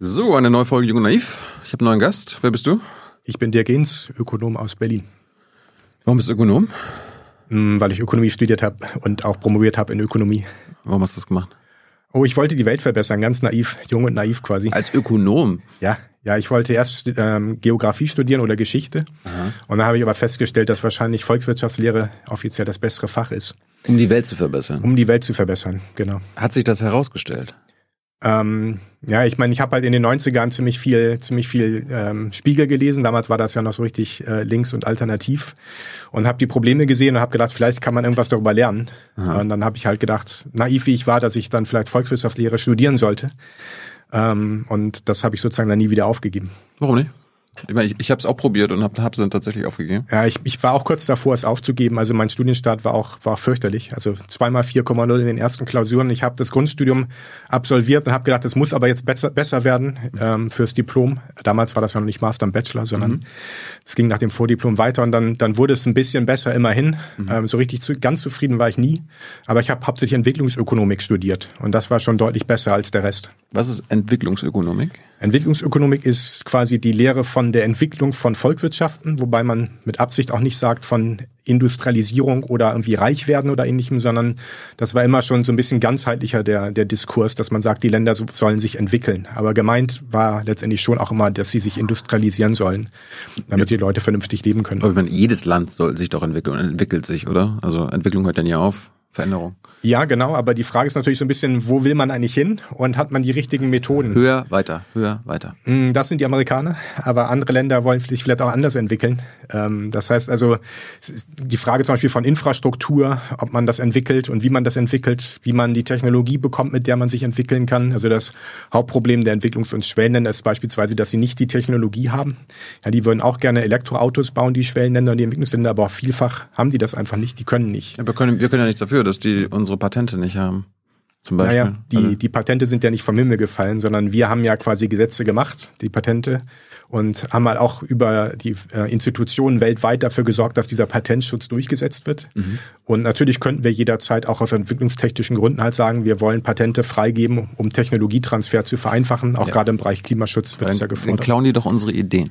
So, eine neue Folge Jung und Naiv. Ich habe einen neuen Gast. Wer bist du? Ich bin Dirk Gens, Ökonom aus Berlin. Warum bist du Ökonom? Hm, weil ich Ökonomie studiert habe und auch promoviert habe in Ökonomie. Warum hast du das gemacht? Oh, ich wollte die Welt verbessern, ganz naiv, jung und naiv quasi. Als Ökonom? Ja, ja, ich wollte erst ähm, Geografie studieren oder Geschichte. Aha. Und dann habe ich aber festgestellt, dass wahrscheinlich Volkswirtschaftslehre offiziell das bessere Fach ist. Um die Welt zu verbessern? Um die Welt zu verbessern, genau. Hat sich das herausgestellt? Ähm, ja, ich meine, ich habe halt in den 90ern ziemlich viel, ziemlich viel ähm, Spiegel gelesen. Damals war das ja noch so richtig äh, links und alternativ und habe die Probleme gesehen und habe gedacht, vielleicht kann man irgendwas darüber lernen. Aha. Und dann habe ich halt gedacht, naiv wie ich war, dass ich dann vielleicht Volkswirtschaftslehre studieren sollte. Ähm, und das habe ich sozusagen dann nie wieder aufgegeben. Warum nicht? Ich, meine, ich, ich habe es auch probiert und habe es dann tatsächlich aufgegeben. Ja, ich, ich war auch kurz davor, es aufzugeben. Also mein Studienstart war auch war fürchterlich. Also zweimal 4,0 in den ersten Klausuren. Ich habe das Grundstudium absolviert und habe gedacht, es muss aber jetzt besser, besser werden ähm, fürs Diplom. Damals war das ja noch nicht Master und Bachelor, sondern mhm. es ging nach dem Vordiplom weiter und dann, dann wurde es ein bisschen besser immerhin. Mhm. Ähm, so richtig zu, ganz zufrieden war ich nie. Aber ich habe hauptsächlich Entwicklungsökonomik studiert und das war schon deutlich besser als der Rest. Was ist Entwicklungsökonomik? Entwicklungsökonomik ist quasi die Lehre von der Entwicklung von Volkswirtschaften, wobei man mit Absicht auch nicht sagt von Industrialisierung oder irgendwie reich werden oder ähnlichem, sondern das war immer schon so ein bisschen ganzheitlicher der, der Diskurs, dass man sagt, die Länder sollen sich entwickeln. Aber gemeint war letztendlich schon auch immer, dass sie sich industrialisieren sollen, damit ja. die Leute vernünftig leben können. Aber meine, jedes Land soll sich doch entwickeln und entwickelt sich, oder? Also Entwicklung hört dann ja auf. Veränderung. Ja, genau, aber die Frage ist natürlich so ein bisschen, wo will man eigentlich hin und hat man die richtigen Methoden? Höher, weiter, höher, weiter. Mm, das sind die Amerikaner, aber andere Länder wollen sich vielleicht auch anders entwickeln. Ähm, das heißt also, die Frage zum Beispiel von Infrastruktur, ob man das entwickelt und wie man das entwickelt, wie man die Technologie bekommt, mit der man sich entwickeln kann. Also das Hauptproblem der Entwicklungs- und Schwellenländer ist beispielsweise, dass sie nicht die Technologie haben. Ja, die würden auch gerne Elektroautos bauen, die Schwellenländer und die Entwicklungsländer, aber auch vielfach haben die das einfach nicht, die können nicht. Ja, wir, können, wir können ja nichts dafür, dass die unsere Patente nicht haben. Zum Beispiel. Naja, die, also, die Patente sind ja nicht vom Himmel gefallen, sondern wir haben ja quasi Gesetze gemacht, die Patente, und haben halt auch über die äh, Institutionen weltweit dafür gesorgt, dass dieser Patentschutz durchgesetzt wird. Mhm. Und natürlich könnten wir jederzeit auch aus entwicklungstechnischen Gründen halt sagen, wir wollen Patente freigeben, um Technologietransfer zu vereinfachen. Auch ja. gerade im Bereich Klimaschutz wird es ja gefordert. Dann klauen die doch unsere Ideen.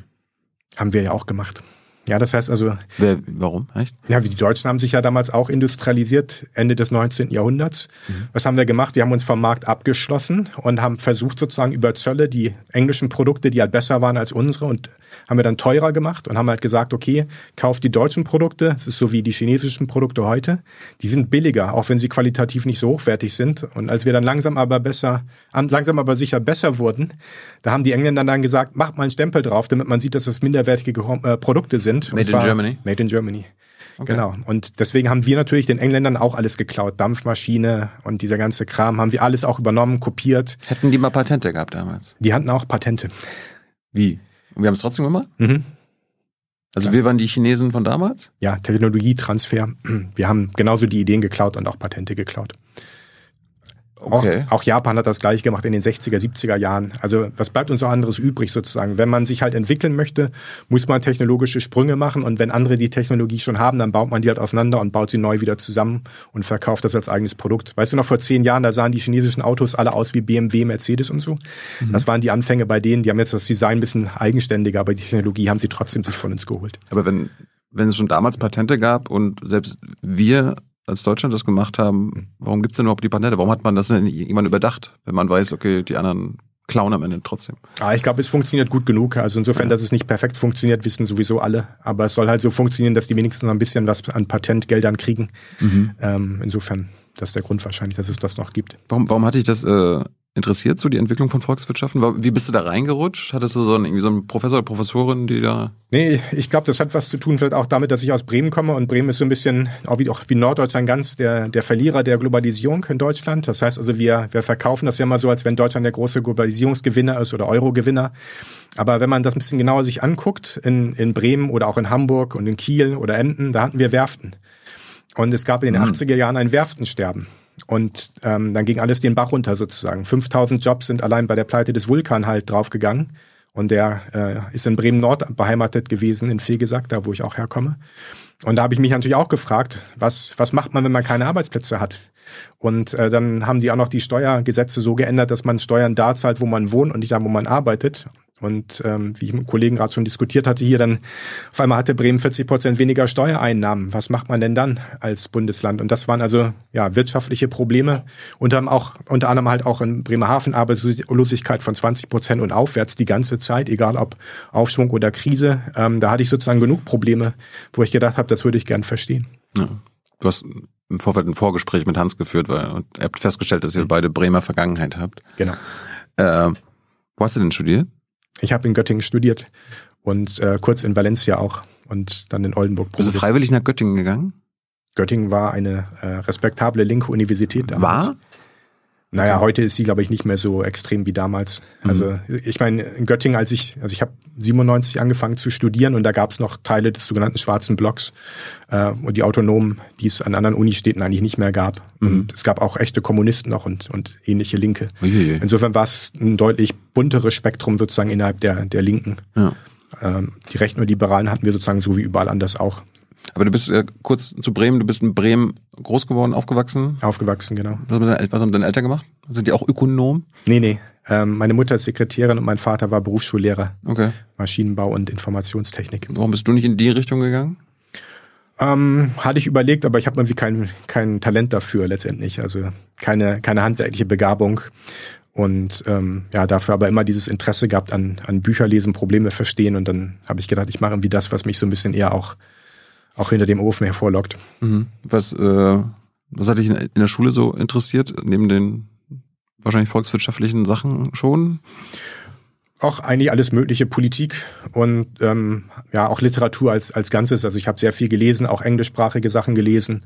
Haben wir ja auch gemacht. Ja, das heißt also. Wer, warum? Echt? Ja, die Deutschen haben sich ja damals auch industrialisiert, Ende des 19. Jahrhunderts. Mhm. Was haben wir gemacht? Wir haben uns vom Markt abgeschlossen und haben versucht, sozusagen über Zölle die englischen Produkte, die halt besser waren als unsere und haben wir dann teurer gemacht und haben halt gesagt, okay, kauft die deutschen Produkte, es ist so wie die chinesischen Produkte heute, die sind billiger, auch wenn sie qualitativ nicht so hochwertig sind. Und als wir dann langsam aber besser, langsam aber sicher besser wurden, da haben die Engländer dann gesagt, macht mal einen Stempel drauf, damit man sieht, dass es minderwertige äh, Produkte sind. Made in Germany? Made in Germany. Okay. Genau. Und deswegen haben wir natürlich den Engländern auch alles geklaut. Dampfmaschine und dieser ganze Kram haben wir alles auch übernommen, kopiert. Hätten die mal Patente gehabt damals? Die hatten auch Patente. Wie? Und wir haben es trotzdem gemacht? Mhm. Also ja. wir waren die Chinesen von damals? Ja, Technologietransfer. Wir haben genauso die Ideen geklaut und auch Patente geklaut. Okay. Auch, auch, Japan hat das gleich gemacht in den 60er, 70er Jahren. Also was bleibt uns noch anderes übrig sozusagen? Wenn man sich halt entwickeln möchte, muss man technologische Sprünge machen und wenn andere die Technologie schon haben, dann baut man die halt auseinander und baut sie neu wieder zusammen und verkauft das als eigenes Produkt. Weißt du noch, vor zehn Jahren, da sahen die chinesischen Autos alle aus wie BMW, Mercedes und so. Mhm. Das waren die Anfänge bei denen, die haben jetzt das Design ein bisschen eigenständiger, aber die Technologie haben sie trotzdem sich von uns geholt. Aber wenn, wenn es schon damals Patente gab und selbst wir als Deutschland das gemacht haben, warum gibt's denn überhaupt die Patente? Warum hat man das denn irgendwann überdacht, wenn man weiß, okay, die anderen klauen am Ende trotzdem? Ah, ich glaube, es funktioniert gut genug. Also insofern, ja. dass es nicht perfekt funktioniert, wissen sowieso alle. Aber es soll halt so funktionieren, dass die wenigstens ein bisschen was an Patentgeldern kriegen. Mhm. Ähm, insofern, das ist der Grund wahrscheinlich, dass es das noch gibt. Warum, warum hatte ich das äh, interessiert, so die Entwicklung von Volkswirtschaften? Wie bist du da reingerutscht? Hattest du so einen, irgendwie so einen Professor oder Professorin, die da... Nee, ich glaube, das hat was zu tun vielleicht auch damit, dass ich aus Bremen komme und Bremen ist so ein bisschen, auch wie, auch wie Norddeutschland ganz, der, der Verlierer der Globalisierung in Deutschland. Das heißt also, wir, wir verkaufen das ja immer so, als wenn Deutschland der große Globalisierungsgewinner ist oder Eurogewinner. Aber wenn man das ein bisschen genauer sich anguckt, in, in Bremen oder auch in Hamburg und in Kiel oder Emden, da hatten wir Werften. Und es gab in den mhm. 80er Jahren ein Werftensterben. Und ähm, dann ging alles den Bach runter sozusagen. 5000 Jobs sind allein bei der Pleite des Vulkan halt draufgegangen. und der äh, ist in Bremen-Nord beheimatet gewesen, in Fegesack, da wo ich auch herkomme. Und da habe ich mich natürlich auch gefragt, was, was macht man, wenn man keine Arbeitsplätze hat? Und äh, dann haben die auch noch die Steuergesetze so geändert, dass man Steuern da zahlt, wo man wohnt und nicht da, wo man arbeitet. Und ähm, wie ich mit Kollegen gerade schon diskutiert hatte, hier dann auf einmal hatte Bremen 40 Prozent weniger Steuereinnahmen. Was macht man denn dann als Bundesland? Und das waren also ja wirtschaftliche Probleme und haben auch unter anderem halt auch in Bremerhaven Arbeitslosigkeit von 20 Prozent und aufwärts die ganze Zeit, egal ob Aufschwung oder Krise. Ähm, da hatte ich sozusagen genug Probleme, wo ich gedacht habe, das würde ich gern verstehen. Ja. Du hast im Vorfeld ein Vorgespräch mit Hans geführt, weil und ihr habt festgestellt, dass ihr mhm. beide Bremer Vergangenheit habt. Genau. Äh, wo hast du denn studiert? Ich habe in Göttingen studiert und äh, kurz in Valencia auch und dann in Oldenburg. Bist du freiwillig nach Göttingen gegangen? Göttingen war eine äh, respektable linke Universität damals. War? Naja, okay. heute ist sie, glaube ich, nicht mehr so extrem wie damals. Mhm. Also ich meine, in Göttingen, als ich, also ich habe 97 angefangen zu studieren und da gab es noch Teile des sogenannten schwarzen Blocks äh, und die Autonomen, die es an anderen Unistädten eigentlich nicht mehr gab. Mhm. Und es gab auch echte Kommunisten noch und, und ähnliche Linke. Uiuiui. Insofern war es ein deutlich bunteres Spektrum sozusagen innerhalb der, der Linken. Ja. Ähm, die Rechten und Liberalen hatten wir sozusagen so wie überall anders auch. Aber du bist äh, kurz zu Bremen, du bist in Bremen groß geworden, aufgewachsen? Aufgewachsen, genau. Was haben, deine, was haben deine Eltern gemacht? Sind die auch Ökonom? Nee, nee. Ähm, meine Mutter ist Sekretärin und mein Vater war Berufsschullehrer. Okay. Maschinenbau und Informationstechnik. Warum bist du nicht in die Richtung gegangen? Ähm, hatte ich überlegt, aber ich habe irgendwie kein, kein Talent dafür letztendlich. Also keine, keine handwerkliche Begabung. Und ähm, ja, dafür aber immer dieses Interesse gehabt an, an Bücher lesen, Probleme verstehen. Und dann habe ich gedacht, ich mache irgendwie das, was mich so ein bisschen eher auch auch hinter dem Ofen hervorlockt. Mhm. Was, äh, was hat dich in der Schule so interessiert, neben den wahrscheinlich volkswirtschaftlichen Sachen schon? Auch eigentlich alles mögliche Politik und ähm, ja auch Literatur als als Ganzes. Also ich habe sehr viel gelesen, auch englischsprachige Sachen gelesen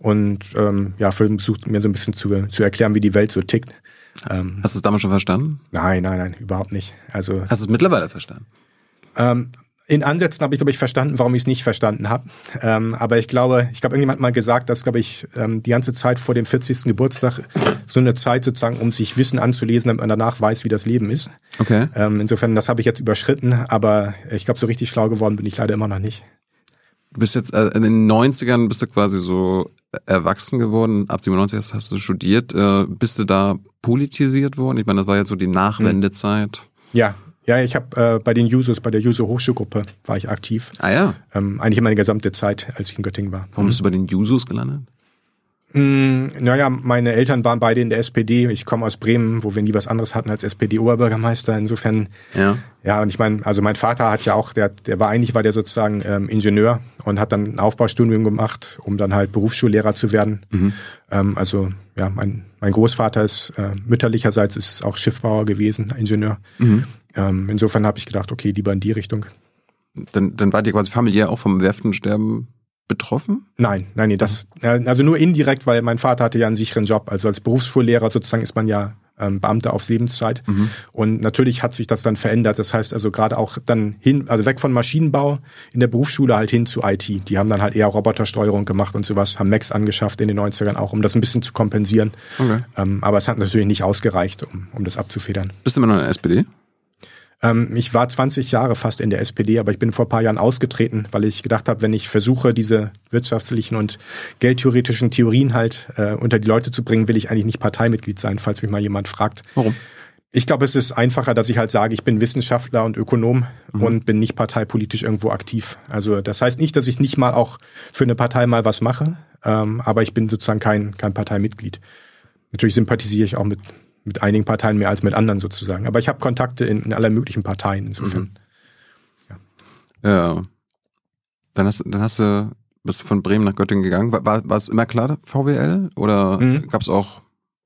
und ähm, ja versucht mir so ein bisschen zu, zu erklären, wie die Welt so tickt. Ähm, Hast du es damals schon verstanden? Nein, nein, nein, überhaupt nicht. Also hast du es mittlerweile verstanden? Ähm, in Ansätzen habe ich, glaube ich, verstanden, warum ich es nicht verstanden habe. Ähm, aber ich glaube, ich glaube, irgendjemand hat mal gesagt, dass, glaube ich, ähm, die ganze Zeit vor dem 40. Geburtstag so eine Zeit sozusagen, um sich Wissen anzulesen, damit man danach weiß, wie das Leben ist. Okay. Ähm, insofern, das habe ich jetzt überschritten, aber ich glaube, so richtig schlau geworden bin ich leider immer noch nicht. Du bist jetzt äh, in den 90ern bist du quasi so erwachsen geworden. Ab 97 hast, hast du studiert. Äh, bist du da politisiert worden? Ich meine, das war jetzt so die Nachwendezeit. Ja, ja, ich habe äh, bei den Jusos, bei der Juso Hochschulgruppe war ich aktiv. Ah ja. Ähm, eigentlich meine gesamte Zeit, als ich in Göttingen war. Warum bist du bei den Jusos gelandet? Mm, naja, meine Eltern waren beide in der SPD. Ich komme aus Bremen, wo wir nie was anderes hatten als SPD-Oberbürgermeister. Insofern, ja, ja. Und ich meine, also mein Vater hat ja auch, der, der war eigentlich war der sozusagen ähm, Ingenieur und hat dann ein Aufbaustudium gemacht, um dann halt Berufsschullehrer zu werden. Mhm. Ähm, also ja, mein mein Großvater ist äh, mütterlicherseits ist auch Schiffbauer gewesen, Ingenieur. Mhm. Ähm, insofern habe ich gedacht, okay, lieber in die Richtung. Dann, dann wart ihr quasi familiär auch vom Werftensterben betroffen? Nein, nein, nee, das, äh, also nur indirekt, weil mein Vater hatte ja einen sicheren Job. Also als Berufsschullehrer sozusagen ist man ja ähm, Beamter auf Lebenszeit. Mhm. Und natürlich hat sich das dann verändert. Das heißt also gerade auch dann hin, also weg von Maschinenbau in der Berufsschule halt hin zu IT. Die haben dann halt eher Robotersteuerung gemacht und sowas, haben Macs angeschafft in den 90ern auch, um das ein bisschen zu kompensieren. Okay. Ähm, aber es hat natürlich nicht ausgereicht, um, um das abzufedern. Bist du immer noch in der SPD? Ähm, ich war 20 Jahre fast in der SPD, aber ich bin vor ein paar Jahren ausgetreten, weil ich gedacht habe, wenn ich versuche, diese wirtschaftlichen und geldtheoretischen Theorien halt äh, unter die Leute zu bringen, will ich eigentlich nicht Parteimitglied sein, falls mich mal jemand fragt. Warum? Ich glaube, es ist einfacher, dass ich halt sage, ich bin Wissenschaftler und Ökonom mhm. und bin nicht parteipolitisch irgendwo aktiv. Also das heißt nicht, dass ich nicht mal auch für eine Partei mal was mache, ähm, aber ich bin sozusagen kein, kein Parteimitglied. Natürlich sympathisiere ich auch mit mit einigen Parteien mehr als mit anderen sozusagen. Aber ich habe Kontakte in, in aller möglichen Parteien insofern. Mhm. Ja. ja. Dann hast, dann hast du bist von Bremen nach Göttingen gegangen. War, war, es immer klar VWL oder mhm. gab es auch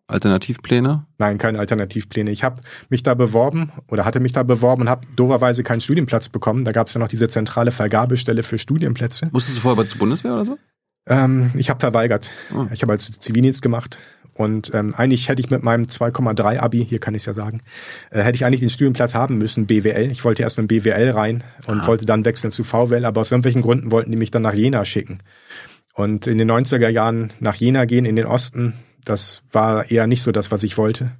Alternativpläne? Nein, keine Alternativpläne. Ich habe mich da beworben oder hatte mich da beworben und habe doverweise keinen Studienplatz bekommen. Da gab es ja noch diese zentrale Vergabestelle für Studienplätze. Musstest du vorher bei zur Bundeswehr oder so? Ähm, ich habe verweigert. Oh. Ich habe als Zivildienst gemacht und ähm, eigentlich hätte ich mit meinem 2,3 Abi, hier kann ich es ja sagen, äh, hätte ich eigentlich den Studienplatz haben müssen, BWL. Ich wollte erst mit BWL rein und ah. wollte dann wechseln zu VWL, aber aus irgendwelchen Gründen wollten die mich dann nach Jena schicken. Und in den 90er Jahren nach Jena gehen, in den Osten, das war eher nicht so das, was ich wollte.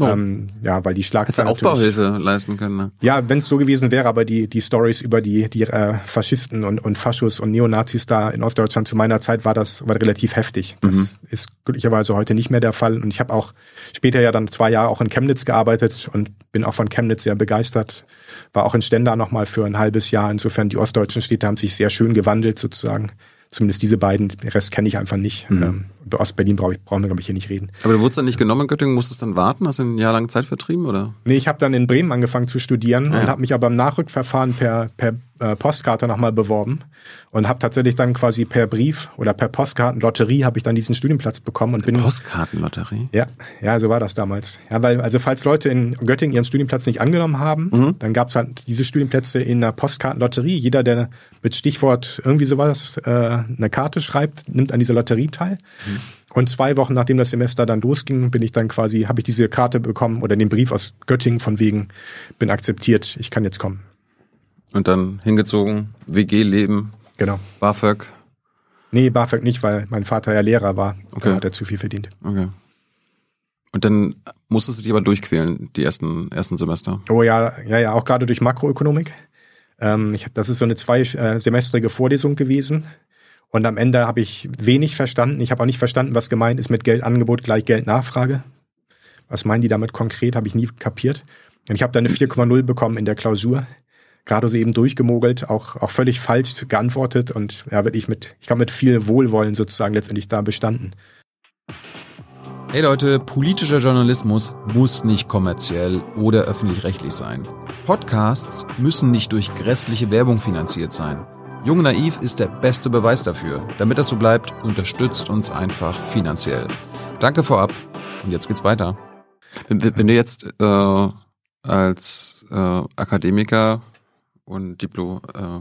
Oh. Ähm, ja, weil die Schlagzeilen. Hättest Aufbauhilfe leisten können, ne? Ja, wenn es so gewesen wäre, aber die, die Stories über die, die äh, Faschisten und, und Faschos und Neonazis da in Ostdeutschland zu meiner Zeit war das war relativ heftig. Das mhm. ist glücklicherweise heute nicht mehr der Fall. Und ich habe auch später ja dann zwei Jahre auch in Chemnitz gearbeitet und bin auch von Chemnitz sehr begeistert. War auch in Stendal nochmal für ein halbes Jahr. Insofern die ostdeutschen Städte haben sich sehr schön gewandelt sozusagen. Zumindest diese beiden, den Rest kenne ich einfach nicht. Mhm. Ähm, über Ostberlin brauche ich, brauchen wir, glaube ich, hier nicht reden. Aber du wurdest dann nicht genommen in Göttingen, musstest dann warten? Hast du ein Jahr lang Zeit vertrieben, oder? Nee, ich habe dann in Bremen angefangen zu studieren ah, ja. und habe mich aber im Nachrückverfahren per, per äh, Postkarte nochmal beworben und habe tatsächlich dann quasi per Brief oder per Postkartenlotterie habe ich dann diesen Studienplatz bekommen und bin Postkartenlotterie. Ja, ja, so war das damals. Ja, weil also falls Leute in Göttingen ihren Studienplatz nicht angenommen haben, mhm. dann gab es halt diese Studienplätze in einer Postkartenlotterie. Jeder, der mit Stichwort irgendwie sowas äh, eine Karte schreibt, nimmt an dieser Lotterie teil. Mhm. Und zwei Wochen nachdem das Semester dann losging, bin ich dann quasi, habe ich diese Karte bekommen oder den Brief aus Göttingen von wegen, bin akzeptiert, ich kann jetzt kommen. Und dann hingezogen, WG-Leben. Genau. BAföG. Nee, BAföG nicht, weil mein Vater ja Lehrer war. Okay. Da hat er zu viel verdient. Okay. Und dann musstest du dich aber durchquälen, die ersten, ersten Semester. Oh ja, ja, ja, auch gerade durch Makroökonomik. Ähm, ich, das ist so eine zweisemestrige Vorlesung gewesen. Und am Ende habe ich wenig verstanden. Ich habe auch nicht verstanden, was gemeint ist mit Geldangebot gleich Geldnachfrage. Was meinen die damit konkret, habe ich nie kapiert. Und ich habe dann eine 4,0 bekommen in der Klausur. Gerade so eben durchgemogelt, auch, auch völlig falsch geantwortet und ja, wirklich mit, ich glaube, mit viel Wohlwollen sozusagen letztendlich da bestanden. Hey Leute, politischer Journalismus muss nicht kommerziell oder öffentlich-rechtlich sein. Podcasts müssen nicht durch grässliche Werbung finanziert sein. Jung Naiv ist der beste Beweis dafür. Damit das so bleibt, unterstützt uns einfach finanziell. Danke vorab und jetzt geht's weiter. Wenn, wenn du jetzt äh, als äh, Akademiker und Diplom, äh,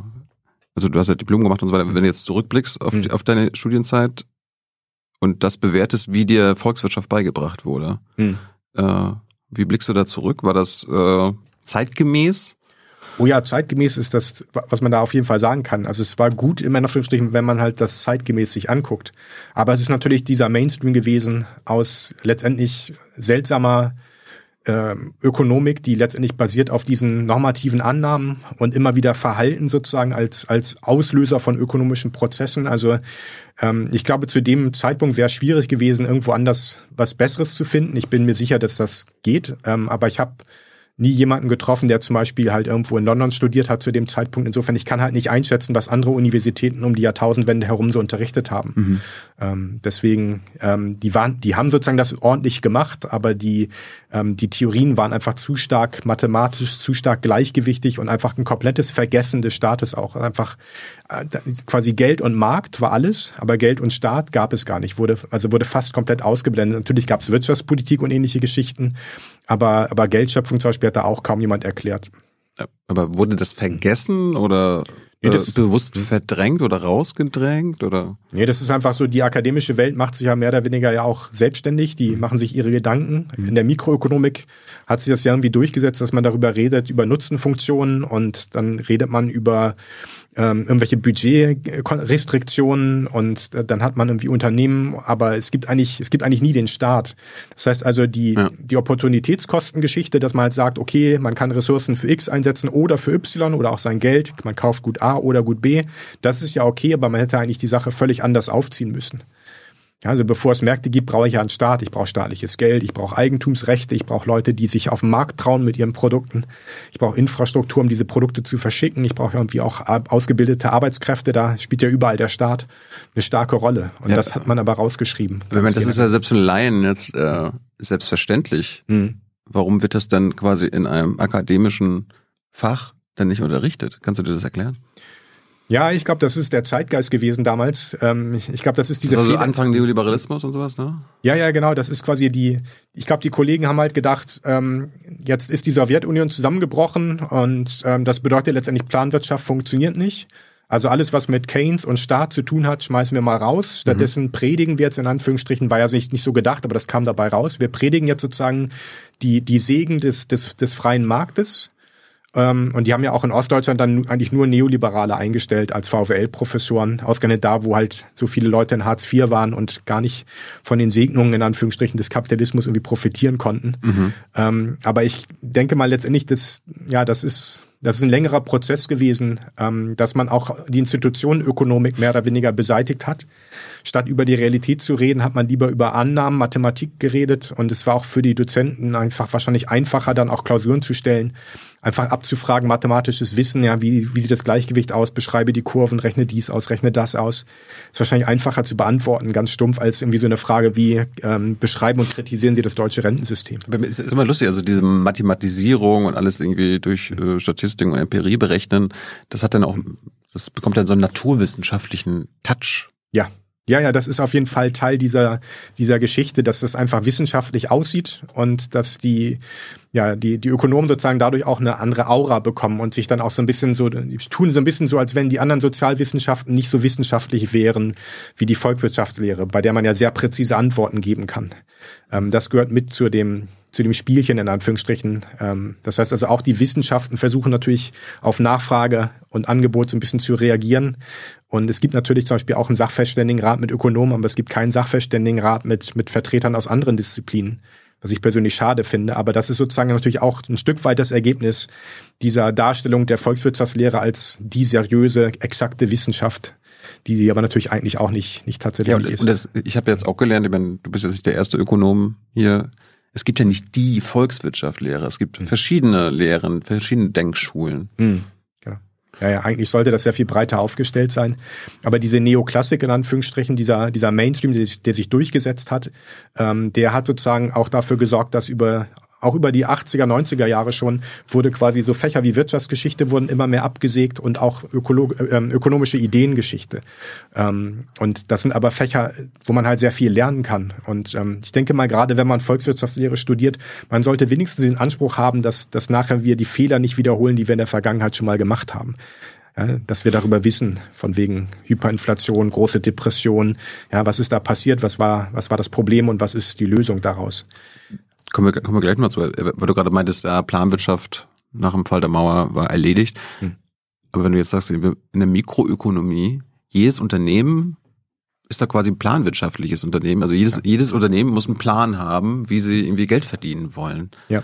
also du hast ja Diplom gemacht und so weiter, wenn du jetzt zurückblickst auf, die, mhm. auf deine Studienzeit und das bewertest, wie dir Volkswirtschaft beigebracht wurde, mhm. äh, wie blickst du da zurück? War das äh, zeitgemäß? Oh ja, zeitgemäß ist das, was man da auf jeden Fall sagen kann. Also es war gut in Anführungsstrichen, wenn man halt das zeitgemäß sich anguckt. Aber es ist natürlich dieser Mainstream gewesen aus letztendlich seltsamer äh, Ökonomik, die letztendlich basiert auf diesen normativen Annahmen und immer wieder Verhalten sozusagen als, als Auslöser von ökonomischen Prozessen. Also ähm, ich glaube, zu dem Zeitpunkt wäre es schwierig gewesen, irgendwo anders was Besseres zu finden. Ich bin mir sicher, dass das geht, ähm, aber ich habe nie jemanden getroffen, der zum Beispiel halt irgendwo in London studiert hat zu dem Zeitpunkt. Insofern, ich kann halt nicht einschätzen, was andere Universitäten um die Jahrtausendwende herum so unterrichtet haben. Mhm. Ähm, deswegen, ähm, die waren, die haben sozusagen das ordentlich gemacht, aber die, ähm, die Theorien waren einfach zu stark mathematisch, zu stark gleichgewichtig und einfach ein komplettes Vergessen des Staates auch. Einfach äh, quasi Geld und Markt war alles, aber Geld und Staat gab es gar nicht. Wurde, also wurde fast komplett ausgeblendet. Natürlich gab es Wirtschaftspolitik und ähnliche Geschichten, aber, aber Geldschöpfung zum Beispiel hat da auch kaum jemand erklärt. Aber wurde das vergessen oder nee, das, äh, bewusst verdrängt oder rausgedrängt oder? Nee, das ist einfach so, die akademische Welt macht sich ja mehr oder weniger ja auch selbstständig, die mhm. machen sich ihre Gedanken. Mhm. In der Mikroökonomik hat sich das ja irgendwie durchgesetzt, dass man darüber redet, über Nutzenfunktionen und dann redet man über ähm, irgendwelche Budgetrestriktionen und äh, dann hat man irgendwie Unternehmen, aber es gibt eigentlich, es gibt eigentlich nie den Staat. Das heißt also die, ja. die Opportunitätskostengeschichte, dass man halt sagt, okay, man kann Ressourcen für X einsetzen oder für Y oder auch sein Geld, man kauft gut A oder gut B, das ist ja okay, aber man hätte eigentlich die Sache völlig anders aufziehen müssen. Also bevor es Märkte gibt, brauche ich ja einen Staat, ich brauche staatliches Geld, ich brauche Eigentumsrechte, ich brauche Leute, die sich auf den Markt trauen mit ihren Produkten, ich brauche Infrastruktur, um diese Produkte zu verschicken, ich brauche irgendwie auch ausgebildete Arbeitskräfte, da spielt ja überall der Staat eine starke Rolle. Und ja. das hat man aber rausgeschrieben. Man, das ist ja selbst für Laien jetzt äh, selbstverständlich. Mhm. Warum wird das dann quasi in einem akademischen Fach dann nicht unterrichtet? Kannst du dir das erklären? Ja, ich glaube, das ist der Zeitgeist gewesen damals. Ähm, ich ich glaube, das ist diese also Anfang Neoliberalismus und sowas, ne? Ja, ja, genau. Das ist quasi die. Ich glaube, die Kollegen haben halt gedacht, ähm, jetzt ist die Sowjetunion zusammengebrochen und ähm, das bedeutet letztendlich Planwirtschaft funktioniert nicht. Also alles, was mit Keynes und Staat zu tun hat, schmeißen wir mal raus. Stattdessen mhm. predigen wir jetzt in Anführungsstrichen, war ja nicht, nicht so gedacht, aber das kam dabei raus. Wir predigen jetzt sozusagen die, die Segen des, des, des freien Marktes und die haben ja auch in Ostdeutschland dann eigentlich nur Neoliberale eingestellt als VWL-Professoren, ausgerechnet da, wo halt so viele Leute in Hartz IV waren und gar nicht von den Segnungen in Anführungsstrichen des Kapitalismus irgendwie profitieren konnten. Mhm. Ähm, aber ich denke mal letztendlich, dass, ja, das ist, das ist ein längerer Prozess gewesen, ähm, dass man auch die Institutionenökonomik mehr oder weniger beseitigt hat. Statt über die Realität zu reden, hat man lieber über Annahmen, Mathematik geredet und es war auch für die Dozenten einfach wahrscheinlich einfacher, dann auch Klausuren zu stellen einfach abzufragen, mathematisches Wissen, ja, wie, wie sieht das Gleichgewicht aus, beschreibe die Kurven, rechne dies aus, rechne das aus. Ist wahrscheinlich einfacher zu beantworten, ganz stumpf, als irgendwie so eine Frage wie, ähm, beschreiben und kritisieren Sie das deutsche Rentensystem. Es ist immer lustig, also diese Mathematisierung und alles irgendwie durch äh, Statistik und Empirie berechnen, das hat dann auch, das bekommt dann so einen naturwissenschaftlichen Touch. Ja, ja, ja, das ist auf jeden Fall Teil dieser, dieser Geschichte, dass das einfach wissenschaftlich aussieht und dass die, ja, die, die Ökonomen sozusagen dadurch auch eine andere Aura bekommen und sich dann auch so ein bisschen so, tun so ein bisschen so, als wenn die anderen Sozialwissenschaften nicht so wissenschaftlich wären wie die Volkswirtschaftslehre, bei der man ja sehr präzise Antworten geben kann. Ähm, das gehört mit zu dem, zu dem Spielchen in Anführungsstrichen. Ähm, das heißt also auch die Wissenschaften versuchen natürlich auf Nachfrage und Angebot so ein bisschen zu reagieren. Und es gibt natürlich zum Beispiel auch einen Sachverständigenrat mit Ökonomen, aber es gibt keinen Sachverständigenrat mit, mit Vertretern aus anderen Disziplinen, was ich persönlich schade finde. Aber das ist sozusagen natürlich auch ein Stück weit das Ergebnis dieser Darstellung der Volkswirtschaftslehre als die seriöse, exakte Wissenschaft, die sie aber natürlich eigentlich auch nicht, nicht tatsächlich ja, und, ist. Und das, ich habe jetzt auch gelernt, ich meine, du bist jetzt nicht der erste Ökonom hier es gibt ja nicht die Volkswirtschaftslehre. Es gibt mhm. verschiedene Lehren, verschiedene Denkschulen. Mhm. Genau. Ja, ja, eigentlich sollte das sehr viel breiter aufgestellt sein. Aber diese Neoklassik in Anführungsstrichen, dieser, dieser Mainstream, der, der sich durchgesetzt hat, ähm, der hat sozusagen auch dafür gesorgt, dass über auch über die 80er, 90er Jahre schon wurde quasi so Fächer wie Wirtschaftsgeschichte wurden immer mehr abgesägt und auch Ökolo äh, ökonomische Ideengeschichte. Ähm, und das sind aber Fächer, wo man halt sehr viel lernen kann. Und ähm, ich denke mal, gerade wenn man Volkswirtschaftslehre studiert, man sollte wenigstens den Anspruch haben, dass, dass nachher wir die Fehler nicht wiederholen, die wir in der Vergangenheit schon mal gemacht haben. Ja, dass wir darüber wissen, von wegen Hyperinflation, große Depression, ja, was ist da passiert, was war, was war das Problem und was ist die Lösung daraus? Kommen wir, kommen wir gleich mal zu, weil du gerade meintest, ja, Planwirtschaft nach dem Fall der Mauer war erledigt. Hm. Aber wenn du jetzt sagst, in der Mikroökonomie, jedes Unternehmen ist da quasi ein planwirtschaftliches Unternehmen. Also jedes, ja. jedes Unternehmen muss einen Plan haben, wie sie irgendwie Geld verdienen wollen. Ja.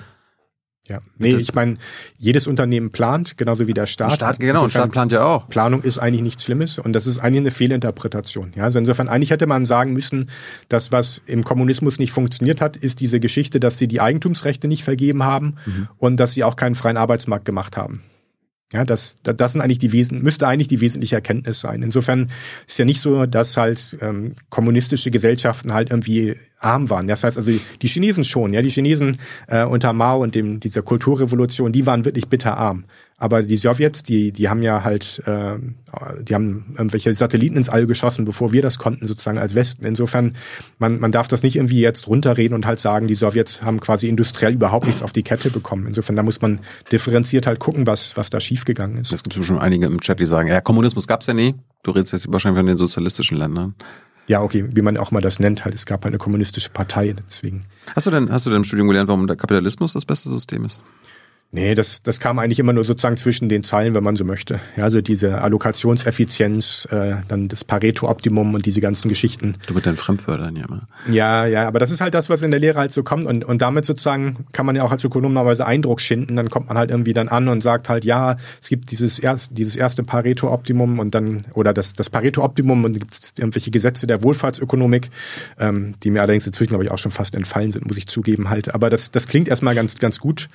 Ja, nee, ich meine, jedes Unternehmen plant, genauso wie der Staat. Staat genau, der Staat plant ja auch. Planung ist eigentlich nichts Schlimmes und das ist eigentlich eine Fehlinterpretation. Ja, also insofern eigentlich hätte man sagen müssen, dass was im Kommunismus nicht funktioniert hat, ist diese Geschichte, dass sie die Eigentumsrechte nicht vergeben haben mhm. und dass sie auch keinen freien Arbeitsmarkt gemacht haben. Ja, das, das sind eigentlich die Wesen, müsste eigentlich die wesentliche Erkenntnis sein. Insofern ist ja nicht so, dass halt ähm, kommunistische Gesellschaften halt irgendwie arm waren. Das heißt also, die Chinesen schon, ja, die Chinesen äh, unter Mao und dem, dieser Kulturrevolution, die waren wirklich bitterarm. Aber die Sowjets, die, die haben ja halt, äh, die haben irgendwelche Satelliten ins All geschossen, bevor wir das konnten, sozusagen als Westen. Insofern, man, man darf das nicht irgendwie jetzt runterreden und halt sagen, die Sowjets haben quasi industriell überhaupt nichts auf die Kette bekommen. Insofern, da muss man differenziert halt gucken, was, was da schiefgegangen ist. Es gibt schon einige im Chat, die sagen, ja, Kommunismus gab's ja nie. Du redest jetzt wahrscheinlich von den sozialistischen Ländern. Ja, okay, wie man auch mal das nennt, halt, es gab halt eine kommunistische Partei, deswegen. Hast du denn, hast du denn im Studium gelernt, warum der Kapitalismus das beste System ist? Nee, das, das kam eigentlich immer nur sozusagen zwischen den Zeilen, wenn man so möchte. Ja, also diese Allokationseffizienz, äh, dann das Pareto-Optimum und diese ganzen Geschichten. Du mit deinen Fremdwörtern ja immer. Ja, ja, aber das ist halt das, was in der Lehre halt so kommt und, und damit sozusagen kann man ja auch als Ökonom normalerweise Eindruck schinden. Dann kommt man halt irgendwie dann an und sagt halt, ja, es gibt dieses, erst, dieses erste Pareto-Optimum und dann, oder das, das Pareto-Optimum und gibt es irgendwelche Gesetze der Wohlfahrtsökonomik, ähm, die mir allerdings inzwischen, glaube ich, auch schon fast entfallen sind, muss ich zugeben halt. Aber das, das klingt erstmal ganz, ganz gut.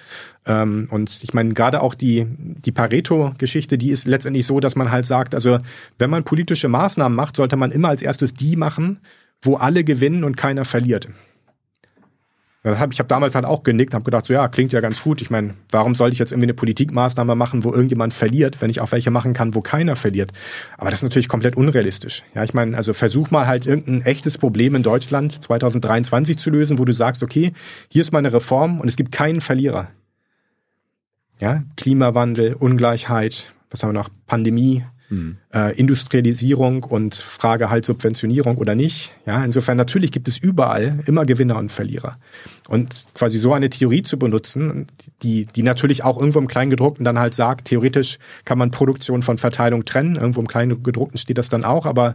Ähm, und ich meine, gerade auch die, die Pareto-Geschichte, die ist letztendlich so, dass man halt sagt, also wenn man politische Maßnahmen macht, sollte man immer als erstes die machen, wo alle gewinnen und keiner verliert. Ich habe damals halt auch genickt, habe gedacht, so ja, klingt ja ganz gut. Ich meine, warum sollte ich jetzt irgendwie eine Politikmaßnahme machen, wo irgendjemand verliert, wenn ich auch welche machen kann, wo keiner verliert? Aber das ist natürlich komplett unrealistisch. Ja, ich meine, also versuch mal halt irgendein echtes Problem in Deutschland 2023 zu lösen, wo du sagst, okay, hier ist meine Reform und es gibt keinen Verlierer. Ja, Klimawandel, Ungleichheit, was haben wir noch? Pandemie, mhm. äh, Industrialisierung und Frage halt Subventionierung oder nicht. Ja, insofern natürlich gibt es überall immer Gewinner und Verlierer. Und quasi so eine Theorie zu benutzen, die, die natürlich auch irgendwo im Kleingedruckten dann halt sagt, theoretisch kann man Produktion von Verteilung trennen. Irgendwo im Kleingedruckten steht das dann auch, aber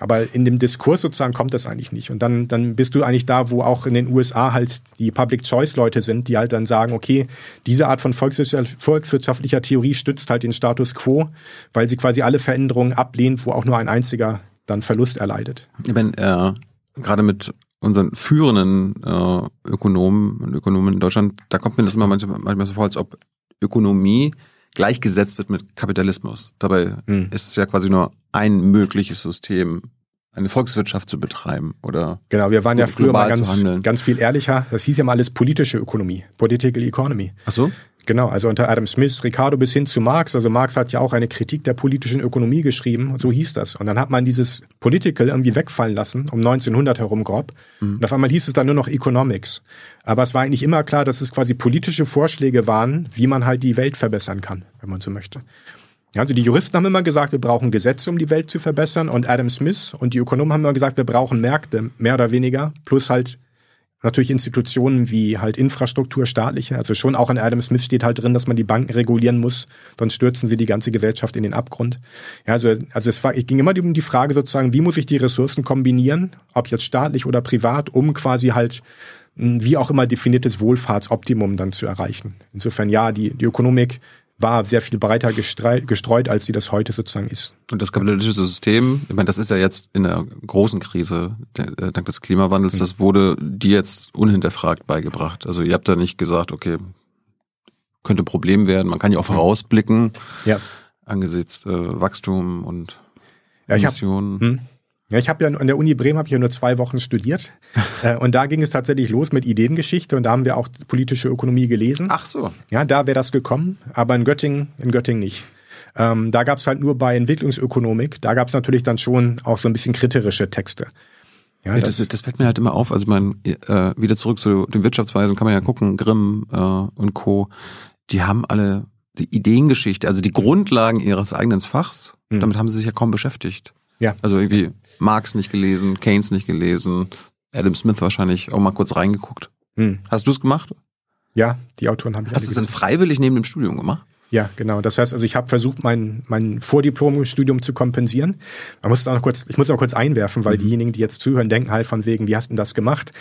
aber in dem Diskurs sozusagen kommt das eigentlich nicht. Und dann, dann bist du eigentlich da, wo auch in den USA halt die Public-Choice-Leute sind, die halt dann sagen, okay, diese Art von volkswirtschaftlicher Theorie stützt halt den Status quo, weil sie quasi alle Veränderungen ablehnt, wo auch nur ein einziger dann Verlust erleidet. Ich meine, äh, gerade mit unseren führenden äh, Ökonomen und Ökonomen in Deutschland, da kommt mir das immer manchmal, manchmal so vor, als ob Ökonomie gleichgesetzt wird mit Kapitalismus. Dabei hm. ist es ja quasi nur ein mögliches System, eine Volkswirtschaft zu betreiben oder genau wir waren ja früher mal ganz, ganz viel ehrlicher das hieß ja mal alles politische Ökonomie political economy ach so Genau, also unter Adam Smith, Ricardo bis hin zu Marx. Also Marx hat ja auch eine Kritik der politischen Ökonomie geschrieben, so hieß das. Und dann hat man dieses Political irgendwie wegfallen lassen, um 1900 herum grob. Mhm. Und auf einmal hieß es dann nur noch Economics. Aber es war eigentlich immer klar, dass es quasi politische Vorschläge waren, wie man halt die Welt verbessern kann, wenn man so möchte. Also die Juristen haben immer gesagt, wir brauchen Gesetze, um die Welt zu verbessern. Und Adam Smith und die Ökonomen haben immer gesagt, wir brauchen Märkte, mehr oder weniger, plus halt natürlich Institutionen wie halt Infrastruktur, staatliche. Also schon auch in Adam Smith steht halt drin, dass man die Banken regulieren muss, sonst stürzen sie die ganze Gesellschaft in den Abgrund. Ja, also, also es war, ich ging immer um die Frage sozusagen, wie muss ich die Ressourcen kombinieren, ob jetzt staatlich oder privat, um quasi halt wie auch immer definiertes Wohlfahrtsoptimum dann zu erreichen. Insofern ja, die, die Ökonomik war sehr viel breiter gestreut, als sie das heute sozusagen ist. Und das kapitalistische System, ich meine, das ist ja jetzt in der großen Krise äh, dank des Klimawandels, das wurde dir jetzt unhinterfragt beigebracht. Also ihr habt da nicht gesagt, okay, könnte ein Problem werden. Man kann ja auch vorausblicken ja. angesichts äh, Wachstum und ja, Emissionen. Hab, hm. Ja, ich habe ja an der Uni Bremen habe ich ja nur zwei Wochen studiert äh, und da ging es tatsächlich los mit Ideengeschichte und da haben wir auch politische Ökonomie gelesen. Ach so. Ja, da wäre das gekommen, aber in Göttingen, in Göttingen nicht. Ähm, da gab es halt nur bei Entwicklungsökonomik, da gab es natürlich dann schon auch so ein bisschen kritische Texte. Ja, das, das, das fällt mir halt immer auf. Also man äh, wieder zurück zu den Wirtschaftsweisen kann man ja gucken, Grimm äh, und Co. Die haben alle die Ideengeschichte, also die Grundlagen ihres eigenen Fachs. Mhm. Damit haben sie sich ja kaum beschäftigt. Ja. Also irgendwie Marx nicht gelesen, Keynes nicht gelesen, Adam Smith wahrscheinlich auch mal kurz reingeguckt. Hm. Hast du es gemacht? Ja, die Autoren habe ich. Hast du es dann freiwillig neben dem Studium gemacht? Ja, genau. Das heißt, also ich habe versucht, mein, mein Vordiplomstudium zu kompensieren. Man muss auch noch kurz, ich muss noch kurz einwerfen, weil mhm. diejenigen, die jetzt zuhören, denken halt von wegen, wie hast du denn das gemacht?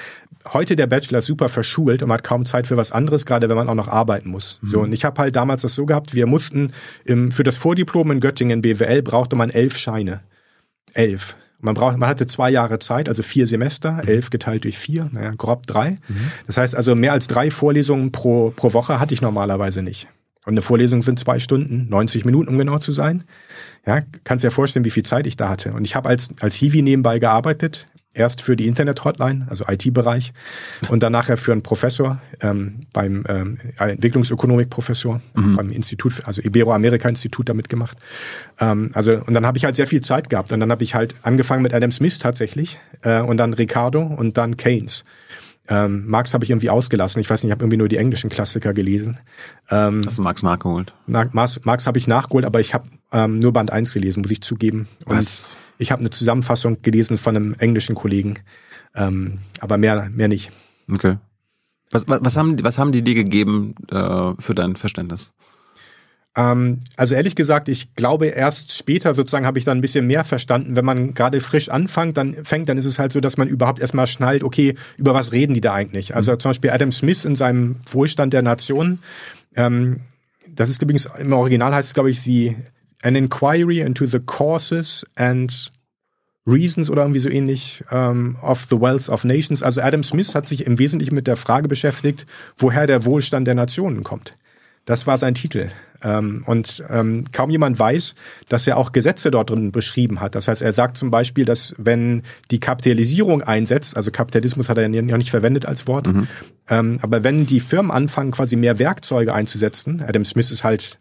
Heute der Bachelor ist super verschult und man hat kaum Zeit für was anderes, gerade wenn man auch noch arbeiten muss. Mhm. So, und ich habe halt damals das so gehabt, wir mussten im, für das Vordiplom in Göttingen BWL brauchte man elf Scheine elf. Man braucht, man hatte zwei Jahre Zeit, also vier Semester, mhm. elf geteilt durch vier, naja, grob drei. Mhm. Das heißt also, mehr als drei Vorlesungen pro, pro Woche hatte ich normalerweise nicht. Und eine Vorlesung sind zwei Stunden, 90 Minuten, um genau zu sein. Ja, kannst dir ja vorstellen, wie viel Zeit ich da hatte. Und ich habe als, als Hiwi nebenbei gearbeitet, Erst für die Internet-Hotline, also IT-Bereich, und dann nachher für einen Professor ähm, beim ähm, Entwicklungsökonomik-Professor mhm. beim Institut, also Ibero-Amerika-Institut damit gemacht. Ähm, also und dann habe ich halt sehr viel Zeit gehabt und dann habe ich halt angefangen mit Adam Smith tatsächlich äh, und dann Ricardo und dann Keynes. Ähm, Marx habe ich irgendwie ausgelassen. Ich weiß nicht, ich habe irgendwie nur die englischen Klassiker gelesen. Ähm, Hast du Marx nachgeholt? Na, Marx, Marx habe ich nachgeholt, aber ich habe ähm, nur Band 1 gelesen, muss ich zugeben. Und Was? Ich habe eine Zusammenfassung gelesen von einem englischen Kollegen, ähm, aber mehr, mehr nicht. Okay. Was, was, was, haben, was haben die dir gegeben äh, für dein Verständnis? Ähm, also ehrlich gesagt, ich glaube erst später sozusagen habe ich dann ein bisschen mehr verstanden. Wenn man gerade frisch anfängt, dann fängt, dann ist es halt so, dass man überhaupt erstmal schnallt, okay, über was reden die da eigentlich? Also mhm. zum Beispiel Adam Smith in seinem Wohlstand der Nation, ähm, das ist übrigens im Original heißt es, glaube ich, sie an inquiry into the causes and reasons oder irgendwie so ähnlich um, of the wealth of nations. Also Adam Smith hat sich im Wesentlichen mit der Frage beschäftigt, woher der Wohlstand der Nationen kommt. Das war sein Titel. Ähm, und ähm, kaum jemand weiß, dass er auch Gesetze dort drin beschrieben hat. Das heißt, er sagt zum Beispiel, dass wenn die Kapitalisierung einsetzt, also Kapitalismus hat er ja nicht verwendet als Wort, mhm. ähm, aber wenn die Firmen anfangen, quasi mehr Werkzeuge einzusetzen, Adam Smith ist halt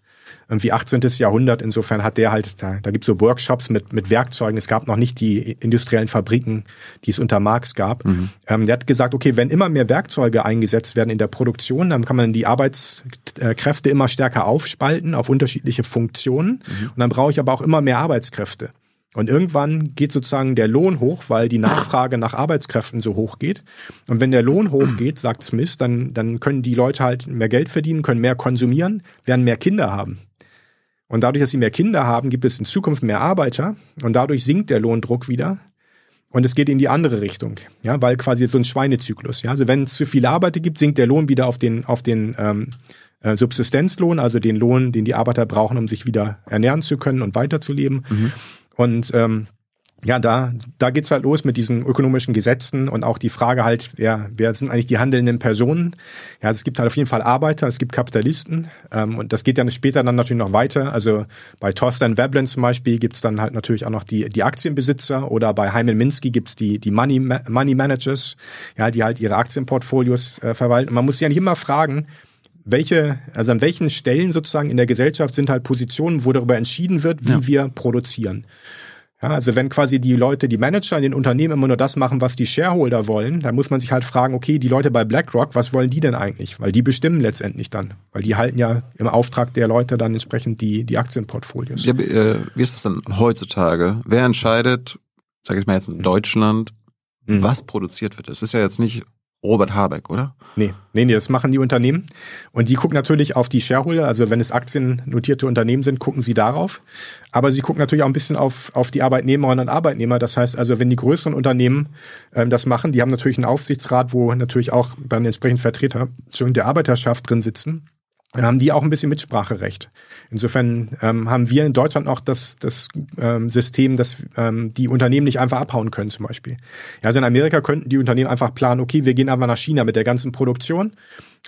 irgendwie 18. Jahrhundert. Insofern hat der halt, da, da gibt es so Workshops mit, mit Werkzeugen. Es gab noch nicht die industriellen Fabriken, die es unter Marx gab. Mhm. Ähm, der hat gesagt, okay, wenn immer mehr Werkzeuge eingesetzt werden in der Produktion, dann kann man die Arbeitskräfte immer stärker aufspalten auf unterschiedliche Funktionen. Mhm. Und dann brauche ich aber auch immer mehr Arbeitskräfte. Und irgendwann geht sozusagen der Lohn hoch, weil die Nachfrage nach Arbeitskräften so hoch geht. Und wenn der Lohn hochgeht, sagt Smith, dann, dann können die Leute halt mehr Geld verdienen, können mehr konsumieren, werden mehr Kinder haben. Und dadurch, dass sie mehr Kinder haben, gibt es in Zukunft mehr Arbeiter und dadurch sinkt der Lohndruck wieder. Und es geht in die andere Richtung, ja, weil quasi so ein Schweinezyklus. Ja, also wenn es zu viele Arbeiter gibt, sinkt der Lohn wieder auf den auf den ähm, äh, Subsistenzlohn, also den Lohn, den die Arbeiter brauchen, um sich wieder ernähren zu können und weiterzuleben. Mhm. Und ähm, ja, da, da geht's halt los mit diesen ökonomischen Gesetzen und auch die Frage halt, wer, wer sind eigentlich die handelnden Personen? Ja, also es gibt halt auf jeden Fall Arbeiter, es gibt Kapitalisten ähm, und das geht dann später dann natürlich noch weiter. Also bei Thorstein Veblen zum Beispiel gibt's dann halt natürlich auch noch die, die Aktienbesitzer oder bei Hyman Minsky gibt's die, die Money, Money Managers, ja, die halt ihre Aktienportfolios äh, verwalten. Und man muss sich eigentlich immer fragen, welche, also an welchen Stellen sozusagen in der Gesellschaft sind halt Positionen, wo darüber entschieden wird, wie ja. wir produzieren. Ja, also wenn quasi die Leute, die Manager in den Unternehmen immer nur das machen, was die Shareholder wollen, dann muss man sich halt fragen, okay, die Leute bei BlackRock, was wollen die denn eigentlich? Weil die bestimmen letztendlich dann, weil die halten ja im Auftrag der Leute dann entsprechend die, die Aktienportfolios. Ja, äh, wie ist das dann heutzutage? Wer entscheidet, sag ich mal jetzt in Deutschland, mhm. was produziert wird? Es ist ja jetzt nicht Robert Habeck, oder? Nee, nee, nee, das machen die Unternehmen. Und die gucken natürlich auf die Shareholder. Also wenn es aktiennotierte Unternehmen sind, gucken sie darauf. Aber sie gucken natürlich auch ein bisschen auf, auf die Arbeitnehmerinnen und Arbeitnehmer. Das heißt also, wenn die größeren Unternehmen ähm, das machen, die haben natürlich einen Aufsichtsrat, wo natürlich auch dann entsprechend Vertreter der Arbeiterschaft drin sitzen dann haben die auch ein bisschen Mitspracherecht. Insofern ähm, haben wir in Deutschland auch das, das ähm, System, dass ähm, die Unternehmen nicht einfach abhauen können zum Beispiel. Ja, also in Amerika könnten die Unternehmen einfach planen, okay, wir gehen einfach nach China mit der ganzen Produktion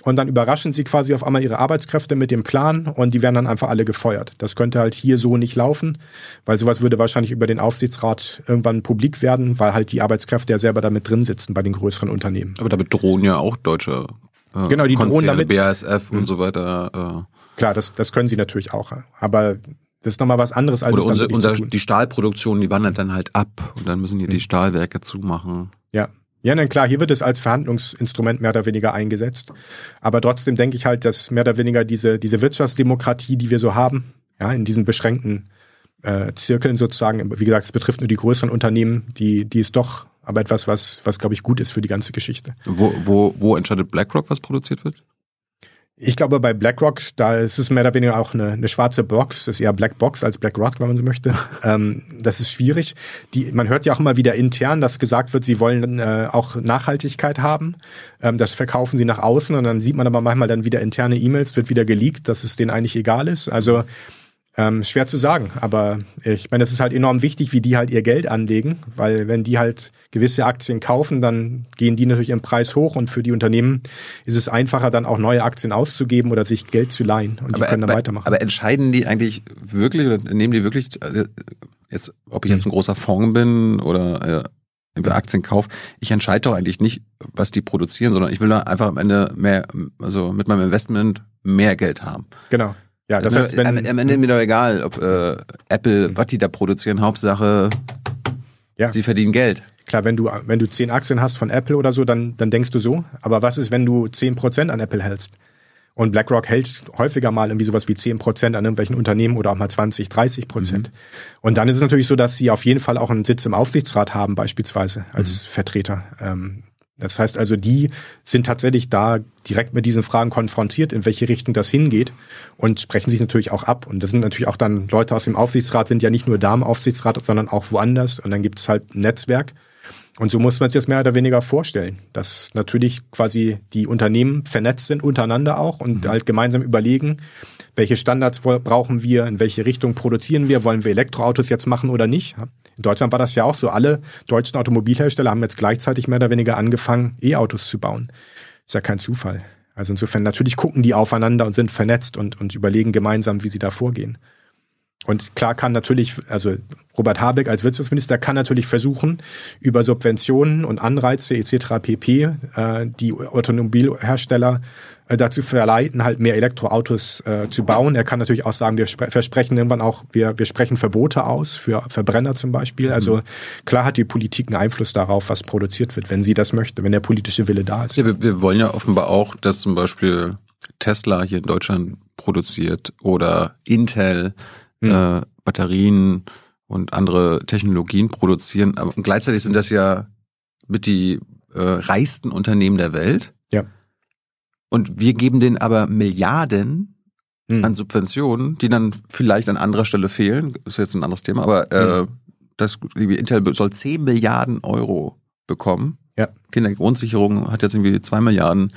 und dann überraschen sie quasi auf einmal ihre Arbeitskräfte mit dem Plan und die werden dann einfach alle gefeuert. Das könnte halt hier so nicht laufen, weil sowas würde wahrscheinlich über den Aufsichtsrat irgendwann publik werden, weil halt die Arbeitskräfte ja selber damit drin sitzen bei den größeren Unternehmen. Aber damit drohen ja auch deutsche äh, genau, die Konzerne, drohen damit. BASF mhm. und so weiter. Äh. Klar, das, das können sie natürlich auch. Aber das ist nochmal was anderes als Oder unsere, unser, die Stahlproduktion, die wandert dann halt ab und dann müssen die mhm. die Stahlwerke zumachen. Ja. Ja, dann klar, hier wird es als Verhandlungsinstrument mehr oder weniger eingesetzt. Aber trotzdem denke ich halt, dass mehr oder weniger diese, diese Wirtschaftsdemokratie, die wir so haben, ja, in diesen beschränkten äh, Zirkeln sozusagen, wie gesagt, es betrifft nur die größeren Unternehmen, die, die es doch aber etwas, was, was glaube ich, gut ist für die ganze Geschichte. Wo, wo, wo entscheidet BlackRock, was produziert wird? Ich glaube, bei BlackRock, da ist es mehr oder weniger auch eine, eine schwarze Box. Das ist eher Black Box als BlackRock, wenn man so möchte. ähm, das ist schwierig. Die, man hört ja auch immer wieder intern, dass gesagt wird, sie wollen äh, auch Nachhaltigkeit haben. Ähm, das verkaufen sie nach außen und dann sieht man aber manchmal dann wieder interne E-Mails, wird wieder geleakt, dass es denen eigentlich egal ist. Also ähm, schwer zu sagen, aber ich meine, es ist halt enorm wichtig, wie die halt ihr Geld anlegen, weil wenn die halt gewisse Aktien kaufen, dann gehen die natürlich im Preis hoch und für die Unternehmen ist es einfacher, dann auch neue Aktien auszugeben oder sich Geld zu leihen und aber, die können dann aber, weitermachen. Aber entscheiden die eigentlich wirklich oder nehmen die wirklich äh, jetzt, ob ich jetzt ein großer Fonds bin oder äh, Aktien kaufe, ich entscheide doch eigentlich nicht, was die produzieren, sondern ich will da einfach am Ende mehr, also mit meinem Investment mehr Geld haben. Genau. Ja, das heißt, wenn, am, am Ende mir doch egal, ob äh, Apple, was die da produzieren, Hauptsache, ja. sie verdienen Geld. Klar, wenn du, wenn du zehn Aktien hast von Apple oder so, dann, dann denkst du so. Aber was ist, wenn du zehn Prozent an Apple hältst? Und BlackRock hält häufiger mal irgendwie sowas wie zehn Prozent an irgendwelchen Unternehmen oder auch mal 20, 30 Prozent. Mhm. Und dann ist es natürlich so, dass sie auf jeden Fall auch einen Sitz im Aufsichtsrat haben, beispielsweise als mhm. Vertreter. Ähm, das heißt also, die sind tatsächlich da direkt mit diesen Fragen konfrontiert, in welche Richtung das hingeht und sprechen sich natürlich auch ab. Und das sind natürlich auch dann Leute aus dem Aufsichtsrat, sind ja nicht nur da im Aufsichtsrat, sondern auch woanders. Und dann gibt es halt ein Netzwerk. Und so muss man sich das mehr oder weniger vorstellen, dass natürlich quasi die Unternehmen vernetzt sind untereinander auch und mhm. halt gemeinsam überlegen, welche Standards brauchen wir, in welche Richtung produzieren wir, wollen wir Elektroautos jetzt machen oder nicht. In Deutschland war das ja auch so. Alle deutschen Automobilhersteller haben jetzt gleichzeitig mehr oder weniger angefangen, E-Autos zu bauen. Ist ja kein Zufall. Also insofern natürlich gucken die aufeinander und sind vernetzt und, und überlegen gemeinsam, wie sie da vorgehen. Und klar kann natürlich, also Robert Habeck als Wirtschaftsminister kann natürlich versuchen, über Subventionen und Anreize etc. pp. Äh, die Automobilhersteller äh, dazu verleiten, halt mehr Elektroautos äh, zu bauen. Er kann natürlich auch sagen, wir versprechen irgendwann auch, wir, wir sprechen Verbote aus für Verbrenner zum Beispiel. Also mhm. klar hat die Politik einen Einfluss darauf, was produziert wird, wenn sie das möchte, wenn der politische Wille da ist. Ja, wir, wir wollen ja offenbar auch, dass zum Beispiel Tesla hier in Deutschland produziert oder Intel mhm. äh, Batterien und andere Technologien produzieren. Aber gleichzeitig sind das ja mit die äh, reichsten Unternehmen der Welt. Ja. Und wir geben denen aber Milliarden hm. an Subventionen, die dann vielleicht an anderer Stelle fehlen. Ist jetzt ein anderes Thema, aber äh, hm. das Intel soll 10 Milliarden Euro bekommen. Ja. Kindergrundsicherung hat jetzt irgendwie 2 Milliarden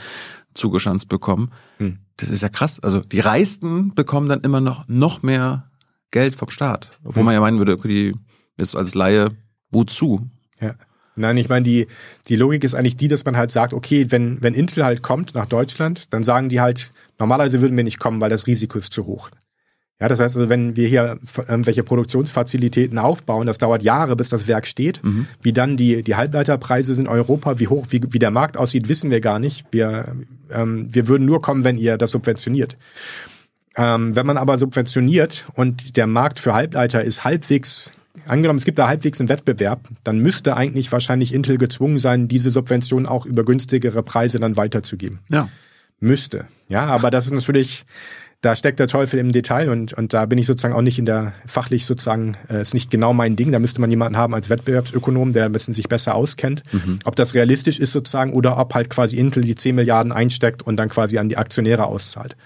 zugeschanzt bekommen. Hm. Das ist ja krass. Also die Reichsten bekommen dann immer noch, noch mehr Geld vom Staat. Obwohl hm. man ja meinen würde, die ist als Laie wozu? Ja. Nein, ich meine, die, die Logik ist eigentlich die, dass man halt sagt, okay, wenn, wenn Intel halt kommt nach Deutschland, dann sagen die halt, normalerweise würden wir nicht kommen, weil das Risiko ist zu hoch. Ja, das heißt also, wenn wir hier irgendwelche Produktionsfazilitäten aufbauen, das dauert Jahre, bis das Werk steht. Mhm. Wie dann die, die Halbleiterpreise sind in Europa, wie hoch, wie, wie der Markt aussieht, wissen wir gar nicht. Wir, ähm, wir würden nur kommen, wenn ihr das subventioniert. Ähm, wenn man aber subventioniert und der Markt für Halbleiter ist halbwegs angenommen, es gibt da halbwegs einen Wettbewerb, dann müsste eigentlich wahrscheinlich Intel gezwungen sein, diese Subvention auch über günstigere Preise dann weiterzugeben. Ja. Müsste. Ja, aber das ist natürlich, da steckt der Teufel im Detail und, und da bin ich sozusagen auch nicht in der, fachlich sozusagen, äh, ist nicht genau mein Ding. Da müsste man jemanden haben als Wettbewerbsökonom, der ein bisschen sich besser auskennt. Mhm. Ob das realistisch ist sozusagen oder ob halt quasi Intel die 10 Milliarden einsteckt und dann quasi an die Aktionäre auszahlt.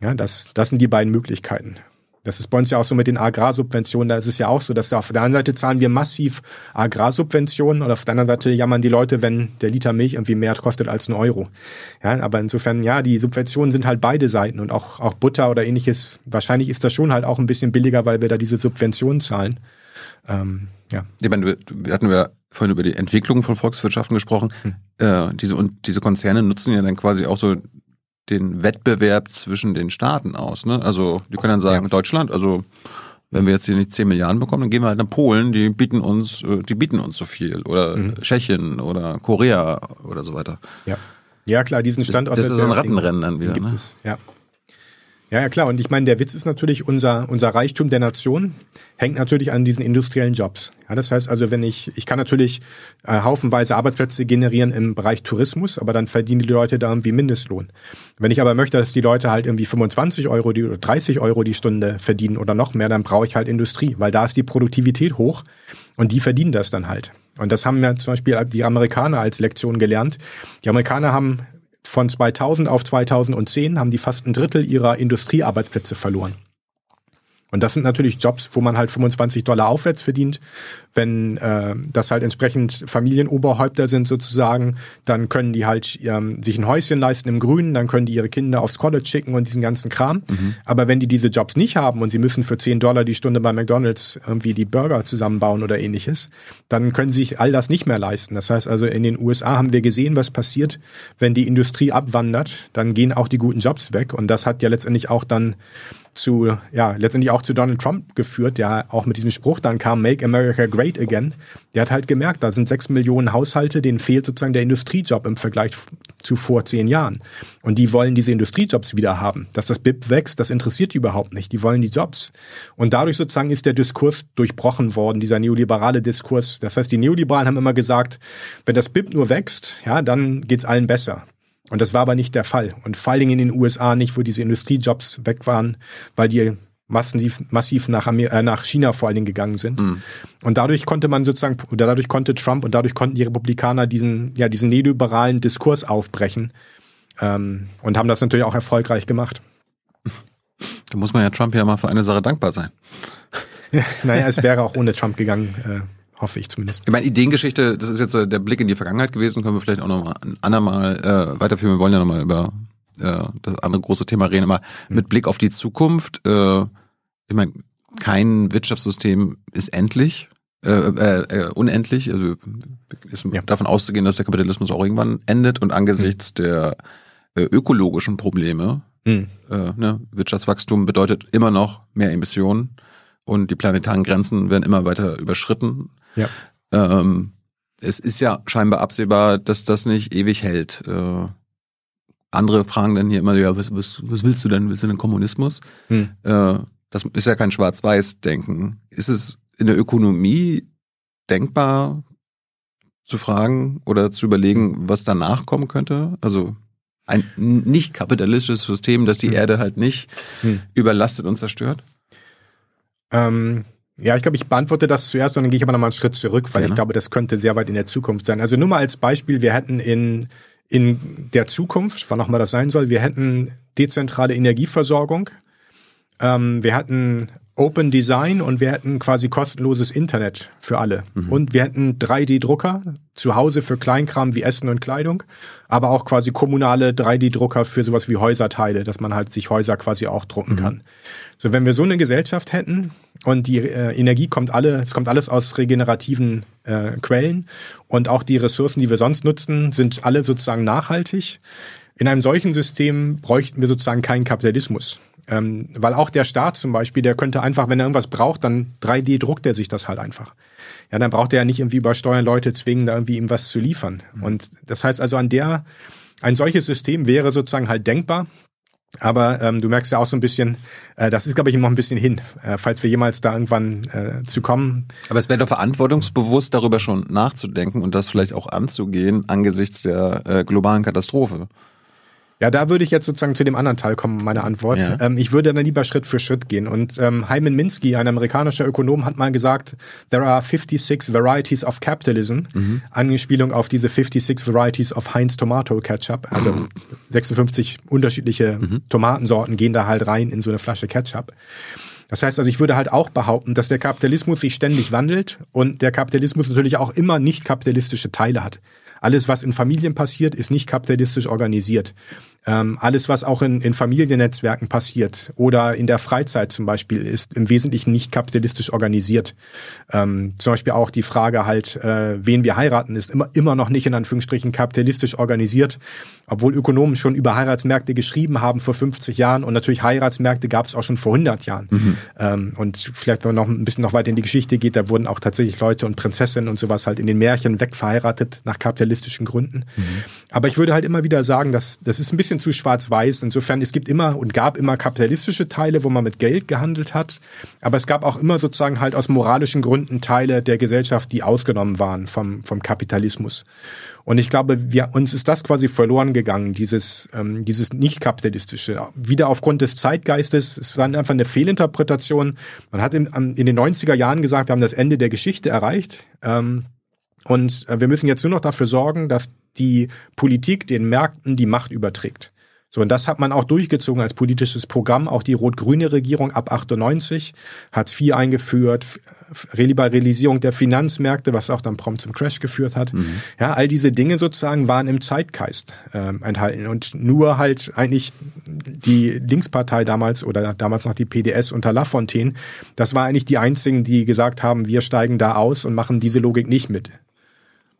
Ja, das, das sind die beiden Möglichkeiten. Das ist bei uns ja auch so mit den Agrarsubventionen. Da ist es ja auch so, dass auf der einen Seite zahlen wir massiv Agrarsubventionen und auf der anderen Seite jammern die Leute, wenn der Liter Milch irgendwie mehr kostet als ein Euro. Ja, aber insofern, ja, die Subventionen sind halt beide Seiten und auch, auch Butter oder ähnliches. Wahrscheinlich ist das schon halt auch ein bisschen billiger, weil wir da diese Subventionen zahlen. Ähm, ja. Ich meine, wir hatten wir vorhin über die Entwicklung von Volkswirtschaften gesprochen. Hm. Äh, diese, und diese Konzerne nutzen ja dann quasi auch so den Wettbewerb zwischen den Staaten aus. Ne? Also die können dann sagen, ja. Deutschland, also wenn wir jetzt hier nicht 10 Milliarden bekommen, dann gehen wir halt nach Polen, die bieten uns, äh, die bieten uns so viel. Oder mhm. Tschechien oder Korea oder so weiter. Ja. Ja, klar, diesen Standort. Das, das ist so ein Rattenrennen dann wieder. Gibt ne? es, ja. Ja, ja, klar. Und ich meine, der Witz ist natürlich, unser, unser Reichtum der Nation hängt natürlich an diesen industriellen Jobs. Ja, das heißt also, wenn ich, ich kann natürlich äh, haufenweise Arbeitsplätze generieren im Bereich Tourismus, aber dann verdienen die Leute da irgendwie Mindestlohn. Wenn ich aber möchte, dass die Leute halt irgendwie 25 Euro die, oder 30 Euro die Stunde verdienen oder noch mehr, dann brauche ich halt Industrie, weil da ist die Produktivität hoch und die verdienen das dann halt. Und das haben ja zum Beispiel die Amerikaner als Lektion gelernt. Die Amerikaner haben von 2000 auf 2010 haben die fast ein Drittel ihrer Industriearbeitsplätze verloren. Und das sind natürlich Jobs, wo man halt 25 Dollar aufwärts verdient. Wenn äh, das halt entsprechend Familienoberhäupter sind sozusagen, dann können die halt ähm, sich ein Häuschen leisten im Grünen, dann können die ihre Kinder aufs College schicken und diesen ganzen Kram. Mhm. Aber wenn die diese Jobs nicht haben und sie müssen für 10 Dollar die Stunde bei McDonalds irgendwie die Burger zusammenbauen oder ähnliches, dann können sie sich all das nicht mehr leisten. Das heißt also, in den USA haben wir gesehen, was passiert, wenn die Industrie abwandert, dann gehen auch die guten Jobs weg. Und das hat ja letztendlich auch dann zu, ja, letztendlich auch zu Donald Trump geführt, der auch mit diesem Spruch dann kam, Make America Great Again. Der hat halt gemerkt, da sind sechs Millionen Haushalte, denen fehlt sozusagen der Industriejob im Vergleich zu vor zehn Jahren. Und die wollen diese Industriejobs wieder haben. Dass das BIP wächst, das interessiert die überhaupt nicht. Die wollen die Jobs. Und dadurch sozusagen ist der Diskurs durchbrochen worden, dieser neoliberale Diskurs. Das heißt, die Neoliberalen haben immer gesagt, wenn das BIP nur wächst, ja, dann geht's allen besser. Und das war aber nicht der Fall. Und vor allen Dingen in den USA nicht, wo diese Industriejobs weg waren, weil die massiv, massiv nach, Amer äh, nach China vor allen Dingen gegangen sind. Mhm. Und dadurch konnte man sozusagen, oder dadurch konnte Trump und dadurch konnten die Republikaner diesen, ja, diesen neoliberalen Diskurs aufbrechen ähm, und haben das natürlich auch erfolgreich gemacht. Da muss man ja Trump ja mal für eine Sache dankbar sein. naja, es wäre auch ohne Trump gegangen. Äh, Hoffe ich zumindest. Ich meine, Ideengeschichte, das ist jetzt äh, der Blick in die Vergangenheit gewesen, können wir vielleicht auch noch mal ein andermal äh, weiterführen. Wir wollen ja noch mal über äh, das andere große Thema reden, aber mhm. mit Blick auf die Zukunft, äh, ich meine, kein Wirtschaftssystem ist endlich, äh, äh, äh, unendlich. Also ist ja. davon auszugehen, dass der Kapitalismus auch irgendwann endet und angesichts mhm. der äh, ökologischen Probleme, mhm. äh, ne, Wirtschaftswachstum bedeutet immer noch mehr Emissionen und die planetaren Grenzen werden immer weiter überschritten. Ja. Ähm, es ist ja scheinbar absehbar, dass das nicht ewig hält. Äh, andere fragen dann hier immer, ja, was, was, was willst du denn? Willst du denn Kommunismus? Hm. Äh, das ist ja kein Schwarz-Weiß-Denken. Ist es in der Ökonomie denkbar zu fragen oder zu überlegen, was danach kommen könnte? Also ein nicht kapitalistisches System, das die hm. Erde halt nicht hm. überlastet und zerstört? Ähm, ja, ich glaube, ich beantworte das zuerst und dann gehe ich aber nochmal einen Schritt zurück, weil ja, ich glaube, das könnte sehr weit in der Zukunft sein. Also nur mal als Beispiel, wir hätten in, in der Zukunft, wann auch mal das sein soll, wir hätten dezentrale Energieversorgung, ähm, wir hatten Open Design und wir hätten quasi kostenloses Internet für alle. Mhm. Und wir hätten 3D-Drucker zu Hause für Kleinkram wie Essen und Kleidung, aber auch quasi kommunale 3D-Drucker für sowas wie Häuserteile, dass man halt sich Häuser quasi auch drucken mhm. kann. So, wenn wir so eine Gesellschaft hätten und die äh, Energie kommt alle, es kommt alles aus regenerativen äh, Quellen und auch die Ressourcen, die wir sonst nutzen, sind alle sozusagen nachhaltig. In einem solchen System bräuchten wir sozusagen keinen Kapitalismus. Ähm, weil auch der Staat zum Beispiel, der könnte einfach, wenn er irgendwas braucht, dann 3D druckt er sich das halt einfach. Ja, dann braucht er ja nicht irgendwie über Steuern Leute zwingen, da irgendwie ihm was zu liefern. Mhm. Und das heißt also an der, ein solches System wäre sozusagen halt denkbar. Aber ähm, du merkst ja auch so ein bisschen, äh, das ist, glaube ich, noch ein bisschen hin, äh, falls wir jemals da irgendwann äh, zu kommen. Aber es wäre doch verantwortungsbewusst, darüber schon nachzudenken und das vielleicht auch anzugehen angesichts der äh, globalen Katastrophe. Ja, da würde ich jetzt sozusagen zu dem anderen Teil kommen, meine Antwort. Ja. Ähm, ich würde dann lieber Schritt für Schritt gehen. Und ähm, Hyman Minsky, ein amerikanischer Ökonom, hat mal gesagt, there are 56 varieties of capitalism, mhm. Angespielung auf diese 56 varieties of Heinz Tomato Ketchup. Also mhm. 56 unterschiedliche mhm. Tomatensorten gehen da halt rein in so eine Flasche Ketchup. Das heißt also, ich würde halt auch behaupten, dass der Kapitalismus sich ständig wandelt und der Kapitalismus natürlich auch immer nicht kapitalistische Teile hat. Alles, was in Familien passiert, ist nicht kapitalistisch organisiert. Ähm, alles, was auch in, in Familiennetzwerken passiert oder in der Freizeit zum Beispiel, ist im Wesentlichen nicht kapitalistisch organisiert. Ähm, zum Beispiel auch die Frage halt, äh, wen wir heiraten, ist immer, immer noch nicht in Anführungsstrichen kapitalistisch organisiert, obwohl Ökonomen schon über Heiratsmärkte geschrieben haben vor 50 Jahren und natürlich Heiratsmärkte gab es auch schon vor 100 Jahren. Mhm. Ähm, und vielleicht, wenn man noch ein bisschen noch weiter in die Geschichte geht, da wurden auch tatsächlich Leute und Prinzessinnen und sowas halt in den Märchen wegverheiratet nach kapitalistischen Gründen. Mhm. Aber ich würde halt immer wieder sagen, dass das ist ein bisschen zu schwarz-weiß. Insofern, es gibt immer und gab immer kapitalistische Teile, wo man mit Geld gehandelt hat. Aber es gab auch immer sozusagen halt aus moralischen Gründen Teile der Gesellschaft, die ausgenommen waren vom, vom Kapitalismus. Und ich glaube, wir, uns ist das quasi verloren gegangen, dieses, ähm, dieses nicht-kapitalistische. Wieder aufgrund des Zeitgeistes. Es war einfach eine Fehlinterpretation. Man hat in, in den 90er Jahren gesagt, wir haben das Ende der Geschichte erreicht. Ähm, und äh, wir müssen jetzt nur noch dafür sorgen, dass die Politik den Märkten die Macht überträgt. So, und das hat man auch durchgezogen als politisches Programm. Auch die rot-grüne Regierung ab 98 hat IV eingeführt, Reliberalisierung der Finanzmärkte, was auch dann prompt zum Crash geführt hat. Mhm. Ja, all diese Dinge sozusagen waren im Zeitgeist äh, enthalten und nur halt eigentlich die Linkspartei damals oder damals noch die PDS unter Lafontaine, das war eigentlich die einzigen, die gesagt haben, wir steigen da aus und machen diese Logik nicht mit.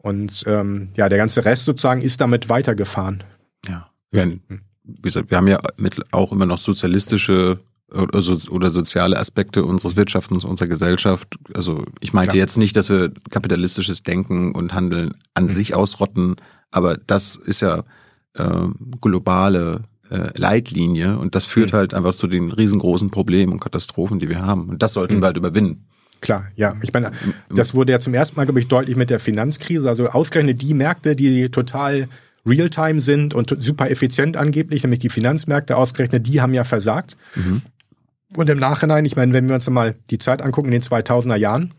Und ähm, ja, der ganze Rest sozusagen ist damit weitergefahren. Ja. Wir, wie gesagt, wir haben ja mit auch immer noch sozialistische oder, so, oder soziale Aspekte unseres Wirtschaftens, unserer Gesellschaft. Also ich meinte Klar. jetzt nicht, dass wir kapitalistisches Denken und Handeln an mhm. sich ausrotten, aber das ist ja äh, globale äh, Leitlinie und das führt mhm. halt einfach zu den riesengroßen Problemen und Katastrophen, die wir haben. Und das sollten mhm. wir halt überwinden. Klar, ja. Ich meine, das wurde ja zum ersten Mal, glaube ich, deutlich mit der Finanzkrise. Also ausgerechnet die Märkte, die total real-time sind und super effizient angeblich, nämlich die Finanzmärkte ausgerechnet, die haben ja versagt. Mhm. Und im Nachhinein, ich meine, wenn wir uns mal die Zeit angucken in den 2000er Jahren,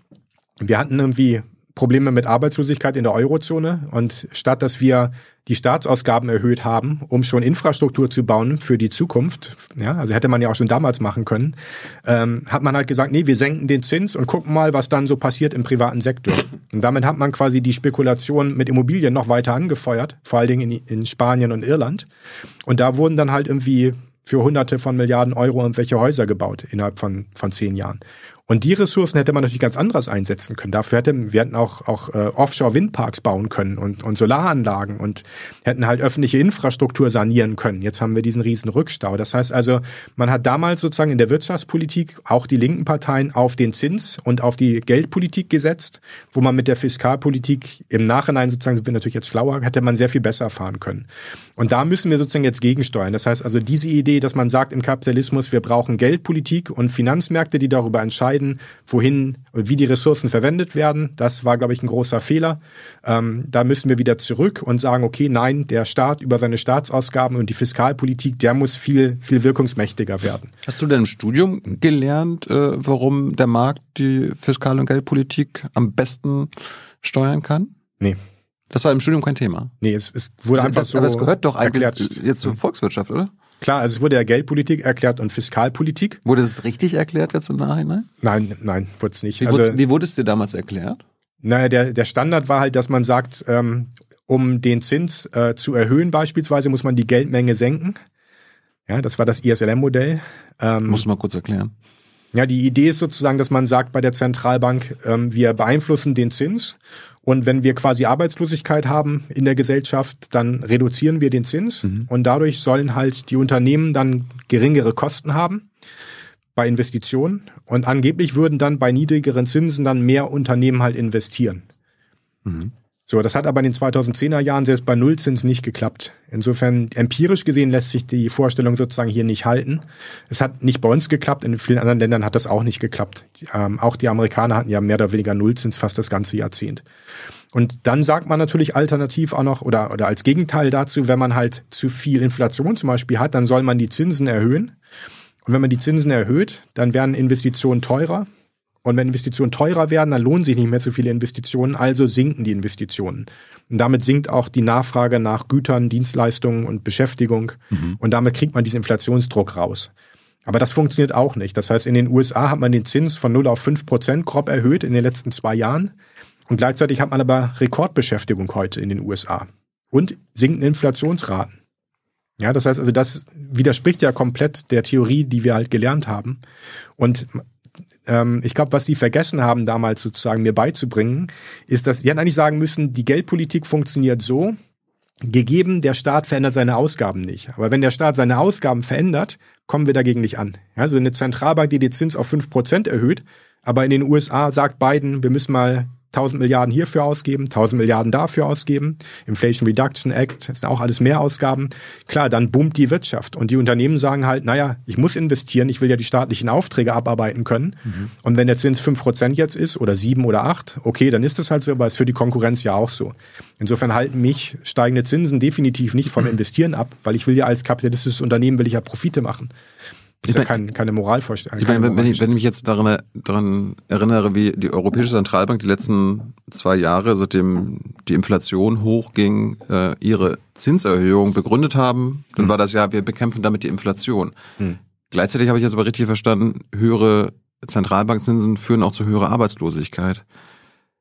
wir hatten irgendwie Probleme mit Arbeitslosigkeit in der Eurozone und statt dass wir die Staatsausgaben erhöht haben, um schon Infrastruktur zu bauen für die Zukunft, ja, also hätte man ja auch schon damals machen können, ähm, hat man halt gesagt, nee, wir senken den Zins und gucken mal, was dann so passiert im privaten Sektor. Und damit hat man quasi die Spekulation mit Immobilien noch weiter angefeuert, vor allen Dingen in, in Spanien und Irland. Und da wurden dann halt irgendwie für Hunderte von Milliarden Euro irgendwelche Häuser gebaut innerhalb von, von zehn Jahren. Und die Ressourcen hätte man natürlich ganz anders einsetzen können. Dafür hätten wir hätten auch, auch äh, Offshore-Windparks bauen können und, und Solaranlagen und hätten halt öffentliche Infrastruktur sanieren können. Jetzt haben wir diesen riesen Rückstau. Das heißt also, man hat damals sozusagen in der Wirtschaftspolitik auch die linken Parteien auf den Zins und auf die Geldpolitik gesetzt, wo man mit der Fiskalpolitik im Nachhinein sozusagen, sind wir natürlich jetzt schlauer, hätte man sehr viel besser fahren können. Und da müssen wir sozusagen jetzt gegensteuern. Das heißt also diese Idee, dass man sagt im Kapitalismus, wir brauchen Geldpolitik und Finanzmärkte, die darüber entscheiden, wohin und wie die Ressourcen verwendet werden, das war, glaube ich, ein großer Fehler. Ähm, da müssen wir wieder zurück und sagen, okay, nein, der Staat über seine Staatsausgaben und die Fiskalpolitik, der muss viel, viel wirkungsmächtiger werden. Hast du denn im Studium gelernt, äh, warum der Markt die Fiskal- und Geldpolitik am besten steuern kann? Nee. Das war im Studium kein Thema. Nee, es, es wurde Also einfach das, so. aber es gehört doch eigentlich erklärt. jetzt zur Volkswirtschaft, oder? Klar, also es wurde ja Geldpolitik erklärt und Fiskalpolitik. Wurde es richtig erklärt jetzt im Nachhinein? Nein, nein, wurde es nicht. Wie, also, wurde, wie wurde es dir damals erklärt? naja, der, der Standard war halt, dass man sagt, ähm, um den Zins äh, zu erhöhen beispielsweise, muss man die Geldmenge senken. Ja, das war das ISLM-Modell. Ähm, Muss mal kurz erklären. Ja, die Idee ist sozusagen, dass man sagt bei der Zentralbank, ähm, wir beeinflussen den Zins und wenn wir quasi Arbeitslosigkeit haben in der Gesellschaft, dann reduzieren wir den Zins. Und dadurch sollen halt die Unternehmen dann geringere Kosten haben bei Investitionen. Und angeblich würden dann bei niedrigeren Zinsen dann mehr Unternehmen halt investieren. So, das hat aber in den 2010er Jahren selbst bei Nullzins nicht geklappt. Insofern empirisch gesehen lässt sich die Vorstellung sozusagen hier nicht halten. Es hat nicht bei uns geklappt, in vielen anderen Ländern hat das auch nicht geklappt. Ähm, auch die Amerikaner hatten ja mehr oder weniger Nullzins fast das ganze Jahrzehnt. Und dann sagt man natürlich alternativ auch noch oder, oder als Gegenteil dazu, wenn man halt zu viel Inflation zum Beispiel hat, dann soll man die Zinsen erhöhen. Und wenn man die Zinsen erhöht, dann werden Investitionen teurer. Und wenn Investitionen teurer werden, dann lohnen sich nicht mehr so viele Investitionen, also sinken die Investitionen. Und damit sinkt auch die Nachfrage nach Gütern, Dienstleistungen und Beschäftigung. Und damit kriegt man diesen Inflationsdruck raus. Aber das funktioniert auch nicht. Das heißt, in den USA hat man den Zins von 0 auf 5 Prozent grob erhöht in den letzten zwei Jahren. Und gleichzeitig hat man aber Rekordbeschäftigung heute in den USA. Und sinkende Inflationsraten. Ja, das heißt also, das widerspricht ja komplett der Theorie, die wir halt gelernt haben. Und ähm, ich glaube, was die vergessen haben, damals sozusagen mir beizubringen, ist, dass sie hätten eigentlich sagen müssen, die Geldpolitik funktioniert so, gegeben, der Staat verändert seine Ausgaben nicht. Aber wenn der Staat seine Ausgaben verändert, kommen wir dagegen nicht an. Also eine Zentralbank, die den Zins auf 5% erhöht, aber in den USA sagt Biden, wir müssen mal 1000 Milliarden hierfür ausgeben, 1000 Milliarden dafür ausgeben. Inflation Reduction Act, das sind auch alles Mehrausgaben. Klar, dann boomt die Wirtschaft und die Unternehmen sagen halt, naja, ich muss investieren, ich will ja die staatlichen Aufträge abarbeiten können. Und wenn der Zins 5% jetzt ist oder 7 oder 8, okay, dann ist das halt so, aber ist für die Konkurrenz ja auch so. Insofern halten mich steigende Zinsen definitiv nicht vom Investieren ab, weil ich will ja als kapitalistisches Unternehmen will ich ja Profite machen. Das ist ja kein, keine Moralvorstellung. Ich meine, wenn, wenn, ich, wenn ich mich jetzt daran, daran erinnere, wie die Europäische Zentralbank die letzten zwei Jahre, seitdem die Inflation hochging, äh, ihre Zinserhöhung begründet haben, dann war das ja, wir bekämpfen damit die Inflation. Gleichzeitig habe ich jetzt aber richtig verstanden, höhere Zentralbankzinsen führen auch zu höherer Arbeitslosigkeit.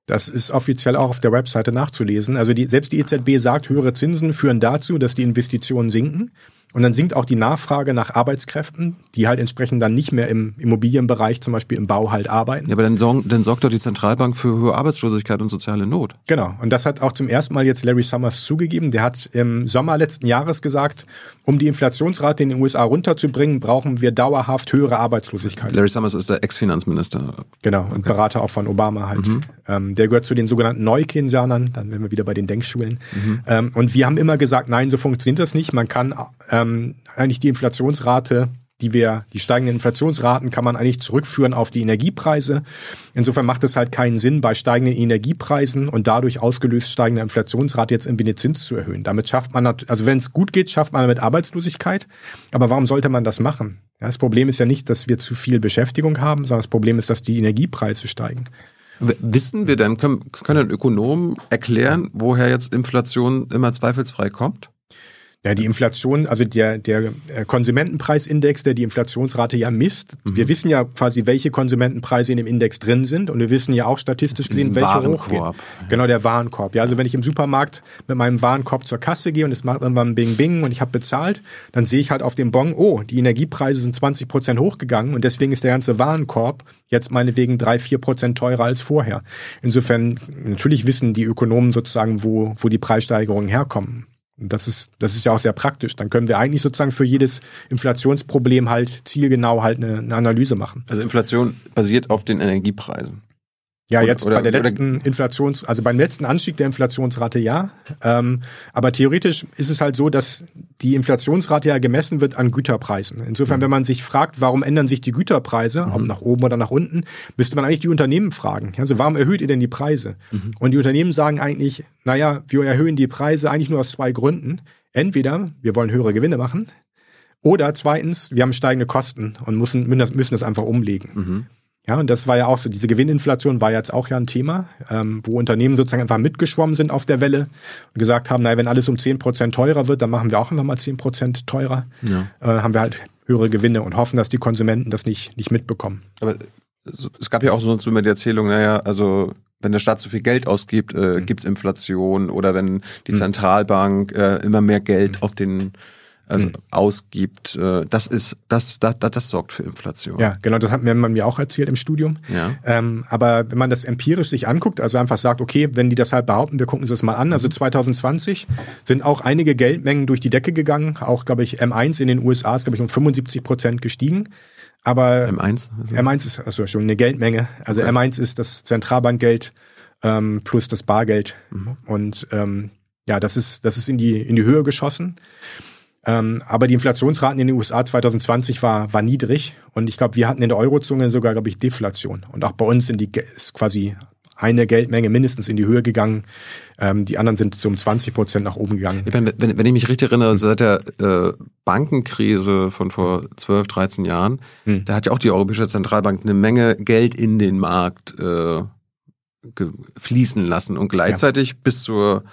Das ist offiziell auch auf der Webseite nachzulesen. Also die, selbst die EZB sagt, höhere Zinsen führen dazu, dass die Investitionen sinken. Und dann sinkt auch die Nachfrage nach Arbeitskräften, die halt entsprechend dann nicht mehr im Immobilienbereich, zum Beispiel im Bau halt arbeiten. Ja, aber dann, sorgen, dann sorgt doch die Zentralbank für höhere Arbeitslosigkeit und soziale Not. Genau. Und das hat auch zum ersten Mal jetzt Larry Summers zugegeben. Der hat im Sommer letzten Jahres gesagt, um die Inflationsrate in den USA runterzubringen, brauchen wir dauerhaft höhere Arbeitslosigkeit. Larry Summers ist der Ex-Finanzminister. Genau, und Berater auch von Obama halt. Ähm, der gehört zu den sogenannten Neukeynesianern, dann wären wir wieder bei den Denkschulen. Ähm, und wir haben immer gesagt, nein, so funktioniert das nicht. Man kann ähm, eigentlich die Inflationsrate, die wir, die steigenden Inflationsraten kann man eigentlich zurückführen auf die Energiepreise. Insofern macht es halt keinen Sinn, bei steigenden Energiepreisen und dadurch ausgelöst steigender Inflationsrate jetzt irgendwie den Zins zu erhöhen. Damit schafft man, also wenn es gut geht, schafft man damit Arbeitslosigkeit. Aber warum sollte man das machen? Ja, das Problem ist ja nicht, dass wir zu viel Beschäftigung haben, sondern das Problem ist, dass die Energiepreise steigen. Wissen wir denn, können, können Ökonomen erklären, woher jetzt Inflation immer zweifelsfrei kommt? Ja, die Inflation, also der, der äh, Konsumentenpreisindex, der die Inflationsrate ja misst. Mhm. Wir wissen ja quasi, welche Konsumentenpreise in dem Index drin sind und wir wissen ja auch statistisch gesehen, welche Warenkorb. hochgehen. Genau, der Warenkorb. Ja, also wenn ich im Supermarkt mit meinem Warenkorb zur Kasse gehe und es macht irgendwann Bing Bing und ich habe bezahlt, dann sehe ich halt auf dem Bon, oh, die Energiepreise sind 20 Prozent hochgegangen und deswegen ist der ganze Warenkorb jetzt meinetwegen drei, vier Prozent teurer als vorher. Insofern, natürlich wissen die Ökonomen sozusagen, wo, wo die Preissteigerungen herkommen. Das ist, das ist ja auch sehr praktisch. Dann können wir eigentlich sozusagen für jedes Inflationsproblem halt zielgenau halt eine, eine Analyse machen. Also Inflation basiert auf den Energiepreisen. Ja, jetzt oder, bei der letzten Inflations, also beim letzten Anstieg der Inflationsrate ja. Ähm, aber theoretisch ist es halt so, dass die Inflationsrate ja gemessen wird an Güterpreisen. Insofern, mhm. wenn man sich fragt, warum ändern sich die Güterpreise, mhm. ob nach oben oder nach unten, müsste man eigentlich die Unternehmen fragen. Also warum erhöht ihr denn die Preise? Mhm. Und die Unternehmen sagen eigentlich, naja, wir erhöhen die Preise eigentlich nur aus zwei Gründen. Entweder wir wollen höhere Gewinne machen oder zweitens, wir haben steigende Kosten und müssen, müssen das einfach umlegen. Ja, und das war ja auch so, diese Gewinninflation war jetzt auch ja ein Thema, ähm, wo Unternehmen sozusagen einfach mitgeschwommen sind auf der Welle und gesagt haben, naja, wenn alles um zehn Prozent teurer wird, dann machen wir auch einfach mal zehn Prozent teurer. Ja. Äh, haben wir halt höhere Gewinne und hoffen, dass die Konsumenten das nicht, nicht mitbekommen. Aber es gab ja auch sonst immer die Erzählung, naja, also wenn der Staat zu viel Geld ausgibt, äh, mhm. gibt es Inflation oder wenn die mhm. Zentralbank äh, immer mehr Geld mhm. auf den also mhm. ausgibt, äh, das ist, das, das, das, das sorgt für Inflation. Ja, genau, das hat man mir auch erzählt im Studium. Ja. Ähm, aber wenn man das empirisch sich anguckt, also einfach sagt, okay, wenn die das halt behaupten, wir gucken uns das mal an. Also 2020 mhm. sind auch einige Geldmengen durch die Decke gegangen. Auch, glaube ich, M1 in den USA ist, glaube ich, um 75 Prozent gestiegen. Aber M1? Also M1 ist also schon eine Geldmenge. Also okay. M1 ist das Zentralbankgeld ähm, plus das Bargeld. Mhm. Und ähm, ja, das ist, das ist in die, in die Höhe geschossen. Ähm, aber die Inflationsraten in den USA 2020 war, war niedrig. Und ich glaube, wir hatten in der Eurozone sogar, glaube ich, Deflation. Und auch bei uns sind die, ist quasi eine Geldmenge mindestens in die Höhe gegangen. Ähm, die anderen sind so um 20 Prozent nach oben gegangen. Ich meine, wenn, wenn ich mich richtig erinnere, seit der äh, Bankenkrise von vor 12, 13 Jahren, hm. da hat ja auch die Europäische Zentralbank eine Menge Geld in den Markt äh, fließen lassen und gleichzeitig ja. bis zur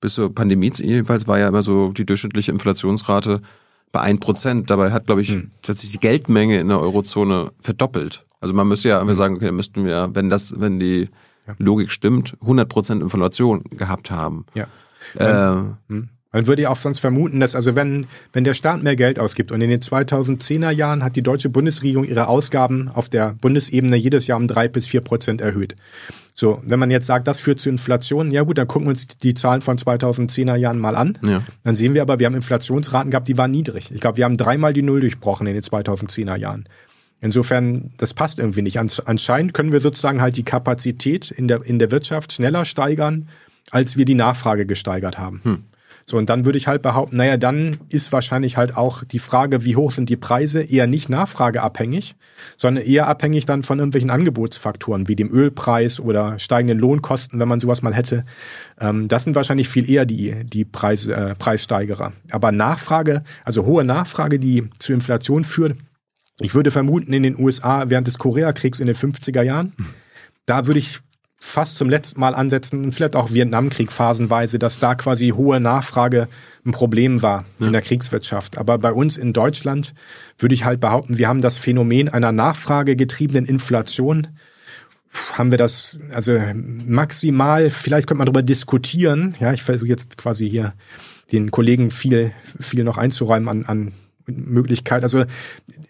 bis zur Pandemie jedenfalls war ja immer so die durchschnittliche Inflationsrate bei ein Prozent. Dabei hat, glaube ich, hm. tatsächlich die Geldmenge in der Eurozone verdoppelt. Also man müsste ja hm. sagen, okay, dann müssten wir, wenn das, wenn die ja. Logik stimmt, 100 Prozent Inflation gehabt haben. Ja. Äh, hm. Man würde ja auch sonst vermuten, dass also wenn, wenn der Staat mehr Geld ausgibt und in den 2010er Jahren hat die deutsche Bundesregierung ihre Ausgaben auf der Bundesebene jedes Jahr um drei bis vier Prozent erhöht. So, wenn man jetzt sagt, das führt zu Inflation, ja gut, dann gucken wir uns die Zahlen von 2010er Jahren mal an. Ja. Dann sehen wir aber, wir haben Inflationsraten gehabt, die waren niedrig. Ich glaube, wir haben dreimal die Null durchbrochen in den 2010er Jahren. Insofern, das passt irgendwie nicht. Anscheinend können wir sozusagen halt die Kapazität in der, in der Wirtschaft schneller steigern, als wir die Nachfrage gesteigert haben. Hm. So, und dann würde ich halt behaupten, naja, dann ist wahrscheinlich halt auch die Frage, wie hoch sind die Preise, eher nicht nachfrageabhängig, sondern eher abhängig dann von irgendwelchen Angebotsfaktoren, wie dem Ölpreis oder steigenden Lohnkosten, wenn man sowas mal hätte. Ähm, das sind wahrscheinlich viel eher die, die Preis, äh, Preissteigerer. Aber Nachfrage, also hohe Nachfrage, die zu Inflation führt, ich würde vermuten, in den USA während des Koreakriegs in den 50er Jahren, da würde ich fast zum letzten Mal ansetzen und vielleicht auch Vietnamkrieg phasenweise, dass da quasi hohe Nachfrage ein Problem war ja. in der Kriegswirtschaft. Aber bei uns in Deutschland würde ich halt behaupten, wir haben das Phänomen einer nachfragegetriebenen Inflation. Haben wir das, also maximal, vielleicht könnte man darüber diskutieren. Ja, ich versuche jetzt quasi hier den Kollegen viel, viel noch einzuräumen an, an Möglichkeit. Also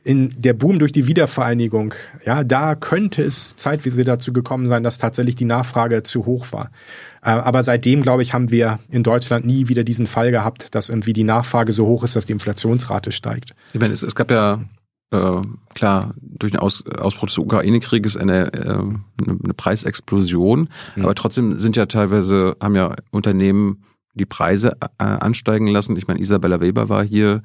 in der Boom durch die Wiedervereinigung, ja, da könnte es zeitweise dazu gekommen sein, dass tatsächlich die Nachfrage zu hoch war. Äh, aber seitdem, glaube ich, haben wir in Deutschland nie wieder diesen Fall gehabt, dass irgendwie die Nachfrage so hoch ist, dass die Inflationsrate steigt. Ich meine, es, es gab ja äh, klar, durch den Aus, Ausbruch des Ukraine-Krieges eine, äh, eine Preisexplosion, mhm. aber trotzdem sind ja teilweise, haben ja Unternehmen die Preise äh, ansteigen lassen. Ich meine, Isabella Weber war hier,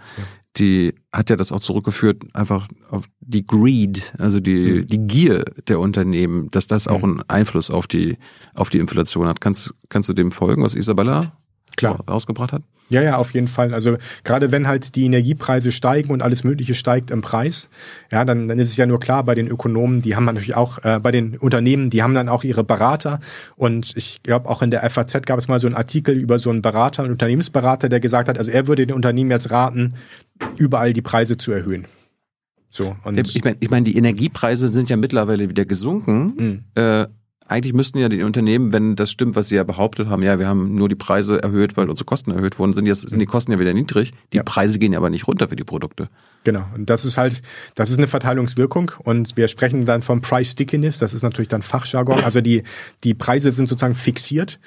die hat ja das auch zurückgeführt, einfach auf die Greed, also die, mhm. die Gier der Unternehmen, dass das auch einen Einfluss auf die, auf die Inflation hat. Kannst, kannst du dem folgen, was Isabella Klar. ausgebracht hat? Ja, ja, auf jeden Fall. Also gerade wenn halt die Energiepreise steigen und alles Mögliche steigt im Preis, ja, dann, dann ist es ja nur klar, bei den Ökonomen, die haben natürlich auch, äh, bei den Unternehmen, die haben dann auch ihre Berater. Und ich glaube, auch in der FAZ gab es mal so einen Artikel über so einen Berater, einen Unternehmensberater, der gesagt hat, also er würde den Unternehmen jetzt raten, überall die Preise zu erhöhen. So, und ich meine, ich mein, die Energiepreise sind ja mittlerweile wieder gesunken. Mhm. Äh, eigentlich müssten ja die Unternehmen, wenn das stimmt, was sie ja behauptet haben, ja, wir haben nur die Preise erhöht, weil unsere Kosten erhöht wurden, sind jetzt sind die Kosten ja wieder niedrig. Die ja. Preise gehen ja aber nicht runter für die Produkte. Genau. Und das ist halt, das ist eine Verteilungswirkung. Und wir sprechen dann vom Price Stickiness. Das ist natürlich dann Fachjargon. Also die, die Preise sind sozusagen fixiert.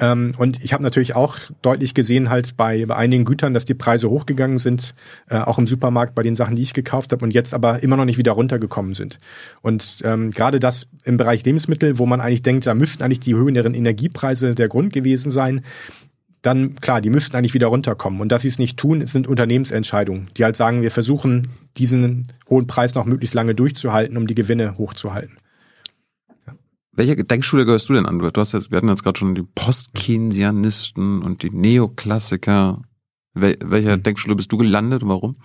Ähm, und ich habe natürlich auch deutlich gesehen, halt bei, bei einigen Gütern, dass die Preise hochgegangen sind, äh, auch im Supermarkt bei den Sachen, die ich gekauft habe und jetzt aber immer noch nicht wieder runtergekommen sind. Und ähm, gerade das im Bereich Lebensmittel, wo man eigentlich denkt, da müssten eigentlich die höheren Energiepreise der Grund gewesen sein, dann klar, die müssten eigentlich wieder runterkommen. Und dass sie es nicht tun, sind Unternehmensentscheidungen, die halt sagen, wir versuchen, diesen hohen Preis noch möglichst lange durchzuhalten, um die Gewinne hochzuhalten. Welche Denkschule gehörst du denn an? Du hast jetzt, wir hatten jetzt gerade schon die Postkeynesianisten und die Neoklassiker. Wel welcher hm. Denkschule bist du gelandet und warum?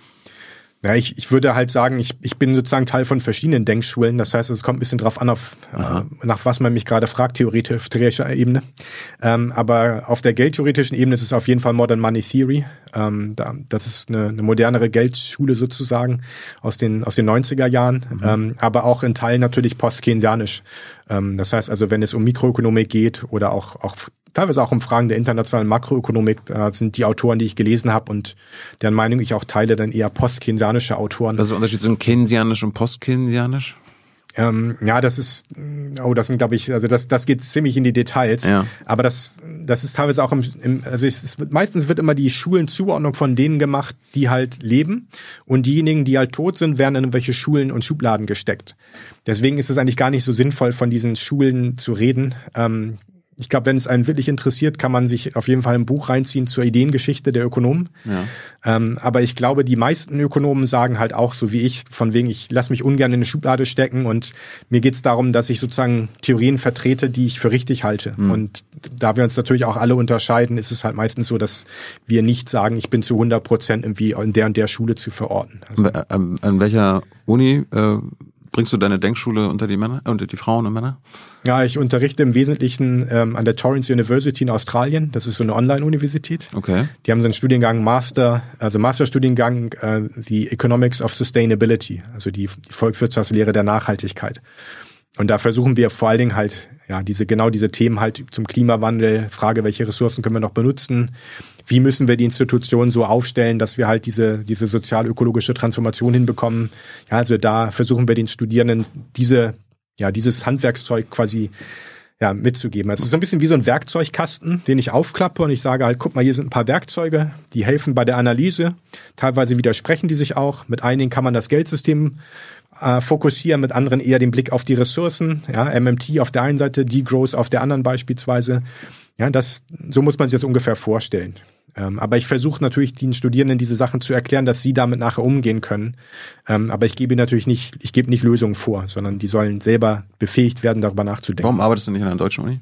Ja, ich, ich würde halt sagen, ich, ich bin sozusagen Teil von verschiedenen Denkschulen. Das heißt, es kommt ein bisschen drauf an, auf, äh, nach was man mich gerade fragt, theoretischer Ebene. Ähm, aber auf der geldtheoretischen Ebene ist es auf jeden Fall Modern Money Theory. Ähm, da, das ist eine, eine modernere Geldschule sozusagen aus den, aus den 90er Jahren. Mhm. Ähm, aber auch in Teilen natürlich postkeynesianisch. Ähm, das heißt also, wenn es um Mikroökonomik geht oder auch, auch teilweise auch um Fragen der internationalen Makroökonomik. Da sind die Autoren, die ich gelesen habe und deren Meinung ich auch teile, dann eher postkeynesianische Autoren. Was ist der Unterschied zwischen keynesianisch und postkeynesianisch? Ähm, ja, das ist, oh, das sind, glaube ich, also das, das geht ziemlich in die Details. Ja. Aber das, das ist teilweise auch im, im also es ist, meistens wird immer die Schulenzuordnung von denen gemacht, die halt leben. Und diejenigen, die halt tot sind, werden in irgendwelche Schulen und Schubladen gesteckt. Deswegen ist es eigentlich gar nicht so sinnvoll, von diesen Schulen zu reden. Ähm, ich glaube, wenn es einen wirklich interessiert, kann man sich auf jeden Fall ein Buch reinziehen zur Ideengeschichte der Ökonomen. Ja. Ähm, aber ich glaube, die meisten Ökonomen sagen halt auch, so wie ich, von wegen, ich lasse mich ungern in eine Schublade stecken und mir geht es darum, dass ich sozusagen Theorien vertrete, die ich für richtig halte. Mhm. Und da wir uns natürlich auch alle unterscheiden, ist es halt meistens so, dass wir nicht sagen, ich bin zu 100 Prozent irgendwie in der und der Schule zu verorten. Also, an, an welcher Uni äh, bringst du deine Denkschule unter die Männer, unter die Frauen und Männer? Ja, ich unterrichte im Wesentlichen ähm, an der Torrance University in Australien. Das ist so eine Online-Universität. Okay. Die haben so einen Studiengang Master, also Masterstudiengang, äh, die Economics of Sustainability, also die, die Volkswirtschaftslehre der Nachhaltigkeit. Und da versuchen wir vor allen Dingen halt, ja, diese, genau diese Themen halt zum Klimawandel, Frage, welche Ressourcen können wir noch benutzen, wie müssen wir die Institutionen so aufstellen, dass wir halt diese, diese sozial-ökologische Transformation hinbekommen. Ja, also da versuchen wir den Studierenden diese, ja, dieses Handwerkszeug quasi ja, mitzugeben. Es ist so ein bisschen wie so ein Werkzeugkasten, den ich aufklappe und ich sage halt, guck mal, hier sind ein paar Werkzeuge, die helfen bei der Analyse. Teilweise widersprechen die sich auch. Mit einigen kann man das Geldsystem äh, fokussieren, mit anderen eher den Blick auf die Ressourcen. Ja, MMT auf der einen Seite, Degrowth auf der anderen beispielsweise. Ja, das, so muss man sich das ungefähr vorstellen. Ähm, aber ich versuche natürlich den Studierenden diese Sachen zu erklären, dass sie damit nachher umgehen können. Ähm, aber ich gebe natürlich nicht, ich gebe nicht Lösungen vor, sondern die sollen selber befähigt werden, darüber nachzudenken. Warum arbeitest du nicht an einer deutschen Uni?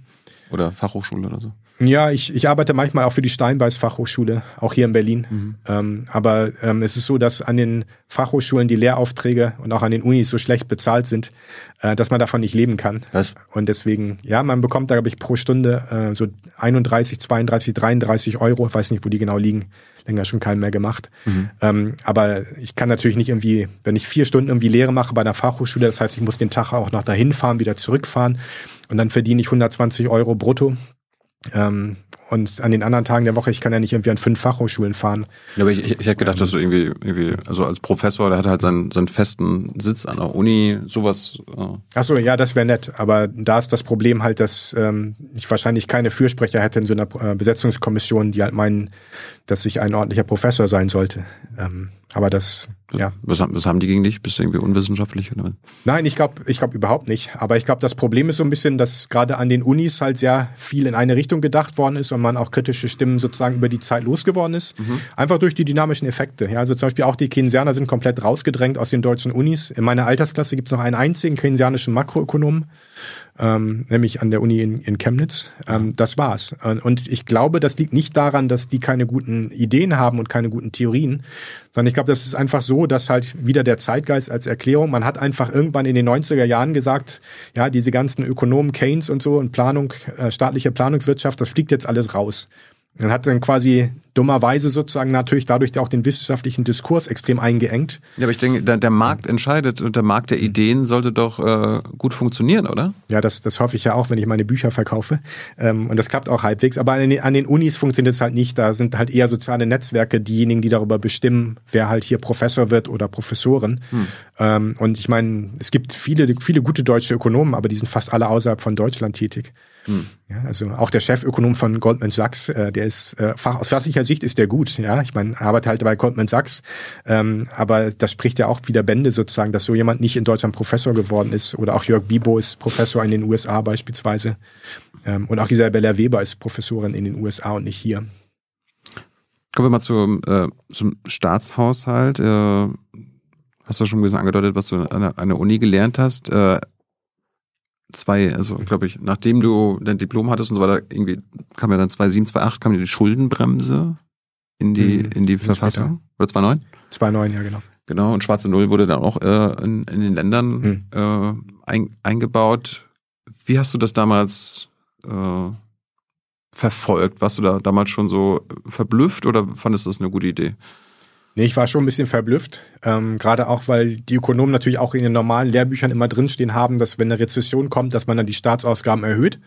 Oder Fachhochschule oder so? Ja, ich, ich arbeite manchmal auch für die Steinbeis Fachhochschule, auch hier in Berlin. Mhm. Ähm, aber ähm, es ist so, dass an den Fachhochschulen die Lehraufträge und auch an den Unis so schlecht bezahlt sind, äh, dass man davon nicht leben kann. Was? Und deswegen, ja, man bekommt da, glaube ich, pro Stunde äh, so 31, 32, 33 Euro. Ich weiß nicht, wo die genau liegen. Länger schon keinen mehr gemacht. Mhm. Ähm, aber ich kann natürlich nicht irgendwie, wenn ich vier Stunden irgendwie Lehre mache bei einer Fachhochschule, das heißt, ich muss den Tag auch noch dahin fahren, wieder zurückfahren und dann verdiene ich 120 Euro brutto. Ähm, und an den anderen Tagen der Woche, ich kann ja nicht irgendwie an fünf Fachhochschulen fahren. Ja, aber ich, ich, ich hätte gedacht, dass du irgendwie, irgendwie, also als Professor, der hat halt seinen, seinen festen Sitz an der Uni, sowas. Äh. Ach so, ja, das wäre nett. Aber da ist das Problem halt, dass ähm, ich wahrscheinlich keine Fürsprecher hätte in so einer äh, Besetzungskommission, die halt meinen, dass ich ein ordentlicher Professor sein sollte. Ähm, aber das, ja. Was, was haben die gegen dich? Bist du irgendwie unwissenschaftlich? Oder? Nein, ich glaube ich glaub überhaupt nicht. Aber ich glaube, das Problem ist so ein bisschen, dass gerade an den Unis halt sehr viel in eine Richtung gedacht worden ist und man auch kritische Stimmen sozusagen über die Zeit losgeworden ist. Mhm. Einfach durch die dynamischen Effekte. Ja, also zum Beispiel auch die Keynesianer sind komplett rausgedrängt aus den deutschen Unis. In meiner Altersklasse gibt es noch einen einzigen keynesianischen Makroökonom ähm, nämlich an der Uni in, in Chemnitz. Ähm, das war's. Und ich glaube, das liegt nicht daran, dass die keine guten Ideen haben und keine guten Theorien, sondern ich glaube, das ist einfach so, dass halt wieder der Zeitgeist als Erklärung, man hat einfach irgendwann in den 90er Jahren gesagt, ja, diese ganzen Ökonomen, Keynes und so und Planung, äh, staatliche Planungswirtschaft, das fliegt jetzt alles raus. Man hat dann quasi dummerweise sozusagen natürlich dadurch auch den wissenschaftlichen Diskurs extrem eingeengt. Ja, aber ich denke, der, der Markt entscheidet und der Markt der Ideen sollte doch äh, gut funktionieren, oder? Ja, das, das hoffe ich ja auch, wenn ich meine Bücher verkaufe. Ähm, und das klappt auch halbwegs. Aber an den, an den Unis funktioniert es halt nicht. Da sind halt eher soziale Netzwerke diejenigen, die darüber bestimmen, wer halt hier Professor wird oder Professorin. Hm. Ähm, und ich meine, es gibt viele, viele gute deutsche Ökonomen, aber die sind fast alle außerhalb von Deutschland tätig. Hm. Ja, also auch der Chefökonom von Goldman Sachs, äh, der ist äh, aus fachlicher Sicht ist der gut. Ja, ich meine, arbeitet halt bei Goldman Sachs, ähm, aber das spricht ja auch wieder Bände sozusagen, dass so jemand nicht in Deutschland Professor geworden ist. Oder auch Jörg Bibo ist Professor in den USA beispielsweise. Ähm, und auch Isabella Weber ist Professorin in den USA und nicht hier. Kommen wir mal zum, äh, zum Staatshaushalt. Äh, hast du schon ein bisschen angedeutet, was du an der, an der Uni gelernt hast. Äh, zwei, also glaube ich, nachdem du dein Diplom hattest und so weiter, irgendwie kam ja dann 2007, 2008 kam die Schuldenbremse in die, mhm, in die Verfassung. Oder 2009? 2009, ja, genau. Genau, und schwarze Null wurde dann auch äh, in, in den Ländern mhm. äh, ein, eingebaut. Wie hast du das damals äh, verfolgt? Warst du da damals schon so verblüfft oder fandest du das eine gute Idee? Nee, ich war schon ein bisschen verblüfft. Ähm, Gerade auch, weil die Ökonomen natürlich auch in den normalen Lehrbüchern immer drinstehen haben, dass wenn eine Rezession kommt, dass man dann die Staatsausgaben erhöht.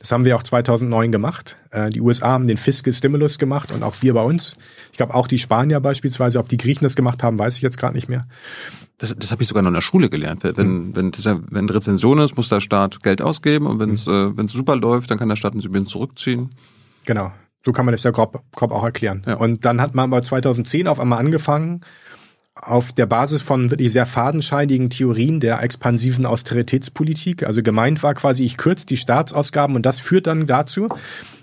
Das haben wir auch 2009 gemacht. Äh, die USA haben den Fiscal Stimulus gemacht und auch wir bei uns. Ich glaube auch die Spanier beispielsweise, ob die Griechen das gemacht haben, weiß ich jetzt gerade nicht mehr. Das, das habe ich sogar noch in der Schule gelernt. Wenn, mhm. wenn, das, wenn Rezension ist, muss der Staat Geld ausgeben und wenn es mhm. äh, super läuft, dann kann der Staat uns übrigens zurückziehen. Genau. So kann man das ja grob, grob auch erklären. Ja. Und dann hat man aber 2010 auf einmal angefangen, auf der Basis von wirklich sehr fadenscheidigen Theorien der expansiven Austeritätspolitik. Also gemeint war quasi, ich kürze die Staatsausgaben und das führt dann dazu,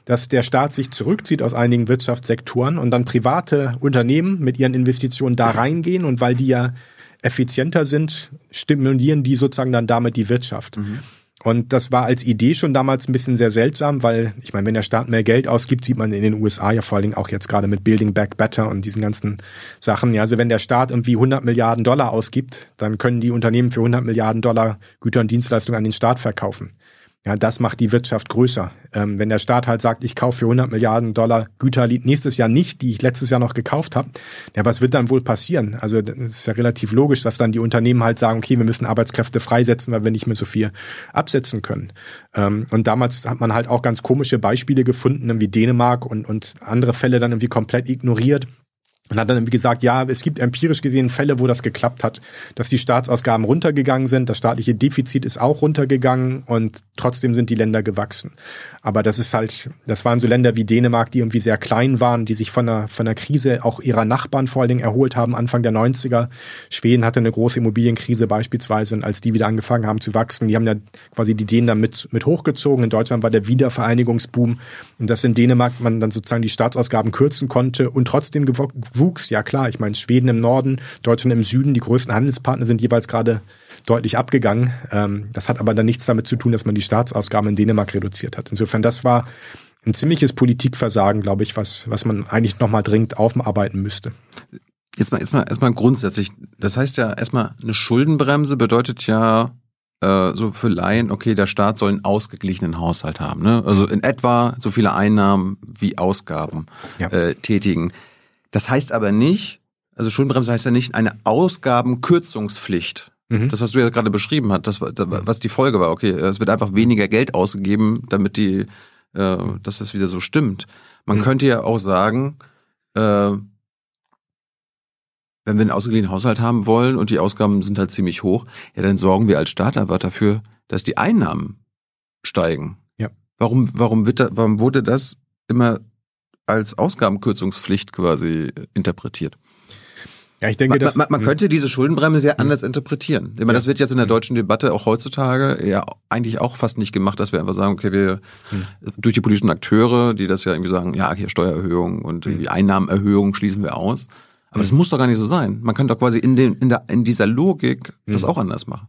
dass der Staat sich zurückzieht aus einigen Wirtschaftssektoren und dann private Unternehmen mit ihren Investitionen da reingehen und weil die ja effizienter sind, stimulieren die sozusagen dann damit die Wirtschaft. Mhm. Und das war als Idee schon damals ein bisschen sehr seltsam, weil ich meine, wenn der Staat mehr Geld ausgibt, sieht man in den USA ja vor allen Dingen auch jetzt gerade mit Building Back Better und diesen ganzen Sachen. Ja, also wenn der Staat irgendwie 100 Milliarden Dollar ausgibt, dann können die Unternehmen für 100 Milliarden Dollar Güter und Dienstleistungen an den Staat verkaufen. Ja, das macht die Wirtschaft größer. Ähm, wenn der Staat halt sagt, ich kaufe für 100 Milliarden Dollar Güter nächstes Jahr nicht, die ich letztes Jahr noch gekauft habe, ja, was wird dann wohl passieren? Also das ist ja relativ logisch, dass dann die Unternehmen halt sagen, okay, wir müssen Arbeitskräfte freisetzen, weil wir nicht mehr so viel absetzen können. Ähm, und damals hat man halt auch ganz komische Beispiele gefunden, wie Dänemark und, und andere Fälle dann irgendwie komplett ignoriert. Und hat dann wie gesagt, ja, es gibt empirisch gesehen Fälle, wo das geklappt hat, dass die Staatsausgaben runtergegangen sind, das staatliche Defizit ist auch runtergegangen und trotzdem sind die Länder gewachsen. Aber das ist halt, das waren so Länder wie Dänemark, die irgendwie sehr klein waren, die sich von der, von der Krise auch ihrer Nachbarn vor allen Dingen erholt haben, Anfang der 90er. Schweden hatte eine große Immobilienkrise beispielsweise und als die wieder angefangen haben zu wachsen, die haben ja quasi die Dänen dann mit, mit hochgezogen. In Deutschland war der Wiedervereinigungsboom und dass in Dänemark man dann sozusagen die Staatsausgaben kürzen konnte und trotzdem wuchs. Ja klar, ich meine, Schweden im Norden, Deutschland im Süden, die größten Handelspartner sind jeweils gerade deutlich abgegangen. Ähm, das hat aber dann nichts damit zu tun, dass man die Staatsausgaben in Dänemark reduziert hat. Insofern, das war ein ziemliches Politikversagen, glaube ich, was, was man eigentlich nochmal dringend aufarbeiten müsste. Jetzt mal, jetzt mal, erstmal grundsätzlich. Das heißt ja erstmal, eine Schuldenbremse bedeutet ja, äh, so für Laien, okay, der Staat soll einen ausgeglichenen Haushalt haben. Ne? Also in etwa so viele Einnahmen wie Ausgaben ja. äh, tätigen. Das heißt aber nicht, also Schuldenbremse heißt ja nicht eine Ausgabenkürzungspflicht. Mhm. Das, was du ja gerade beschrieben hast, das, was die Folge war, okay, es wird einfach weniger Geld ausgegeben, damit die, äh, dass das wieder so stimmt. Man mhm. könnte ja auch sagen, äh, wenn wir einen ausgeglichenen Haushalt haben wollen und die Ausgaben sind halt ziemlich hoch, ja, dann sorgen wir als Staat einfach dafür, dass die Einnahmen steigen. Ja. Warum, warum wird da, warum wurde das immer als Ausgabenkürzungspflicht quasi interpretiert. Ja, ich denke, man, man, man könnte diese Schuldenbremse sehr anders interpretieren. Ich meine, das wird jetzt in der deutschen Debatte auch heutzutage ja eigentlich auch fast nicht gemacht, dass wir einfach sagen, okay, wir hm. durch die politischen Akteure, die das ja irgendwie sagen, ja, hier Steuererhöhung und die Einnahmenerhöhung schließen wir aus. Aber das muss doch gar nicht so sein. Man kann doch quasi in, den, in, der, in dieser Logik das auch anders machen.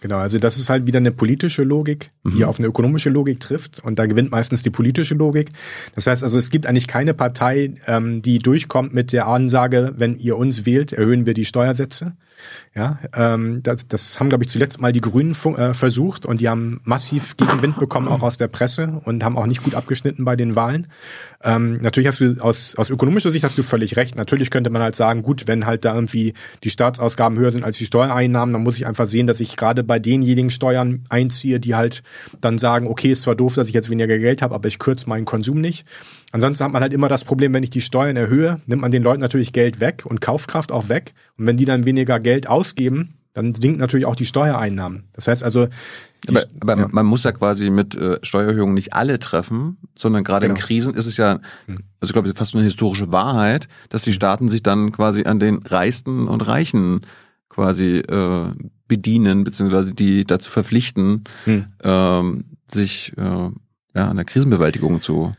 Genau, also das ist halt wieder eine politische Logik, die mhm. auf eine ökonomische Logik trifft und da gewinnt meistens die politische Logik. Das heißt also, es gibt eigentlich keine Partei, ähm, die durchkommt mit der Ansage, wenn ihr uns wählt, erhöhen wir die Steuersätze. Ja, ähm, das, das haben, glaube ich, zuletzt mal die Grünen äh, versucht und die haben massiv Gegenwind bekommen, auch aus der Presse und haben auch nicht gut abgeschnitten bei den Wahlen. Ähm, natürlich hast du aus, aus ökonomischer Sicht hast du völlig recht. Natürlich könnte man halt sagen, gut, wenn halt da irgendwie die Staatsausgaben höher sind als die Steuereinnahmen, dann muss ich einfach sehen, dass ich gerade bei denjenigen Steuern einziehe, die halt dann sagen, okay, ist zwar doof, dass ich jetzt weniger Geld habe, aber ich kürze meinen Konsum nicht. Ansonsten hat man halt immer das Problem, wenn ich die Steuern erhöhe, nimmt man den Leuten natürlich Geld weg und Kaufkraft auch weg. Und wenn die dann weniger Geld ausgeben, dann sinkt natürlich auch die Steuereinnahmen. Das heißt also, aber, aber ja. man muss ja quasi mit äh, Steuererhöhungen nicht alle treffen, sondern gerade genau. in Krisen ist es ja, hm. also ich glaube, fast eine historische Wahrheit, dass die Staaten sich dann quasi an den Reichsten und Reichen quasi äh, bedienen, beziehungsweise die dazu verpflichten, hm. ähm, sich äh, ja, an der Krisenbewältigung zu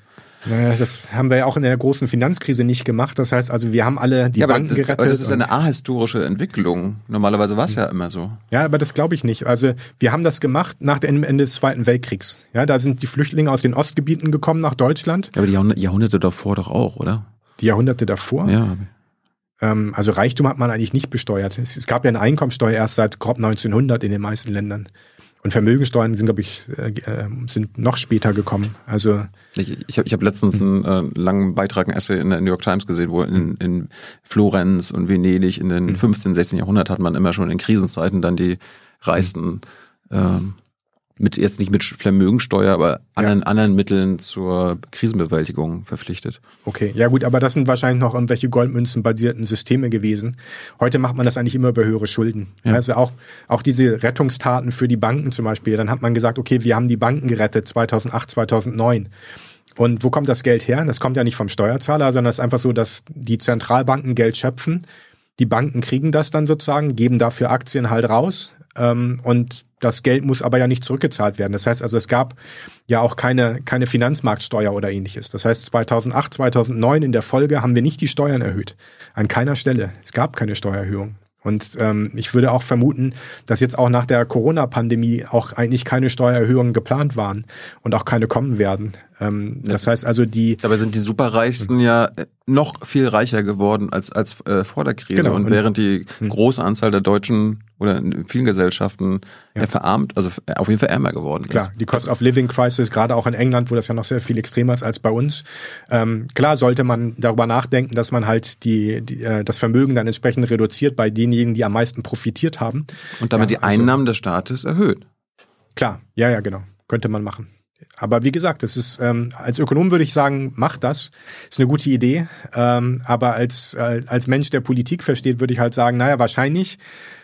naja, das haben wir ja auch in der großen Finanzkrise nicht gemacht. Das heißt also, wir haben alle die ja, Banken das, gerettet. Aber das ist eine ahistorische Entwicklung. Normalerweise war es ja immer so. Ja, aber das glaube ich nicht. Also wir haben das gemacht nach dem Ende des Zweiten Weltkriegs. Ja, da sind die Flüchtlinge aus den Ostgebieten gekommen nach Deutschland. Ja, aber die Jahrhunderte davor doch auch, oder? Die Jahrhunderte davor? Ja. Ähm, also Reichtum hat man eigentlich nicht besteuert. Es, es gab ja eine Einkommensteuer erst seit grob 1900 in den meisten Ländern. Und Vermögensteuern sind, glaube ich, äh, äh, sind noch später gekommen. Also ich, ich habe ich hab letztens einen äh, langen Beitrag, ein Essay in der New York Times gesehen, wo in, in Florenz und Venedig in den 15., 16. Jahrhundert hat man immer schon in Krisenzeiten dann die Reichsten ähm, mit jetzt nicht mit Vermögensteuer, aber anderen, ja. anderen Mitteln zur Krisenbewältigung verpflichtet. Okay, ja gut, aber das sind wahrscheinlich noch irgendwelche Goldmünzen-basierten Systeme gewesen. Heute macht man das eigentlich immer über höhere Schulden. Ja. Also auch, auch diese Rettungstaten für die Banken zum Beispiel. Dann hat man gesagt, okay, wir haben die Banken gerettet 2008, 2009. Und wo kommt das Geld her? Das kommt ja nicht vom Steuerzahler, sondern es ist einfach so, dass die Zentralbanken Geld schöpfen. Die Banken kriegen das dann sozusagen, geben dafür Aktien halt raus, ähm, und das Geld muss aber ja nicht zurückgezahlt werden. Das heißt also, es gab ja auch keine, keine Finanzmarktsteuer oder ähnliches. Das heißt, 2008, 2009 in der Folge haben wir nicht die Steuern erhöht. An keiner Stelle. Es gab keine Steuererhöhung. Und ähm, ich würde auch vermuten, dass jetzt auch nach der Corona-Pandemie auch eigentlich keine Steuererhöhungen geplant waren und auch keine kommen werden. Ähm. Das heißt also die. Dabei sind die Superreichsten ja äh, noch viel reicher geworden als als äh, vor der Krise genau. und, und während die hm. große Anzahl der Deutschen oder in vielen Gesellschaften ja. verarmt, also auf jeden Fall ärmer geworden ist. Klar, die Cost of Living Crisis, gerade auch in England, wo das ja noch sehr viel extremer ist als bei uns. Ähm, klar sollte man darüber nachdenken, dass man halt die, die äh, das Vermögen dann entsprechend reduziert bei denjenigen, die am meisten profitiert haben. Und damit ja, die also, Einnahmen des Staates erhöht. Klar, ja, ja, genau. Könnte man machen. Aber wie gesagt, das ist ähm, als Ökonom würde ich sagen, mach das. Ist eine gute Idee. Ähm, aber als äh, als Mensch, der Politik versteht, würde ich halt sagen, naja, wahrscheinlich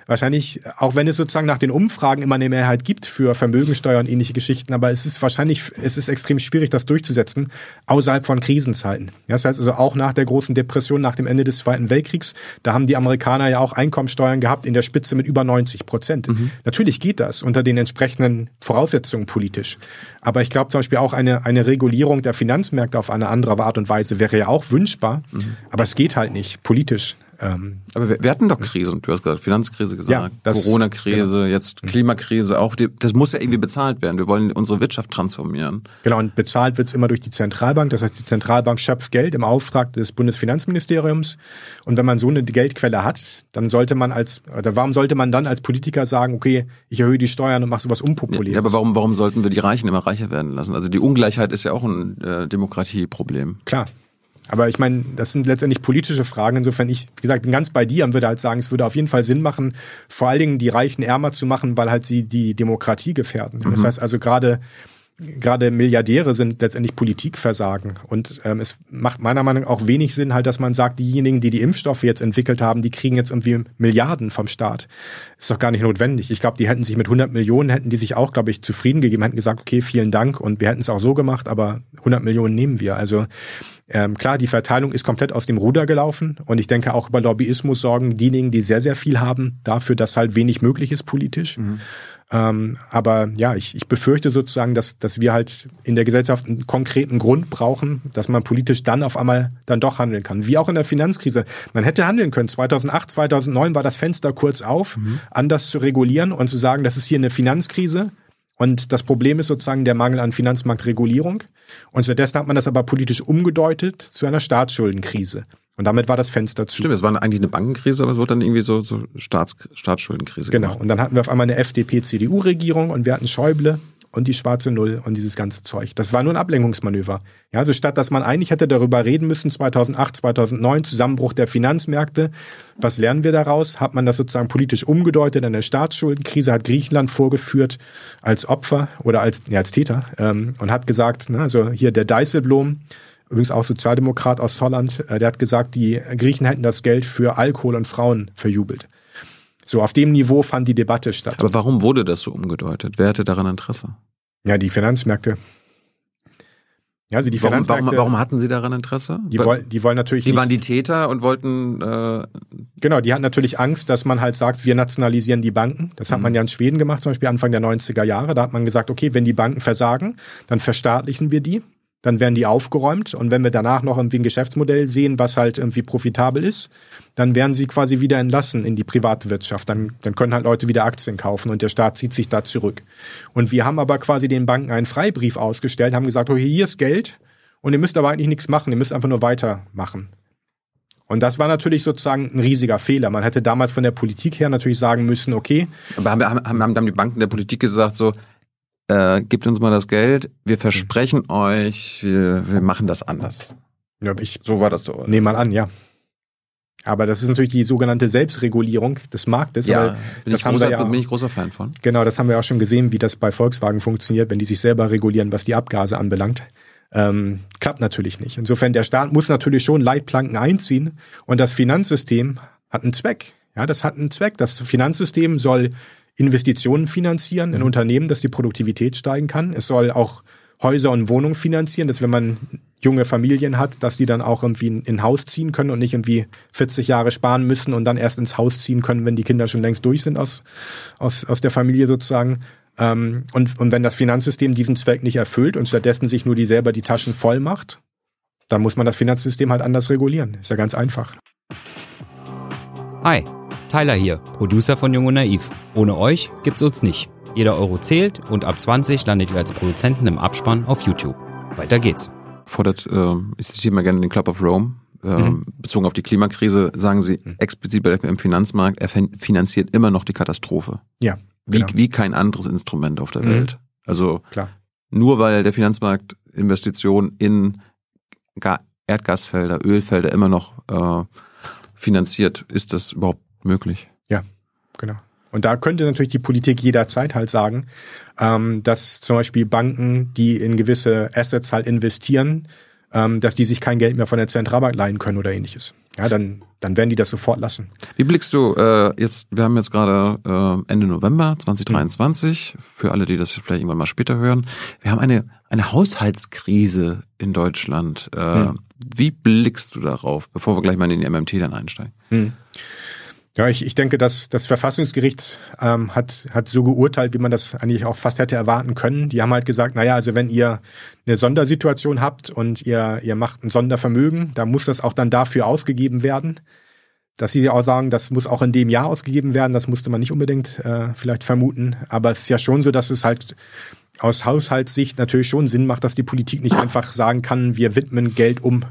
wahrscheinlich, auch wenn es sozusagen nach den Umfragen immer eine Mehrheit gibt für Vermögensteuer und ähnliche Geschichten, aber es ist wahrscheinlich, es ist extrem schwierig, das durchzusetzen, außerhalb von Krisenzeiten. Das heißt also auch nach der großen Depression, nach dem Ende des Zweiten Weltkriegs, da haben die Amerikaner ja auch Einkommensteuern gehabt in der Spitze mit über 90 Prozent. Mhm. Natürlich geht das unter den entsprechenden Voraussetzungen politisch. Aber ich glaube zum Beispiel auch eine, eine Regulierung der Finanzmärkte auf eine andere Art und Weise wäre ja auch wünschbar. Mhm. Aber es geht halt nicht politisch. Ähm, Aber wir, wir, hatten doch Krisen. Du hast gesagt, Finanzkrise gesagt, ja, Corona-Krise, genau. jetzt. Klimakrise. Auch die, das muss ja irgendwie bezahlt werden. Wir wollen unsere Wirtschaft transformieren. Genau, und bezahlt wird's immer durch die Zentralbank. Das heißt, die Zentralbank schöpft Geld im Auftrag des Bundesfinanzministeriums. Und wenn man so eine Geldquelle hat, dann sollte man als, oder warum sollte man dann als Politiker sagen, okay, ich erhöhe die Steuern und mache sowas unpopuläres? Ja, aber warum, warum sollten wir die Reichen immer reicher werden lassen? Also die Ungleichheit ist ja auch ein äh, Demokratieproblem. Klar. Aber ich meine, das sind letztendlich politische Fragen. Insofern ich, wie gesagt, bin ganz bei dir und würde halt sagen, es würde auf jeden Fall Sinn machen, vor allen Dingen die Reichen ärmer zu machen, weil halt sie die Demokratie gefährden. Mhm. Das heißt also gerade gerade Milliardäre sind letztendlich Politikversagen. Und ähm, es macht meiner Meinung nach auch wenig Sinn, halt, dass man sagt, diejenigen, die die Impfstoffe jetzt entwickelt haben, die kriegen jetzt irgendwie Milliarden vom Staat. Ist doch gar nicht notwendig. Ich glaube, die hätten sich mit 100 Millionen, hätten die sich auch, glaube ich, zufrieden gegeben, hätten gesagt, okay, vielen Dank und wir hätten es auch so gemacht, aber 100 Millionen nehmen wir. Also ähm, klar, die Verteilung ist komplett aus dem Ruder gelaufen und ich denke auch über Lobbyismus sorgen diejenigen, die sehr, sehr viel haben, dafür, dass halt wenig möglich ist politisch. Mhm. Ähm, aber ja, ich, ich befürchte sozusagen, dass, dass wir halt in der Gesellschaft einen konkreten Grund brauchen, dass man politisch dann auf einmal dann doch handeln kann. Wie auch in der Finanzkrise. Man hätte handeln können. 2008, 2009 war das Fenster kurz auf, mhm. anders zu regulieren und zu sagen, das ist hier eine Finanzkrise. Und das Problem ist sozusagen der Mangel an Finanzmarktregulierung. Und stattdessen hat man das aber politisch umgedeutet zu einer Staatsschuldenkrise. Und damit war das Fenster zu. Stimmt, es war eigentlich eine Bankenkrise, aber es wurde dann irgendwie so, so Staats, Staatsschuldenkrise. Genau. Gemacht. Und dann hatten wir auf einmal eine FDP-CDU-Regierung und wir hatten Schäuble und die schwarze Null und dieses ganze Zeug. Das war nur ein Ablenkungsmanöver. Ja, also statt dass man eigentlich hätte darüber reden müssen, 2008, 2009, Zusammenbruch der Finanzmärkte, was lernen wir daraus? Hat man das sozusagen politisch umgedeutet, eine Staatsschuldenkrise hat Griechenland vorgeführt als Opfer oder als, ja, als Täter ähm, und hat gesagt, na, also hier der Dijsselbloem, übrigens auch Sozialdemokrat aus Holland, äh, der hat gesagt, die Griechen hätten das Geld für Alkohol und Frauen verjubelt. So, auf dem Niveau fand die Debatte statt. Aber warum wurde das so umgedeutet? Wer hatte daran Interesse? Ja, die Finanzmärkte. Ja, also die warum, Finanzmärkte. Warum, warum hatten sie daran Interesse? Die, wollen, die wollen natürlich. Die nicht, waren die Täter und wollten. Äh genau, die hatten natürlich Angst, dass man halt sagt, wir nationalisieren die Banken. Das hat mhm. man ja in Schweden gemacht, zum Beispiel Anfang der 90er Jahre. Da hat man gesagt, okay, wenn die Banken versagen, dann verstaatlichen wir die dann werden die aufgeräumt und wenn wir danach noch irgendwie ein Geschäftsmodell sehen, was halt irgendwie profitabel ist, dann werden sie quasi wieder entlassen in die Privatwirtschaft. Dann, dann können halt Leute wieder Aktien kaufen und der Staat zieht sich da zurück. Und wir haben aber quasi den Banken einen Freibrief ausgestellt, haben gesagt, oh, hier ist Geld und ihr müsst aber eigentlich nichts machen, ihr müsst einfach nur weitermachen. Und das war natürlich sozusagen ein riesiger Fehler. Man hätte damals von der Politik her natürlich sagen müssen, okay. Aber haben, haben, haben die Banken der Politik gesagt, so, äh, gebt uns mal das Geld, wir versprechen mhm. euch, wir, wir machen das anders. Ja, ich so war das so. Nehme mal an, ja. Aber das ist natürlich die sogenannte Selbstregulierung des Marktes. Ja, bin, das ich großer, ja, bin ich großer Fan von. Genau, das haben wir auch schon gesehen, wie das bei Volkswagen funktioniert, wenn die sich selber regulieren, was die Abgase anbelangt. Ähm, klappt natürlich nicht. Insofern, der Staat muss natürlich schon Leitplanken einziehen und das Finanzsystem hat einen Zweck. Ja, das hat einen Zweck. Das Finanzsystem soll Investitionen finanzieren in mhm. Unternehmen, dass die Produktivität steigen kann. Es soll auch Häuser und Wohnungen finanzieren, dass wenn man junge Familien hat, dass die dann auch irgendwie in ein Haus ziehen können und nicht irgendwie 40 Jahre sparen müssen und dann erst ins Haus ziehen können, wenn die Kinder schon längst durch sind aus, aus, aus der Familie sozusagen. Ähm, und, und wenn das Finanzsystem diesen Zweck nicht erfüllt und stattdessen sich nur die selber die Taschen voll macht, dann muss man das Finanzsystem halt anders regulieren. Ist ja ganz einfach. Hi. Tyler hier, Producer von Jung und Naiv. Ohne euch gibt's uns nicht. Jeder Euro zählt und ab 20 landet ihr als Produzenten im Abspann auf YouTube. Weiter geht's. Fordert, äh, ich zitiere mal gerne den Club of Rome, äh, mhm. bezogen auf die Klimakrise, sagen sie mhm. explizit im Finanzmarkt, er finanziert immer noch die Katastrophe. Ja. Genau. Wie, wie kein anderes Instrument auf der mhm. Welt. Also Klar. nur weil der Finanzmarkt Investitionen in Erdgasfelder, Ölfelder immer noch äh, finanziert, ist das überhaupt möglich. Ja, genau. Und da könnte natürlich die Politik jederzeit halt sagen, ähm, dass zum Beispiel Banken, die in gewisse Assets halt investieren, ähm, dass die sich kein Geld mehr von der Zentralbank leihen können oder ähnliches. Ja, dann, dann werden die das sofort lassen. Wie blickst du äh, jetzt, wir haben jetzt gerade äh, Ende November 2023, mhm. für alle, die das vielleicht irgendwann mal später hören, wir haben eine, eine Haushaltskrise in Deutschland. Äh, mhm. Wie blickst du darauf, bevor wir gleich mal in den MMT dann einsteigen? Mhm. Ja, ich, ich denke, dass das Verfassungsgericht ähm, hat, hat so geurteilt, wie man das eigentlich auch fast hätte erwarten können. Die haben halt gesagt, naja, also wenn ihr eine Sondersituation habt und ihr, ihr macht ein Sondervermögen, dann muss das auch dann dafür ausgegeben werden. Dass sie auch sagen, das muss auch in dem Jahr ausgegeben werden, das musste man nicht unbedingt äh, vielleicht vermuten. Aber es ist ja schon so, dass es halt aus Haushaltssicht natürlich schon Sinn macht, dass die Politik nicht einfach sagen kann, wir widmen Geld um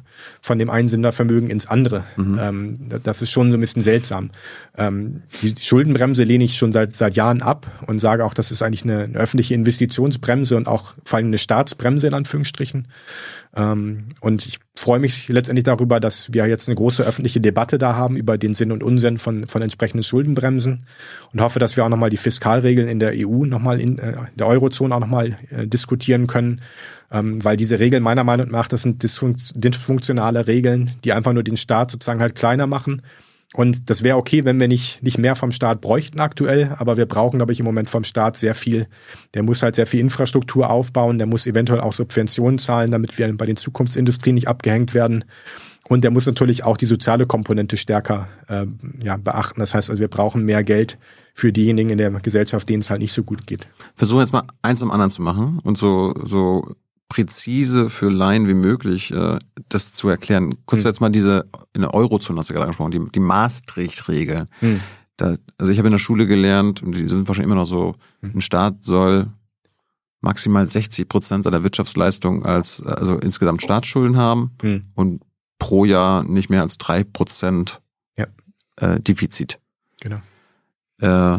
von dem einen Sindervermögen ins andere. Mhm. Ähm, das ist schon so ein bisschen seltsam. Ähm, die Schuldenbremse lehne ich schon seit, seit Jahren ab und sage auch, das ist eigentlich eine, eine öffentliche Investitionsbremse und auch vor allem eine Staatsbremse in Anführungsstrichen. Ähm, und ich freue mich letztendlich darüber, dass wir jetzt eine große öffentliche Debatte da haben über den Sinn und Unsinn von, von entsprechenden Schuldenbremsen und hoffe, dass wir auch nochmal die Fiskalregeln in der EU nochmal in äh, der Eurozone auch nochmal äh, diskutieren können, ähm, weil diese Regeln meiner Meinung nach, das sind dysfunktionale Regeln, die einfach nur den Staat sozusagen halt kleiner machen und das wäre okay, wenn wir nicht, nicht mehr vom Staat bräuchten aktuell, aber wir brauchen, glaube ich, im Moment vom Staat sehr viel. Der muss halt sehr viel Infrastruktur aufbauen, der muss eventuell auch Subventionen zahlen, damit wir bei den Zukunftsindustrien nicht abgehängt werden. Und der muss natürlich auch die soziale Komponente stärker äh, ja, beachten. Das heißt also, wir brauchen mehr Geld für diejenigen in der Gesellschaft, denen es halt nicht so gut geht. Versuchen jetzt mal eins am anderen zu machen und so, so präzise für Laien wie möglich äh, das zu erklären. Kurz hm. jetzt mal diese, in der Eurozone hast du gerade angesprochen, die, die Maastricht-Regel. Hm. Also ich habe in der Schule gelernt, und die sind wahrscheinlich immer noch so, hm. ein Staat soll maximal 60 Prozent seiner Wirtschaftsleistung als also insgesamt Staatsschulden haben hm. und pro Jahr nicht mehr als drei Prozent ja. äh, Defizit. Genau. Äh,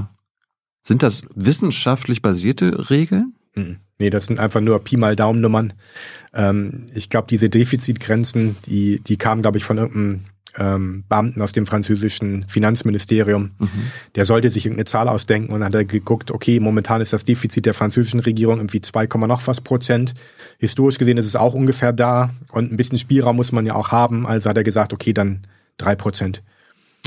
sind das wissenschaftlich basierte Regeln? Mhm. Nee, das sind einfach nur Pi mal Daumennummern. Ähm, ich glaube, diese Defizitgrenzen, die, die kamen, glaube ich, von irgendeinem ähm, Beamten aus dem französischen Finanzministerium. Mhm. Der sollte sich irgendeine Zahl ausdenken und dann hat er geguckt, okay, momentan ist das Defizit der französischen Regierung irgendwie 2, noch was Prozent. Historisch gesehen ist es auch ungefähr da und ein bisschen Spielraum muss man ja auch haben. Also hat er gesagt, okay, dann drei Prozent.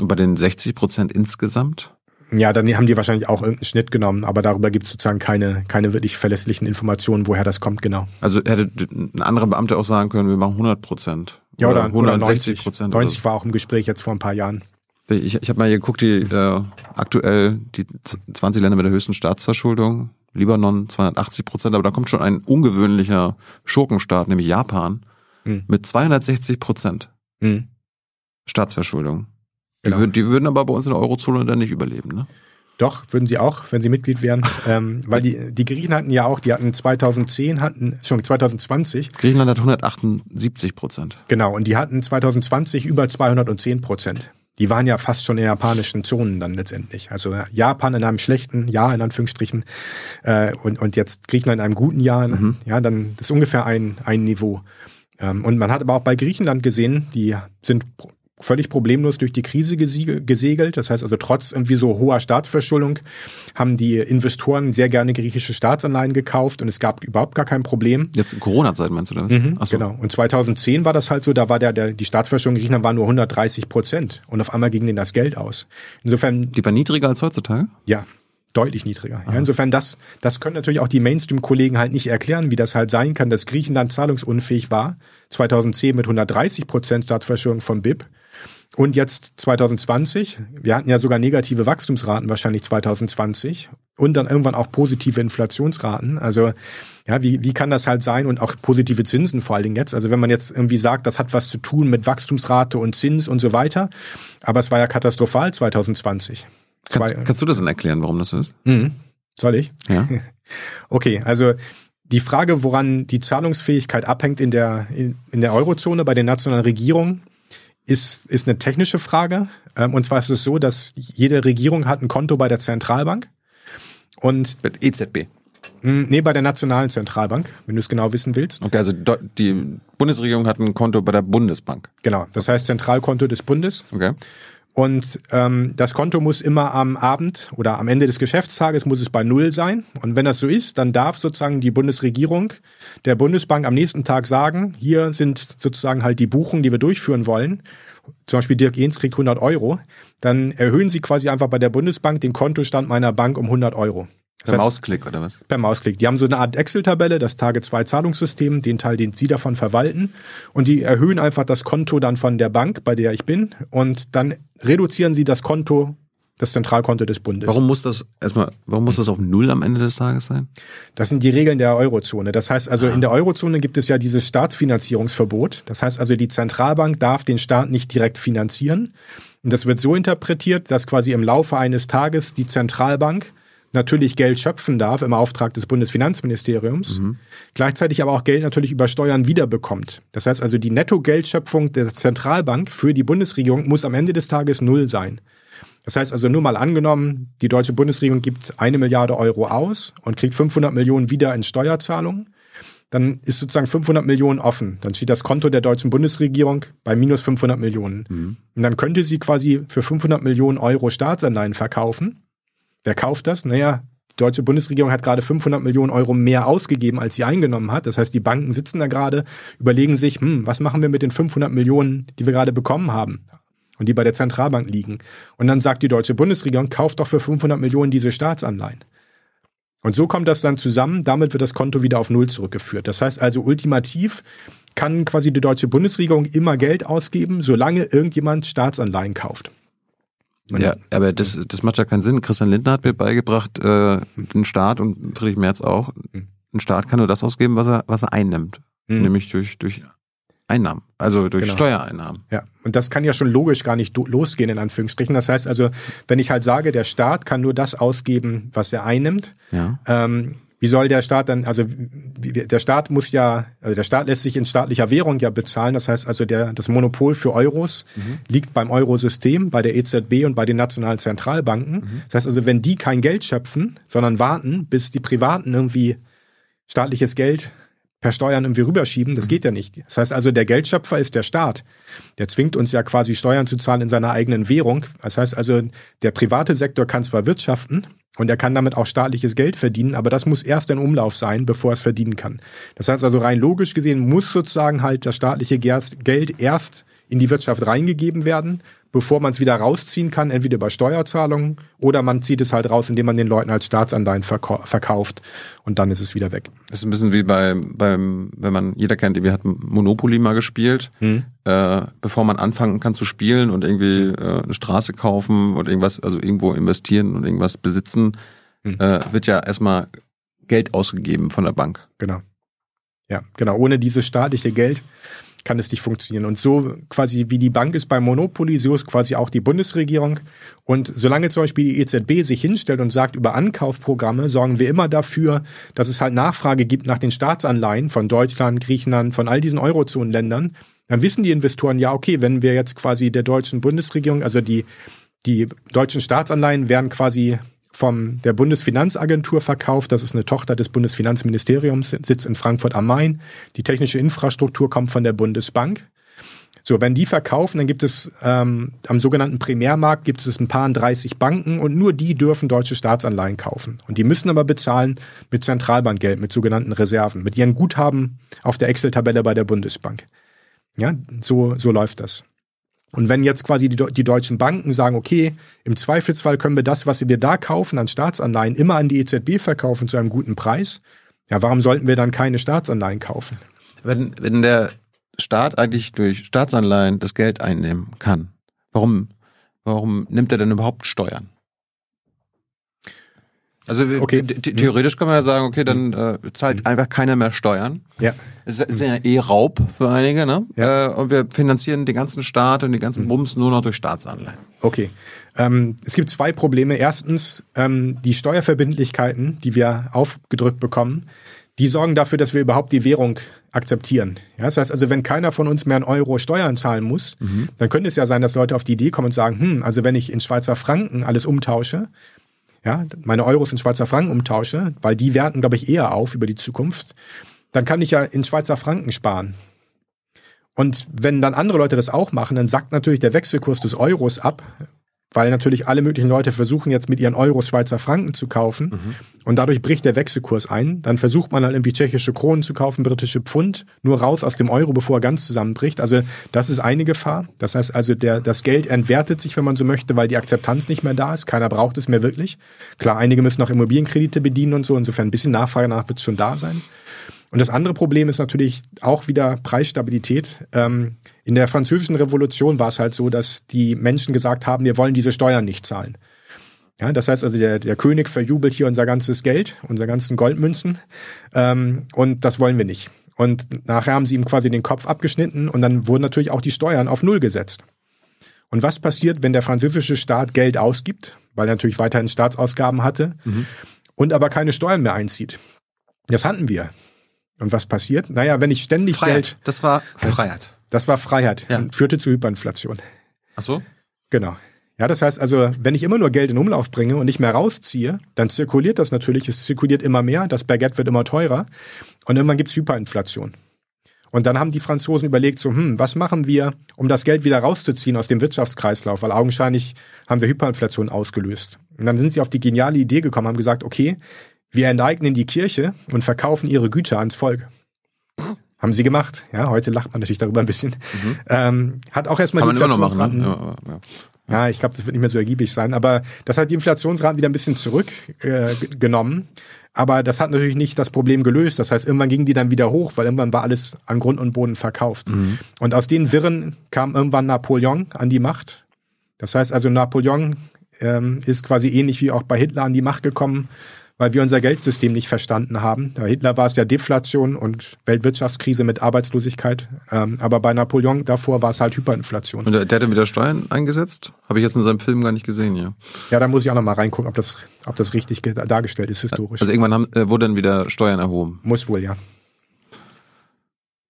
Und bei den 60 Prozent insgesamt? Ja, dann haben die wahrscheinlich auch irgendeinen Schnitt genommen, aber darüber gibt es sozusagen keine, keine wirklich verlässlichen Informationen, woher das kommt, genau. Also hätte ein anderer Beamter auch sagen können, wir machen 100 Prozent. Ja, oder, 160 Prozent. 90, 90 war auch im Gespräch jetzt vor ein paar Jahren. Ich, ich habe mal hier geguckt, die äh, aktuell die 20 Länder mit der höchsten Staatsverschuldung, Libanon 280 Prozent, aber da kommt schon ein ungewöhnlicher Schurkenstaat, nämlich Japan, hm. mit 260 Prozent hm. Staatsverschuldung. Die, genau. würden, die würden aber bei uns in der Eurozone dann nicht überleben, ne? Doch, würden sie auch, wenn sie Mitglied wären. ähm, weil die, die Griechen hatten ja auch, die hatten 2010, hatten, schon 2020. Griechenland hat 178 Prozent. Genau, und die hatten 2020 über 210 Prozent. Die waren ja fast schon in japanischen Zonen dann letztendlich. Also Japan in einem schlechten Jahr, in Anführungsstrichen, äh, und, und jetzt Griechenland in einem guten Jahr, mhm. ja, dann ist ungefähr ein, ein Niveau. Ähm, und man hat aber auch bei Griechenland gesehen, die sind völlig problemlos durch die Krise gesegelt. Das heißt also, trotz irgendwie so hoher Staatsverschuldung haben die Investoren sehr gerne griechische Staatsanleihen gekauft und es gab überhaupt gar kein Problem. Jetzt in Corona-Zeit meinst du das? Mhm, so. Genau. Und 2010 war das halt so, da war der, der die Staatsverschuldung in Griechenland war nur 130 Prozent und auf einmal ging denen das Geld aus. Insofern. Die war niedriger als heutzutage? Ja. Deutlich niedriger. Ja, insofern, das, das können natürlich auch die Mainstream-Kollegen halt nicht erklären, wie das halt sein kann, dass Griechenland zahlungsunfähig war, 2010 mit 130 Prozent Staatsverschuldung vom BIP und jetzt 2020, wir hatten ja sogar negative Wachstumsraten wahrscheinlich 2020 und dann irgendwann auch positive Inflationsraten. Also ja, wie, wie kann das halt sein und auch positive Zinsen vor allen Dingen jetzt? Also wenn man jetzt irgendwie sagt, das hat was zu tun mit Wachstumsrate und Zins und so weiter, aber es war ja katastrophal 2020. Kannst, kannst du das denn erklären, warum das ist? Mhm. Soll ich? Ja. okay, also die Frage, woran die Zahlungsfähigkeit abhängt in der, in, in der Eurozone bei den nationalen Regierungen, ist, ist eine technische Frage. Ähm, und zwar ist es so, dass jede Regierung hat ein Konto bei der Zentralbank. Und EZB. Hm, nee, bei der Nationalen Zentralbank, wenn du es genau wissen willst. Okay, also die Bundesregierung hat ein Konto bei der Bundesbank. Genau, das heißt Zentralkonto des Bundes. Okay. Und ähm, das Konto muss immer am Abend oder am Ende des Geschäftstages muss es bei Null sein. Und wenn das so ist, dann darf sozusagen die Bundesregierung der Bundesbank am nächsten Tag sagen, hier sind sozusagen halt die Buchungen, die wir durchführen wollen. Zum Beispiel Dirk Jens kriegt 100 Euro. Dann erhöhen sie quasi einfach bei der Bundesbank den Kontostand meiner Bank um 100 Euro. Das per heißt, Mausklick oder was? Per Mausklick. Die haben so eine Art Excel-Tabelle, das Tage-2-Zahlungssystem, den Teil, den sie davon verwalten. Und die erhöhen einfach das Konto dann von der Bank, bei der ich bin. Und dann reduzieren sie das Konto, das Zentralkonto des Bundes. Warum muss das erstmal, warum muss das auf Null am Ende des Tages sein? Das sind die Regeln der Eurozone. Das heißt also, ah. in der Eurozone gibt es ja dieses Staatsfinanzierungsverbot. Das heißt also, die Zentralbank darf den Staat nicht direkt finanzieren. Und das wird so interpretiert, dass quasi im Laufe eines Tages die Zentralbank natürlich Geld schöpfen darf im Auftrag des Bundesfinanzministeriums, mhm. gleichzeitig aber auch Geld natürlich über Steuern wiederbekommt. Das heißt also, die Nettogeldschöpfung der Zentralbank für die Bundesregierung muss am Ende des Tages null sein. Das heißt also nur mal angenommen, die deutsche Bundesregierung gibt eine Milliarde Euro aus und kriegt 500 Millionen wieder in Steuerzahlungen. Dann ist sozusagen 500 Millionen offen. Dann steht das Konto der deutschen Bundesregierung bei minus 500 Millionen. Mhm. Und dann könnte sie quasi für 500 Millionen Euro Staatsanleihen verkaufen Wer kauft das? Naja, die deutsche Bundesregierung hat gerade 500 Millionen Euro mehr ausgegeben, als sie eingenommen hat. Das heißt, die Banken sitzen da gerade, überlegen sich, hm, was machen wir mit den 500 Millionen, die wir gerade bekommen haben? Und die bei der Zentralbank liegen. Und dann sagt die deutsche Bundesregierung, kauft doch für 500 Millionen diese Staatsanleihen. Und so kommt das dann zusammen, damit wird das Konto wieder auf Null zurückgeführt. Das heißt also ultimativ kann quasi die deutsche Bundesregierung immer Geld ausgeben, solange irgendjemand Staatsanleihen kauft. Und ja, aber das, das macht ja keinen Sinn. Christian Lindner hat mir beigebracht, äh, den Staat und Friedrich Merz auch, hm. ein Staat kann nur das ausgeben, was er, was er einnimmt. Mhm. Nämlich durch, durch Einnahmen, also durch genau. Steuereinnahmen. Ja, und das kann ja schon logisch gar nicht losgehen, in Anführungsstrichen. Das heißt also, wenn ich halt sage, der Staat kann nur das ausgeben, was er einnimmt, ja. ähm, wie soll der Staat dann, also der Staat muss ja, also der Staat lässt sich in staatlicher Währung ja bezahlen. Das heißt also, der, das Monopol für Euros mhm. liegt beim Eurosystem, bei der EZB und bei den nationalen Zentralbanken. Mhm. Das heißt also, wenn die kein Geld schöpfen, sondern warten, bis die Privaten irgendwie staatliches Geld per Steuern irgendwie rüberschieben. Das mhm. geht ja nicht. Das heißt also, der Geldschöpfer ist der Staat. Der zwingt uns ja quasi Steuern zu zahlen in seiner eigenen Währung. Das heißt also, der private Sektor kann zwar wirtschaften und er kann damit auch staatliches Geld verdienen, aber das muss erst in Umlauf sein, bevor es verdienen kann. Das heißt also, rein logisch gesehen muss sozusagen halt das staatliche Geld erst in die Wirtschaft reingegeben werden bevor man es wieder rausziehen kann, entweder über Steuerzahlungen oder man zieht es halt raus, indem man den Leuten als Staatsanleihen verkauft und dann ist es wieder weg. Das ist ein bisschen wie bei, beim, wenn man, jeder kennt, wir hatten Monopoly mal gespielt, hm. äh, bevor man anfangen kann zu spielen und irgendwie äh, eine Straße kaufen und irgendwas, also irgendwo investieren und irgendwas besitzen, hm. äh, wird ja erstmal Geld ausgegeben von der Bank. Genau. Ja, genau. Ohne dieses staatliche Geld kann es nicht funktionieren. Und so quasi wie die Bank ist bei Monopoly, so ist quasi auch die Bundesregierung. Und solange zum Beispiel die EZB sich hinstellt und sagt, über Ankaufprogramme sorgen wir immer dafür, dass es halt Nachfrage gibt nach den Staatsanleihen von Deutschland, Griechenland, von all diesen Eurozonenländern, dann wissen die Investoren ja, okay, wenn wir jetzt quasi der deutschen Bundesregierung, also die, die deutschen Staatsanleihen werden quasi vom der Bundesfinanzagentur verkauft. Das ist eine Tochter des Bundesfinanzministeriums, sitzt in Frankfurt am Main. Die technische Infrastruktur kommt von der Bundesbank. So, wenn die verkaufen, dann gibt es ähm, am sogenannten Primärmarkt gibt es ein paar 30 Banken und nur die dürfen deutsche Staatsanleihen kaufen. Und die müssen aber bezahlen mit Zentralbankgeld, mit sogenannten Reserven, mit ihren Guthaben auf der Excel-Tabelle bei der Bundesbank. Ja, so, so läuft das. Und wenn jetzt quasi die, die, deutschen Banken sagen, okay, im Zweifelsfall können wir das, was wir da kaufen an Staatsanleihen, immer an die EZB verkaufen zu einem guten Preis, ja, warum sollten wir dann keine Staatsanleihen kaufen? Wenn, wenn der Staat eigentlich durch Staatsanleihen das Geld einnehmen kann, warum, warum nimmt er denn überhaupt Steuern? Also okay. theoretisch kann man ja sagen, okay, dann äh, zahlt mhm. einfach keiner mehr Steuern. Ja. Es ist ja eh Raub für einige, ne? Ja. Äh, und wir finanzieren den ganzen Staat und den ganzen mhm. Bums nur noch durch Staatsanleihen. Okay. Ähm, es gibt zwei Probleme. Erstens, ähm, die Steuerverbindlichkeiten, die wir aufgedrückt bekommen, die sorgen dafür, dass wir überhaupt die Währung akzeptieren. Ja, das heißt also, wenn keiner von uns mehr einen Euro Steuern zahlen muss, mhm. dann könnte es ja sein, dass Leute auf die Idee kommen und sagen, hm, also wenn ich in Schweizer Franken alles umtausche, ja, meine Euros in Schweizer Franken umtausche, weil die werten, glaube ich, eher auf über die Zukunft, dann kann ich ja in Schweizer Franken sparen. Und wenn dann andere Leute das auch machen, dann sackt natürlich der Wechselkurs des Euros ab, weil natürlich alle möglichen Leute versuchen jetzt mit ihren Euro Schweizer Franken zu kaufen mhm. und dadurch bricht der Wechselkurs ein. Dann versucht man dann irgendwie tschechische Kronen zu kaufen, britische Pfund, nur raus aus dem Euro, bevor er ganz zusammenbricht. Also das ist eine Gefahr. Das heißt also, der, das Geld entwertet sich, wenn man so möchte, weil die Akzeptanz nicht mehr da ist. Keiner braucht es mehr wirklich. Klar, einige müssen auch Immobilienkredite bedienen und so. Insofern ein bisschen Nachfrage nach wird es schon da sein. Und das andere Problem ist natürlich auch wieder Preisstabilität. Ähm, in der französischen Revolution war es halt so, dass die Menschen gesagt haben, wir wollen diese Steuern nicht zahlen. Ja, das heißt also, der, der König verjubelt hier unser ganzes Geld, unsere ganzen Goldmünzen, ähm, und das wollen wir nicht. Und nachher haben sie ihm quasi den Kopf abgeschnitten und dann wurden natürlich auch die Steuern auf Null gesetzt. Und was passiert, wenn der französische Staat Geld ausgibt, weil er natürlich weiterhin Staatsausgaben hatte mhm. und aber keine Steuern mehr einzieht? Das hatten wir. Und was passiert? Naja, wenn ich ständig Freiheit. Geld. Das war Freiheit. Das war Freiheit ja. und führte zu Hyperinflation. Ach so? Genau. Ja, das heißt also, wenn ich immer nur Geld in Umlauf bringe und nicht mehr rausziehe, dann zirkuliert das natürlich. Es zirkuliert immer mehr, das Baguette wird immer teurer und irgendwann gibt's Hyperinflation. Und dann haben die Franzosen überlegt, so, hm, was machen wir, um das Geld wieder rauszuziehen aus dem Wirtschaftskreislauf? Weil augenscheinlich haben wir Hyperinflation ausgelöst. Und dann sind sie auf die geniale Idee gekommen, haben gesagt, okay, wir enteignen die Kirche und verkaufen ihre Güter ans Volk. Haben sie gemacht. Ja, heute lacht man natürlich darüber ein bisschen. Mhm. Ähm, hat auch erstmal Kann die Inflationsraten. Machen, ne? ja, ja. Ja, ich glaube, das wird nicht mehr so ergiebig sein. Aber das hat die Inflationsraten wieder ein bisschen zurückgenommen. Äh, aber das hat natürlich nicht das Problem gelöst. Das heißt, irgendwann gingen die dann wieder hoch, weil irgendwann war alles an Grund und Boden verkauft. Mhm. Und aus den Wirren kam irgendwann Napoleon an die Macht. Das heißt also, Napoleon ähm, ist quasi ähnlich wie auch bei Hitler an die Macht gekommen weil wir unser Geldsystem nicht verstanden haben. Bei Hitler war es ja Deflation und Weltwirtschaftskrise mit Arbeitslosigkeit. Ähm, aber bei Napoleon davor war es halt Hyperinflation. Und der, der hat dann wieder Steuern eingesetzt? Habe ich jetzt in seinem Film gar nicht gesehen, ja. Ja, da muss ich auch noch mal reingucken, ob das, ob das richtig dargestellt ist, historisch. Also irgendwann haben, äh, wurde dann wieder Steuern erhoben? Muss wohl, ja.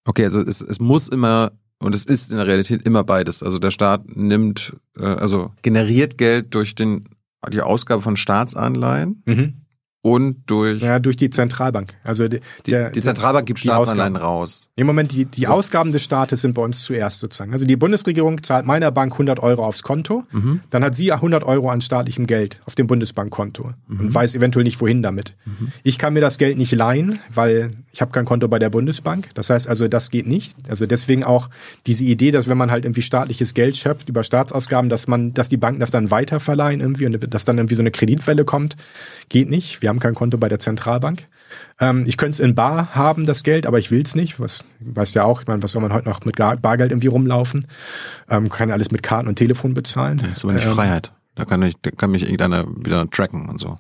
Okay, also es, es muss immer und es ist in der Realität immer beides. Also der Staat nimmt, äh, also generiert Geld durch den, die Ausgabe von Staatsanleihen. Mhm und durch. Ja, durch die Zentralbank. Also die, der, die Zentralbank gibt Staatsanleihen raus. Im Moment, die, die so. Ausgaben des Staates sind bei uns zuerst sozusagen. Also die Bundesregierung zahlt meiner Bank 100 Euro aufs Konto, mhm. dann hat sie 100 Euro an staatlichem Geld auf dem Bundesbankkonto mhm. und weiß eventuell nicht, wohin damit. Mhm. Ich kann mir das Geld nicht leihen, weil ich habe kein Konto bei der Bundesbank. Das heißt also, das geht nicht. Also deswegen auch diese Idee, dass wenn man halt irgendwie staatliches Geld schöpft über Staatsausgaben, dass man, dass die Banken das dann weiterverleihen irgendwie und dass dann irgendwie so eine Kreditwelle kommt, geht nicht. Wir haben kein Konto bei der Zentralbank. Ähm, ich könnte es in Bar haben, das Geld, aber ich will es nicht. Was weißt ja auch, ich meine, was soll man heute noch mit Bargeld irgendwie rumlaufen? Ähm, kann ja alles mit Karten und Telefon bezahlen. Ja, ist aber nicht ähm, Freiheit. Da kann, ich, da kann mich irgendeiner wieder tracken und so.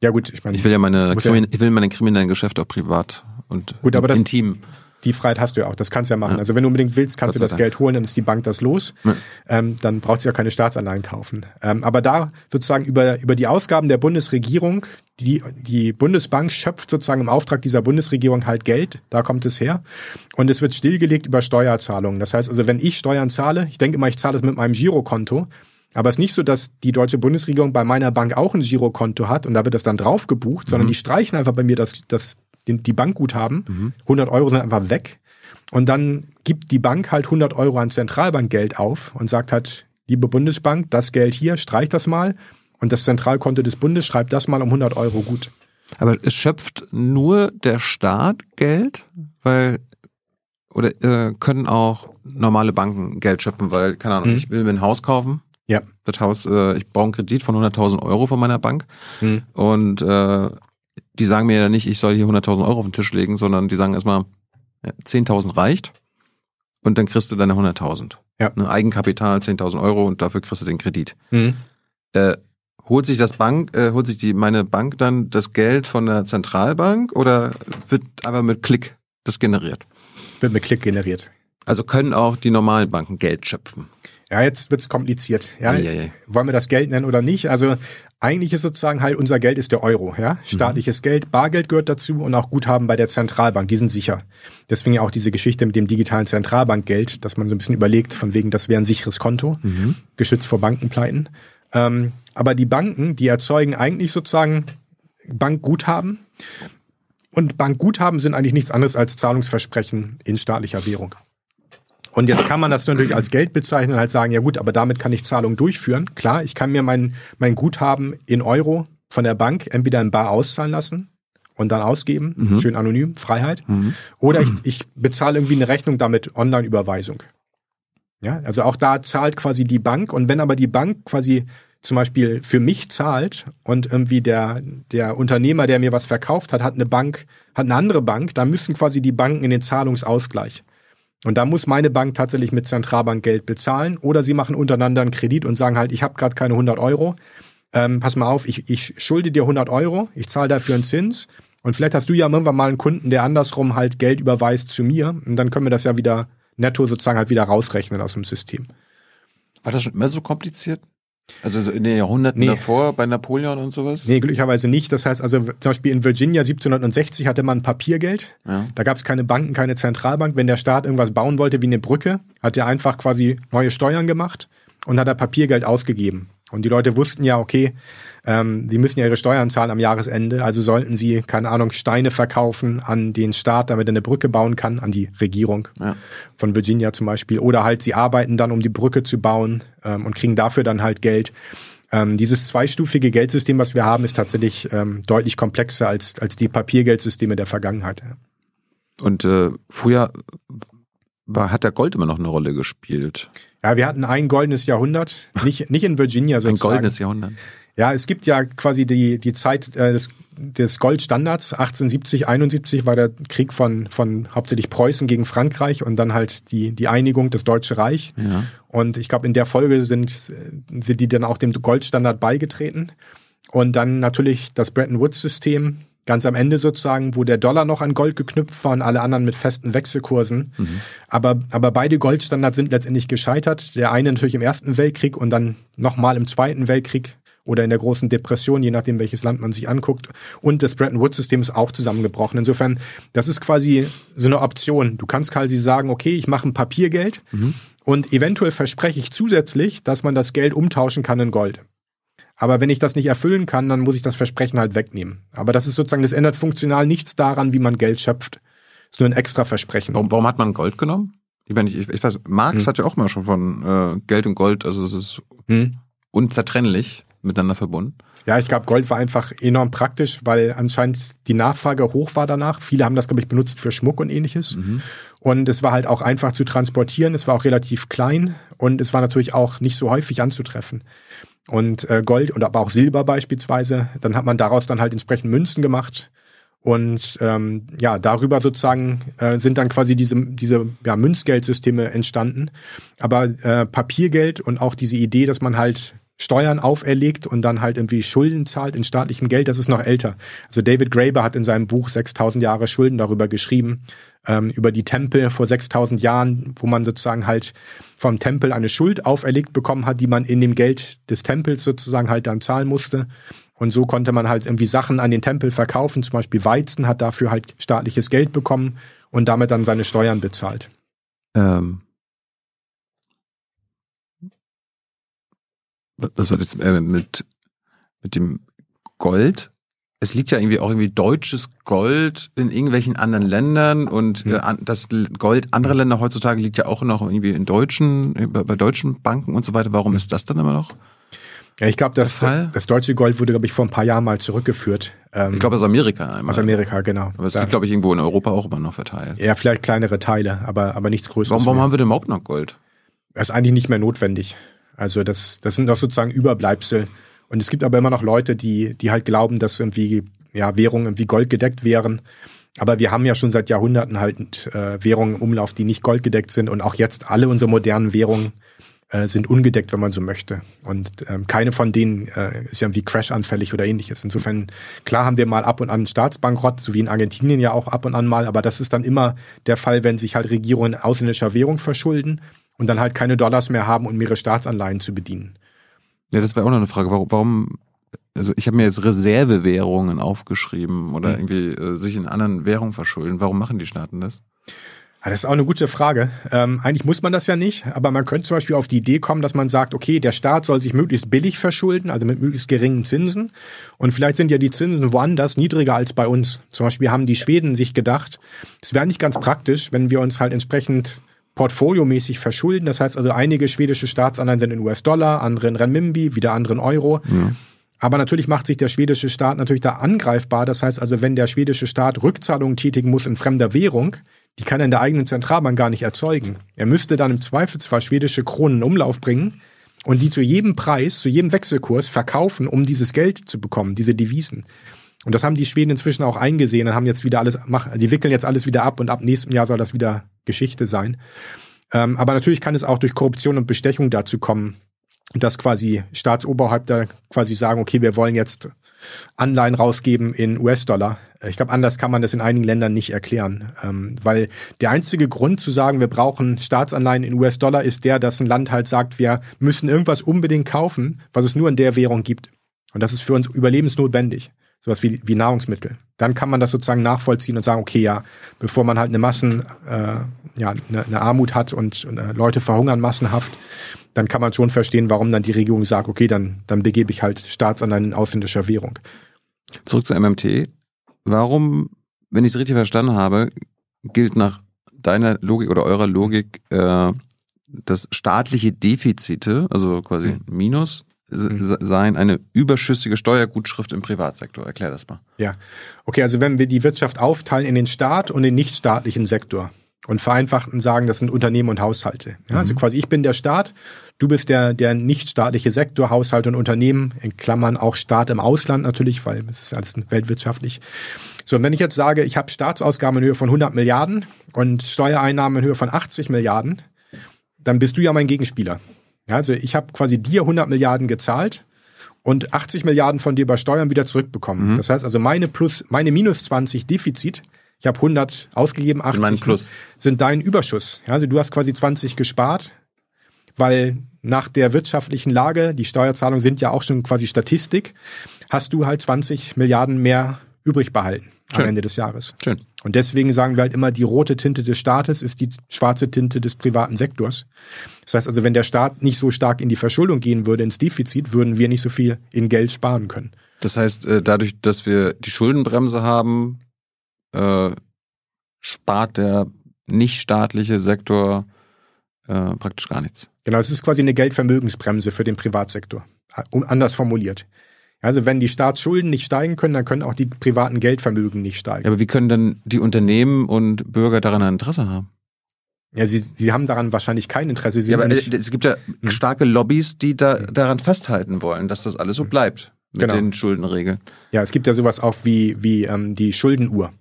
Ja gut, ich meine, ich will ja meine, ja, ich will meine kriminellen Geschäfte auch privat und gut, aber das, intim die Freiheit hast du ja auch, das kannst du ja machen. Ja. Also wenn du unbedingt willst, kannst du das Geld holen, dann ist die Bank das los. Ja. Ähm, dann braucht sie ja keine Staatsanleihen kaufen. Ähm, aber da sozusagen über, über die Ausgaben der Bundesregierung, die, die Bundesbank schöpft sozusagen im Auftrag dieser Bundesregierung halt Geld, da kommt es her. Und es wird stillgelegt über Steuerzahlungen. Das heißt also, wenn ich Steuern zahle, ich denke immer, ich zahle es mit meinem Girokonto, aber es ist nicht so, dass die deutsche Bundesregierung bei meiner Bank auch ein Girokonto hat und da wird das dann drauf gebucht, sondern mhm. die streichen einfach bei mir das, das, die Bankguthaben. Mhm. 100 Euro sind einfach weg. Und dann gibt die Bank halt 100 Euro an Zentralbankgeld auf und sagt halt, liebe Bundesbank, das Geld hier, streich das mal. Und das Zentralkonto des Bundes schreibt das mal um 100 Euro gut. Aber es schöpft nur der Staat Geld, weil oder äh, können auch normale Banken Geld schöpfen, weil keine Ahnung, mhm. ich will mir ein Haus kaufen. Ja. Das Haus, äh, ich brauche einen Kredit von 100.000 Euro von meiner Bank mhm. und äh, die sagen mir ja nicht, ich soll hier 100.000 Euro auf den Tisch legen, sondern die sagen erstmal, ja, 10.000 reicht und dann kriegst du deine 100.000. Ja. Ne, Eigenkapital 10.000 Euro und dafür kriegst du den Kredit. Mhm. Äh, holt sich das Bank, äh, holt sich die meine Bank dann das Geld von der Zentralbank oder wird aber mit Klick das generiert? Wird mit Klick generiert. Also können auch die normalen Banken Geld schöpfen. Ja, jetzt wird's kompliziert. Ja. Wollen wir das Geld nennen oder nicht? Also eigentlich ist sozusagen halt unser Geld ist der Euro, ja. Mhm. Staatliches mhm. Geld, Bargeld gehört dazu und auch Guthaben bei der Zentralbank, die sind sicher. Deswegen ja auch diese Geschichte mit dem digitalen Zentralbankgeld, dass man so ein bisschen überlegt, von wegen, das wäre ein sicheres Konto, mhm. geschützt vor Bankenpleiten. Ähm, aber die Banken, die erzeugen eigentlich sozusagen Bankguthaben. Und Bankguthaben sind eigentlich nichts anderes als Zahlungsversprechen in staatlicher Währung. Und jetzt kann man das natürlich als Geld bezeichnen und halt sagen, ja gut, aber damit kann ich Zahlungen durchführen. Klar, ich kann mir mein, mein Guthaben in Euro von der Bank entweder in Bar auszahlen lassen und dann ausgeben, mhm. schön anonym, Freiheit. Mhm. Oder ich, ich bezahle irgendwie eine Rechnung damit Online-Überweisung. Ja, also auch da zahlt quasi die Bank und wenn aber die Bank quasi zum Beispiel für mich zahlt und irgendwie der, der Unternehmer, der mir was verkauft hat, hat eine Bank, hat eine andere Bank, dann müssen quasi die Banken in den Zahlungsausgleich. Und da muss meine Bank tatsächlich mit Zentralbankgeld bezahlen oder sie machen untereinander einen Kredit und sagen halt, ich habe gerade keine 100 Euro. Ähm, pass mal auf, ich, ich schulde dir 100 Euro, ich zahle dafür einen Zins und vielleicht hast du ja irgendwann mal einen Kunden, der andersrum halt Geld überweist zu mir und dann können wir das ja wieder netto sozusagen halt wieder rausrechnen aus dem System. War das schon immer so kompliziert? Also in den Jahrhunderten nee. davor bei Napoleon und sowas? Nee, glücklicherweise nicht. Das heißt also zum Beispiel in Virginia 1760 hatte man Papiergeld. Ja. Da gab es keine Banken, keine Zentralbank. Wenn der Staat irgendwas bauen wollte wie eine Brücke, hat er einfach quasi neue Steuern gemacht und hat er Papiergeld ausgegeben. Und die Leute wussten ja, okay, ähm, die müssen ja ihre Steuern zahlen am Jahresende, also sollten sie, keine Ahnung, Steine verkaufen an den Staat, damit er eine Brücke bauen kann, an die Regierung ja. von Virginia zum Beispiel. Oder halt, sie arbeiten dann, um die Brücke zu bauen ähm, und kriegen dafür dann halt Geld. Ähm, dieses zweistufige Geldsystem, was wir haben, ist tatsächlich ähm, deutlich komplexer als, als die Papiergeldsysteme der Vergangenheit. Und äh, früher war, hat der Gold immer noch eine Rolle gespielt. Ja, wir hatten ein goldenes Jahrhundert, nicht, nicht in Virginia sozusagen. Ein goldenes Jahrhundert. Ja, es gibt ja quasi die, die Zeit äh, des, des Goldstandards. 1870, 71 war der Krieg von, von hauptsächlich Preußen gegen Frankreich und dann halt die, die Einigung, des Deutsche Reich. Ja. Und ich glaube, in der Folge sind, sind die dann auch dem Goldstandard beigetreten. Und dann natürlich das Bretton Woods-System, ganz am Ende sozusagen, wo der Dollar noch an Gold geknüpft war und alle anderen mit festen Wechselkursen. Mhm. Aber, aber beide Goldstandards sind letztendlich gescheitert. Der eine natürlich im Ersten Weltkrieg und dann nochmal im Zweiten Weltkrieg oder in der großen Depression, je nachdem, welches Land man sich anguckt. Und das Bretton Woods-System ist auch zusammengebrochen. Insofern, das ist quasi so eine Option. Du kannst quasi sagen, okay, ich mache ein Papiergeld mhm. und eventuell verspreche ich zusätzlich, dass man das Geld umtauschen kann in Gold. Aber wenn ich das nicht erfüllen kann, dann muss ich das Versprechen halt wegnehmen. Aber das ist sozusagen, das ändert funktional nichts daran, wie man Geld schöpft. Das ist nur ein extra Versprechen. Warum, warum hat man Gold genommen? Ich, meine, ich, ich weiß, Marx hm. hat ja auch mal schon von äh, Geld und Gold, also es ist hm. unzertrennlich miteinander verbunden. Ja, ich glaube, Gold war einfach enorm praktisch, weil anscheinend die Nachfrage hoch war danach. Viele haben das, glaube ich, benutzt für Schmuck und ähnliches. Mhm. Und es war halt auch einfach zu transportieren. Es war auch relativ klein und es war natürlich auch nicht so häufig anzutreffen und äh, Gold und aber auch Silber beispielsweise. Dann hat man daraus dann halt entsprechend Münzen gemacht. Und ähm, ja, darüber sozusagen äh, sind dann quasi diese, diese ja, Münzgeldsysteme entstanden. Aber äh, Papiergeld und auch diese Idee, dass man halt Steuern auferlegt und dann halt irgendwie Schulden zahlt in staatlichem Geld, das ist noch älter. Also David Graeber hat in seinem Buch 6000 Jahre Schulden darüber geschrieben, ähm, über die Tempel vor 6000 Jahren, wo man sozusagen halt vom Tempel eine Schuld auferlegt bekommen hat, die man in dem Geld des Tempels sozusagen halt dann zahlen musste. Und so konnte man halt irgendwie Sachen an den Tempel verkaufen, zum Beispiel Weizen, hat dafür halt staatliches Geld bekommen und damit dann seine Steuern bezahlt. Ähm, was war das äh, mit, mit dem Gold? Es liegt ja irgendwie auch irgendwie deutsches Gold in irgendwelchen anderen Ländern und äh, das Gold anderer Länder heutzutage liegt ja auch noch irgendwie in deutschen, bei, bei deutschen Banken und so weiter. Warum ist das dann immer noch? Ja, ich glaube, das, das deutsche Gold wurde, glaube ich, vor ein paar Jahren mal zurückgeführt. Ähm, ich glaube aus Amerika einmal. Aus Amerika, genau. Aber es liegt, glaube ich, irgendwo in Europa auch immer noch verteilt. Ja, vielleicht kleinere Teile, aber, aber nichts Größeres. Warum, warum haben wir denn überhaupt noch Gold? Das ist eigentlich nicht mehr notwendig. Also das, das sind doch sozusagen Überbleibsel. Und es gibt aber immer noch Leute, die, die halt glauben, dass irgendwie ja, Währungen irgendwie goldgedeckt wären. Aber wir haben ja schon seit Jahrhunderten halt äh, Währungen im Umlauf, die nicht goldgedeckt sind. Und auch jetzt alle unsere modernen Währungen äh, sind ungedeckt, wenn man so möchte. Und ähm, keine von denen äh, ist ja irgendwie crashanfällig oder ähnliches. Insofern, klar haben wir mal ab und an Staatsbankrott, so wie in Argentinien ja auch ab und an mal, aber das ist dann immer der Fall, wenn sich halt Regierungen ausländischer Währung verschulden und dann halt keine Dollars mehr haben, um ihre Staatsanleihen zu bedienen. Ja, das wäre auch noch eine Frage. Warum, warum also ich habe mir jetzt Reservewährungen aufgeschrieben oder mhm. irgendwie äh, sich in anderen Währungen verschulden. Warum machen die Staaten das? Ja, das ist auch eine gute Frage. Ähm, eigentlich muss man das ja nicht, aber man könnte zum Beispiel auf die Idee kommen, dass man sagt, okay, der Staat soll sich möglichst billig verschulden, also mit möglichst geringen Zinsen. Und vielleicht sind ja die Zinsen woanders niedriger als bei uns. Zum Beispiel haben die Schweden sich gedacht, es wäre nicht ganz praktisch, wenn wir uns halt entsprechend portfoliomäßig verschulden. Das heißt also, einige schwedische Staatsanleihen sind in US-Dollar, andere in Renminbi, wieder andere in Euro. Ja. Aber natürlich macht sich der schwedische Staat natürlich da angreifbar. Das heißt also, wenn der schwedische Staat Rückzahlungen tätigen muss in fremder Währung, die kann er in der eigenen Zentralbank gar nicht erzeugen. Er müsste dann im Zweifelsfall schwedische Kronen in Umlauf bringen und die zu jedem Preis, zu jedem Wechselkurs verkaufen, um dieses Geld zu bekommen, diese Devisen. Und das haben die Schweden inzwischen auch eingesehen und haben jetzt wieder alles, die wickeln jetzt alles wieder ab und ab nächstem Jahr soll das wieder Geschichte sein. Ähm, aber natürlich kann es auch durch Korruption und Bestechung dazu kommen, dass quasi Staatsoberhäupter quasi sagen, okay, wir wollen jetzt Anleihen rausgeben in US-Dollar. Äh, ich glaube, anders kann man das in einigen Ländern nicht erklären, ähm, weil der einzige Grund zu sagen, wir brauchen Staatsanleihen in US-Dollar, ist der, dass ein Land halt sagt, wir müssen irgendwas unbedingt kaufen, was es nur in der Währung gibt. Und das ist für uns überlebensnotwendig sowas wie, wie Nahrungsmittel. Dann kann man das sozusagen nachvollziehen und sagen, okay, ja, bevor man halt eine Massen, äh, ja, eine, eine Armut hat und, und äh, Leute verhungern massenhaft, dann kann man schon verstehen, warum dann die Regierung sagt, okay, dann, dann begebe ich halt Staatsanleihen in ausländischer Währung. Zurück zur MMT. Warum, wenn ich es richtig verstanden habe, gilt nach deiner Logik oder eurer Logik, äh, dass staatliche Defizite, also quasi mhm. Minus. Sein, eine überschüssige Steuergutschrift im Privatsektor. Erklär das mal. Ja, okay, also wenn wir die Wirtschaft aufteilen in den Staat und den nichtstaatlichen Sektor und vereinfachten sagen, das sind Unternehmen und Haushalte. Ja, also mhm. quasi ich bin der Staat, du bist der, der nichtstaatliche Sektor, Haushalt und Unternehmen, in Klammern auch Staat im Ausland natürlich, weil es ist alles weltwirtschaftlich. So, und wenn ich jetzt sage, ich habe Staatsausgaben in Höhe von 100 Milliarden und Steuereinnahmen in Höhe von 80 Milliarden, dann bist du ja mein Gegenspieler. Also ich habe quasi dir 100 Milliarden gezahlt und 80 Milliarden von dir bei Steuern wieder zurückbekommen. Mhm. Das heißt also meine plus meine minus 20 Defizit, ich habe 100 ausgegeben, 80 sind, plus. sind dein Überschuss. Also du hast quasi 20 gespart, weil nach der wirtschaftlichen Lage, die Steuerzahlungen sind ja auch schon quasi Statistik, hast du halt 20 Milliarden mehr übrig behalten Schön. am Ende des Jahres. Schön. Und deswegen sagen wir halt immer, die rote Tinte des Staates ist die schwarze Tinte des privaten Sektors. Das heißt also, wenn der Staat nicht so stark in die Verschuldung gehen würde, ins Defizit, würden wir nicht so viel in Geld sparen können. Das heißt, äh, dadurch, dass wir die Schuldenbremse haben, äh, spart der nichtstaatliche Sektor äh, praktisch gar nichts. Genau, es ist quasi eine Geldvermögensbremse für den Privatsektor. Anders formuliert. Also wenn die Staatsschulden nicht steigen können, dann können auch die privaten Geldvermögen nicht steigen. Ja, aber wie können dann die Unternehmen und Bürger daran ein Interesse haben? Ja, sie, sie haben daran wahrscheinlich kein Interesse. Sie ja, aber es gibt ja hm. starke Lobbys, die da daran festhalten wollen, dass das alles so hm. bleibt mit genau. den Schuldenregeln. Ja, es gibt ja sowas auch wie, wie ähm, die Schuldenuhr.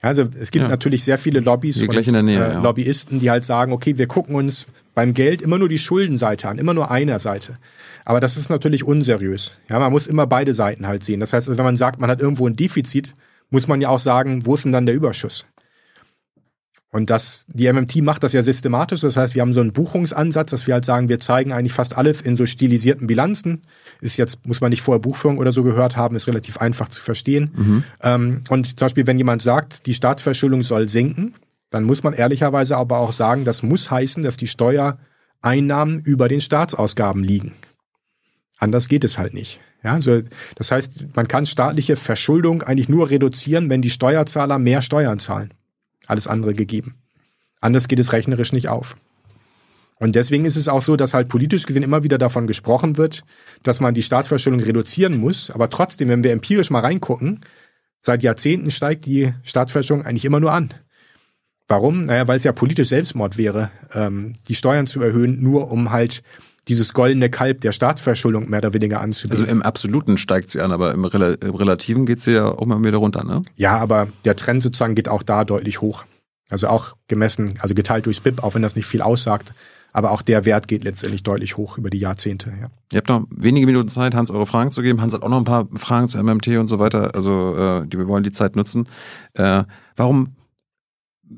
Also es gibt ja. natürlich sehr viele Lobbys und Nähe, äh, ja. Lobbyisten, die halt sagen, okay, wir gucken uns beim Geld immer nur die Schuldenseite an, immer nur einer Seite. Aber das ist natürlich unseriös. Ja, man muss immer beide Seiten halt sehen. Das heißt, also, wenn man sagt, man hat irgendwo ein Defizit, muss man ja auch sagen, wo ist denn dann der Überschuss? Und das, die MMT macht das ja systematisch. Das heißt, wir haben so einen Buchungsansatz, dass wir halt sagen, wir zeigen eigentlich fast alles in so stilisierten Bilanzen. Ist jetzt, muss man nicht vorher Buchführung oder so gehört haben, ist relativ einfach zu verstehen. Mhm. Ähm, und zum Beispiel, wenn jemand sagt, die Staatsverschuldung soll sinken, dann muss man ehrlicherweise aber auch sagen, das muss heißen, dass die Steuereinnahmen über den Staatsausgaben liegen. Anders geht es halt nicht. Ja, also das heißt, man kann staatliche Verschuldung eigentlich nur reduzieren, wenn die Steuerzahler mehr Steuern zahlen. Alles andere gegeben. Anders geht es rechnerisch nicht auf. Und deswegen ist es auch so, dass halt politisch gesehen immer wieder davon gesprochen wird, dass man die Staatsverschuldung reduzieren muss. Aber trotzdem, wenn wir empirisch mal reingucken, seit Jahrzehnten steigt die Staatsverschuldung eigentlich immer nur an. Warum? Naja, weil es ja politisch Selbstmord wäre, ähm, die Steuern zu erhöhen, nur um halt dieses goldene Kalb der Staatsverschuldung mehr oder weniger anzubieten. Also im Absoluten steigt sie an, aber im, Rel im Relativen geht sie ja auch mal wieder runter, ne? Ja, aber der Trend sozusagen geht auch da deutlich hoch. Also auch gemessen, also geteilt durchs BIP, auch wenn das nicht viel aussagt. Aber auch der Wert geht letztendlich deutlich hoch über die Jahrzehnte. Ja. Ihr habt noch wenige Minuten Zeit, Hans eure Fragen zu geben. Hans hat auch noch ein paar Fragen zu MMT und so weiter. Also äh, die, wir wollen die Zeit nutzen. Äh, warum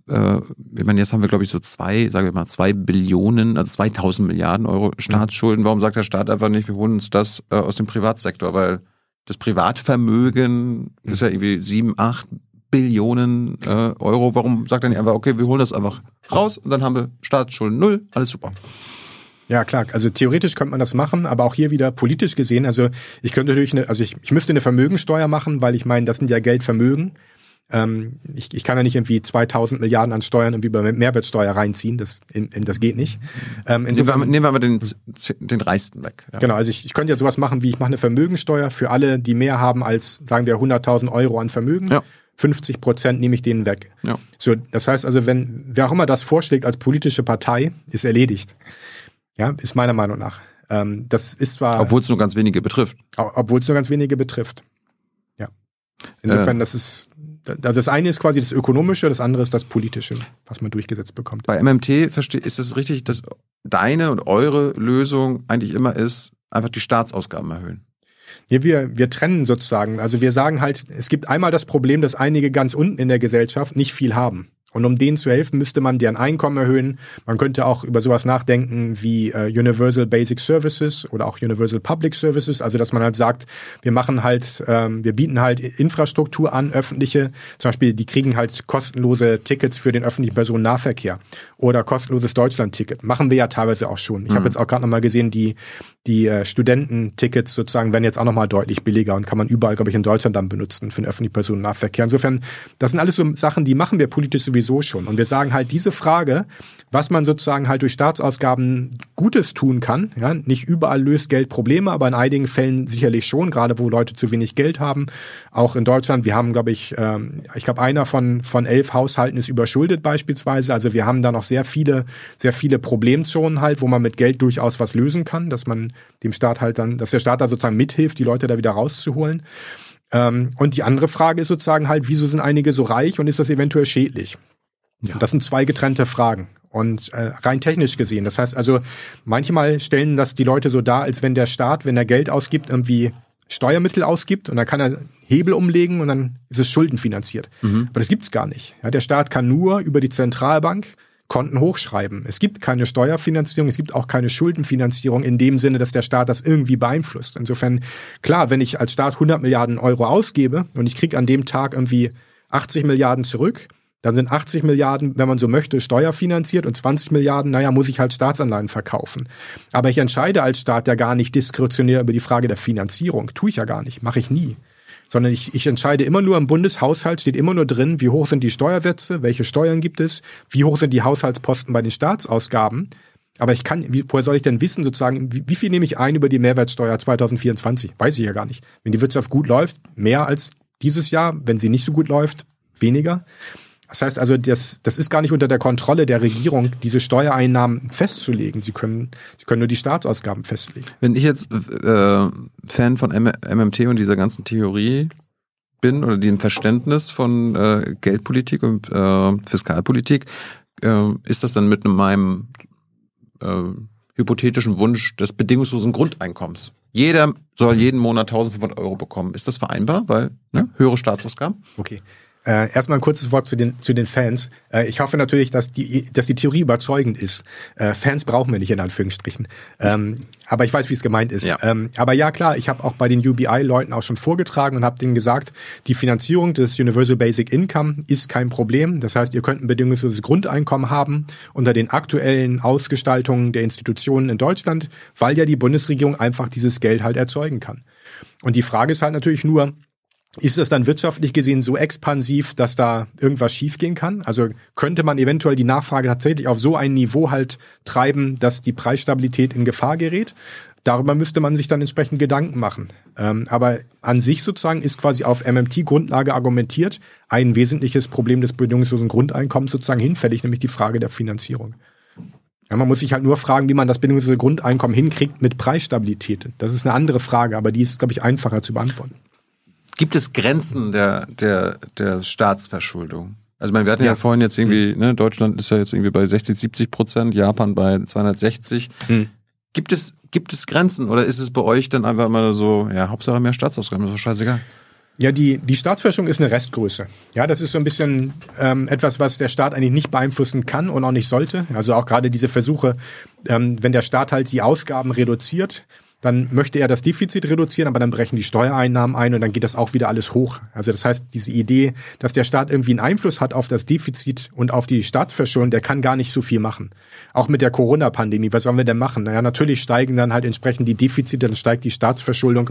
äh, ich meine, jetzt haben wir, glaube ich, so zwei, sagen wir mal, zwei Billionen, also 2000 Milliarden Euro Staatsschulden. Warum sagt der Staat einfach nicht, wir holen uns das äh, aus dem Privatsektor? Weil das Privatvermögen ist ja irgendwie sieben, acht Billionen äh, Euro. Warum sagt er nicht einfach, okay, wir holen das einfach raus und dann haben wir Staatsschulden null, alles super. Ja, klar. Also theoretisch könnte man das machen, aber auch hier wieder politisch gesehen. Also ich könnte natürlich eine, also ich, ich müsste eine Vermögensteuer machen, weil ich meine, das sind ja Geldvermögen. Ähm, ich, ich kann ja nicht irgendwie 2000 Milliarden an Steuern irgendwie bei Mehrwertsteuer reinziehen. Das, in, in, das geht nicht. Ähm, insofern, nehmen, wir, nehmen wir mal den, den Reichsten weg. Ja. Genau, also ich, ich könnte ja sowas machen, wie ich mache eine Vermögensteuer für alle, die mehr haben als, sagen wir, 100.000 Euro an Vermögen. Ja. 50 Prozent nehme ich denen weg. Ja. So, das heißt also, wenn wer auch immer das vorschlägt als politische Partei, ist erledigt. Ja, ist meiner Meinung nach. Ähm, das ist zwar. Obwohl es nur ganz wenige betrifft. Obwohl es nur ganz wenige betrifft. Ja. Insofern, äh, das ist also das eine ist quasi das Ökonomische, das andere ist das Politische, was man durchgesetzt bekommt. Bei MMT ist es richtig, dass deine und eure Lösung eigentlich immer ist, einfach die Staatsausgaben erhöhen. Ja, wir, wir trennen sozusagen. Also wir sagen halt, es gibt einmal das Problem, dass einige ganz unten in der Gesellschaft nicht viel haben. Und um denen zu helfen, müsste man deren Einkommen erhöhen. Man könnte auch über sowas nachdenken wie äh, Universal Basic Services oder auch Universal Public Services. Also dass man halt sagt, wir machen halt, ähm, wir bieten halt Infrastruktur an, öffentliche. Zum Beispiel, die kriegen halt kostenlose Tickets für den öffentlichen Personennahverkehr oder kostenloses Deutschland-Ticket. Machen wir ja teilweise auch schon. Ich mhm. habe jetzt auch gerade nochmal gesehen, die, die äh, Studententickets sozusagen werden jetzt auch nochmal deutlich billiger und kann man überall, glaube ich, in Deutschland dann benutzen für den öffentlichen Personennahverkehr. Insofern, das sind alles so Sachen, die machen wir politisch sowieso schon. Und wir sagen halt diese Frage, was man sozusagen halt durch Staatsausgaben Gutes tun kann. Ja, nicht überall löst Geld Probleme, aber in einigen Fällen sicherlich schon, gerade wo Leute zu wenig Geld haben. Auch in Deutschland, wir haben, glaube ich, ähm, ich glaube, einer von, von elf Haushalten ist überschuldet beispielsweise. Also wir haben da noch sehr viele, sehr viele Problemzonen halt, wo man mit Geld durchaus was lösen kann, dass man dem Staat halt dann, dass der Staat da sozusagen mithilft, die Leute da wieder rauszuholen. Ähm, und die andere Frage ist sozusagen halt, wieso sind einige so reich und ist das eventuell schädlich? Ja. Das sind zwei getrennte Fragen. Und äh, rein technisch gesehen, das heißt also, manchmal stellen das die Leute so dar, als wenn der Staat, wenn er Geld ausgibt, irgendwie Steuermittel ausgibt und dann kann er Hebel umlegen und dann ist es schuldenfinanziert. Mhm. Aber das gibt's gar nicht. Ja, der Staat kann nur über die Zentralbank Konten hochschreiben. Es gibt keine Steuerfinanzierung, es gibt auch keine Schuldenfinanzierung in dem Sinne, dass der Staat das irgendwie beeinflusst. Insofern, klar, wenn ich als Staat 100 Milliarden Euro ausgebe und ich kriege an dem Tag irgendwie 80 Milliarden zurück, dann sind 80 Milliarden, wenn man so möchte, steuerfinanziert und 20 Milliarden, naja, muss ich halt Staatsanleihen verkaufen. Aber ich entscheide als Staat ja gar nicht diskretionär über die Frage der Finanzierung. Tue ich ja gar nicht, mache ich nie. Sondern ich, ich entscheide immer nur im Bundeshaushalt, steht immer nur drin, wie hoch sind die Steuersätze, welche Steuern gibt es, wie hoch sind die Haushaltsposten bei den Staatsausgaben. Aber ich kann, wie, woher soll ich denn wissen, sozusagen, wie, wie viel nehme ich ein über die Mehrwertsteuer 2024? Weiß ich ja gar nicht. Wenn die Wirtschaft gut läuft, mehr als dieses Jahr. Wenn sie nicht so gut läuft, weniger. Das heißt also, das, das ist gar nicht unter der Kontrolle der Regierung, diese Steuereinnahmen festzulegen. Sie können, sie können nur die Staatsausgaben festlegen. Wenn ich jetzt äh, Fan von M MMT und dieser ganzen Theorie bin oder dem Verständnis von äh, Geldpolitik und äh, Fiskalpolitik, äh, ist das dann mit meinem äh, hypothetischen Wunsch des bedingungslosen Grundeinkommens. Jeder soll jeden Monat 1500 Euro bekommen. Ist das vereinbar? Weil ne, höhere Staatsausgaben? Okay. Äh, erstmal ein kurzes Wort zu den, zu den Fans. Äh, ich hoffe natürlich, dass die, dass die Theorie überzeugend ist. Äh, Fans brauchen wir nicht in Anführungsstrichen. Ähm, aber ich weiß, wie es gemeint ist. Ja. Ähm, aber ja, klar, ich habe auch bei den UBI-Leuten auch schon vorgetragen und habe denen gesagt, die Finanzierung des Universal Basic Income ist kein Problem. Das heißt, ihr könnt ein bedingungsloses Grundeinkommen haben unter den aktuellen Ausgestaltungen der Institutionen in Deutschland, weil ja die Bundesregierung einfach dieses Geld halt erzeugen kann. Und die Frage ist halt natürlich nur, ist das dann wirtschaftlich gesehen so expansiv, dass da irgendwas schiefgehen kann? Also könnte man eventuell die Nachfrage tatsächlich auf so ein Niveau halt treiben, dass die Preisstabilität in Gefahr gerät? Darüber müsste man sich dann entsprechend Gedanken machen. Ähm, aber an sich sozusagen ist quasi auf MMT-Grundlage argumentiert ein wesentliches Problem des bedingungslosen Grundeinkommens sozusagen hinfällig, nämlich die Frage der Finanzierung. Ja, man muss sich halt nur fragen, wie man das bedingungslose Grundeinkommen hinkriegt mit Preisstabilität. Das ist eine andere Frage, aber die ist, glaube ich, einfacher zu beantworten. Gibt es Grenzen der, der, der Staatsverschuldung? Also meine, wir hatten ja, ja vorhin jetzt irgendwie, mhm. ne, Deutschland ist ja jetzt irgendwie bei 60, 70 Prozent, Japan bei 260. Mhm. Gibt es, gibt es Grenzen oder ist es bei euch dann einfach immer so, ja, Hauptsache mehr Staatsausgaben, das ist doch scheißegal? Ja, die, die Staatsverschuldung ist eine Restgröße. Ja, das ist so ein bisschen ähm, etwas, was der Staat eigentlich nicht beeinflussen kann und auch nicht sollte. Also auch gerade diese Versuche, ähm, wenn der Staat halt die Ausgaben reduziert, dann möchte er das Defizit reduzieren, aber dann brechen die Steuereinnahmen ein und dann geht das auch wieder alles hoch. Also das heißt, diese Idee, dass der Staat irgendwie einen Einfluss hat auf das Defizit und auf die Staatsverschuldung, der kann gar nicht so viel machen. Auch mit der Corona-Pandemie, was sollen wir denn machen? Naja, natürlich steigen dann halt entsprechend die Defizite, dann steigt die Staatsverschuldung.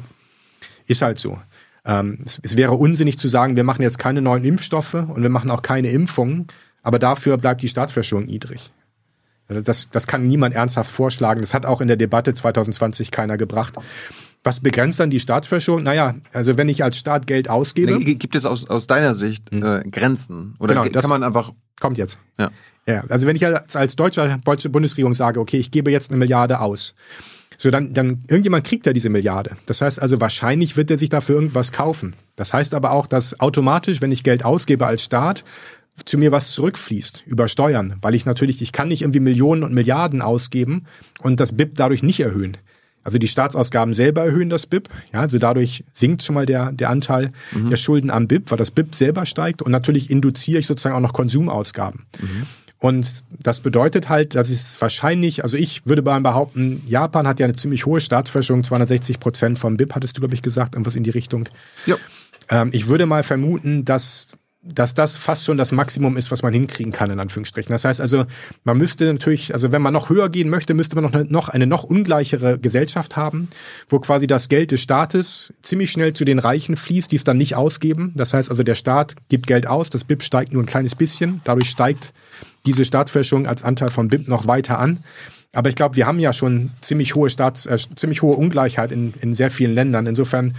Ist halt so. Ähm, es, es wäre unsinnig zu sagen, wir machen jetzt keine neuen Impfstoffe und wir machen auch keine Impfungen, aber dafür bleibt die Staatsverschuldung niedrig. Also das, das kann niemand ernsthaft vorschlagen. Das hat auch in der Debatte 2020 keiner gebracht. Was begrenzt dann die Staatsverschuldung? Naja, also wenn ich als Staat Geld ausgebe. Gibt es aus, aus deiner Sicht hm. äh, Grenzen? Oder genau, kann man einfach. Kommt jetzt. Ja. ja. Also wenn ich als, als deutscher, deutsche Bundesregierung sage, okay, ich gebe jetzt eine Milliarde aus. So, dann, dann irgendjemand kriegt ja diese Milliarde. Das heißt also, wahrscheinlich wird er sich dafür irgendwas kaufen. Das heißt aber auch, dass automatisch, wenn ich Geld ausgebe als Staat, zu mir was zurückfließt über Steuern, weil ich natürlich, ich kann nicht irgendwie Millionen und Milliarden ausgeben und das BIP dadurch nicht erhöhen. Also die Staatsausgaben selber erhöhen das BIP, ja, also dadurch sinkt schon mal der, der Anteil mhm. der Schulden am BIP, weil das BIP selber steigt und natürlich induziere ich sozusagen auch noch Konsumausgaben. Mhm. Und das bedeutet halt, dass es wahrscheinlich, also ich würde behaupten, Japan hat ja eine ziemlich hohe Staatsverschuldung, 260 Prozent vom BIP, hattest du, glaube ich, gesagt, irgendwas in die Richtung. Ja. Ähm, ich würde mal vermuten, dass dass das fast schon das Maximum ist, was man hinkriegen kann, in Anführungsstrichen. Das heißt also, man müsste natürlich, also wenn man noch höher gehen möchte, müsste man noch eine noch, eine noch ungleichere Gesellschaft haben, wo quasi das Geld des Staates ziemlich schnell zu den Reichen fließt, die es dann nicht ausgeben. Das heißt also, der Staat gibt Geld aus, das BIP steigt nur ein kleines bisschen, dadurch steigt diese Staatsverschuldung als Anteil von BIP noch weiter an. Aber ich glaube, wir haben ja schon ziemlich hohe Staats, äh, ziemlich hohe Ungleichheit in, in sehr vielen Ländern. Insofern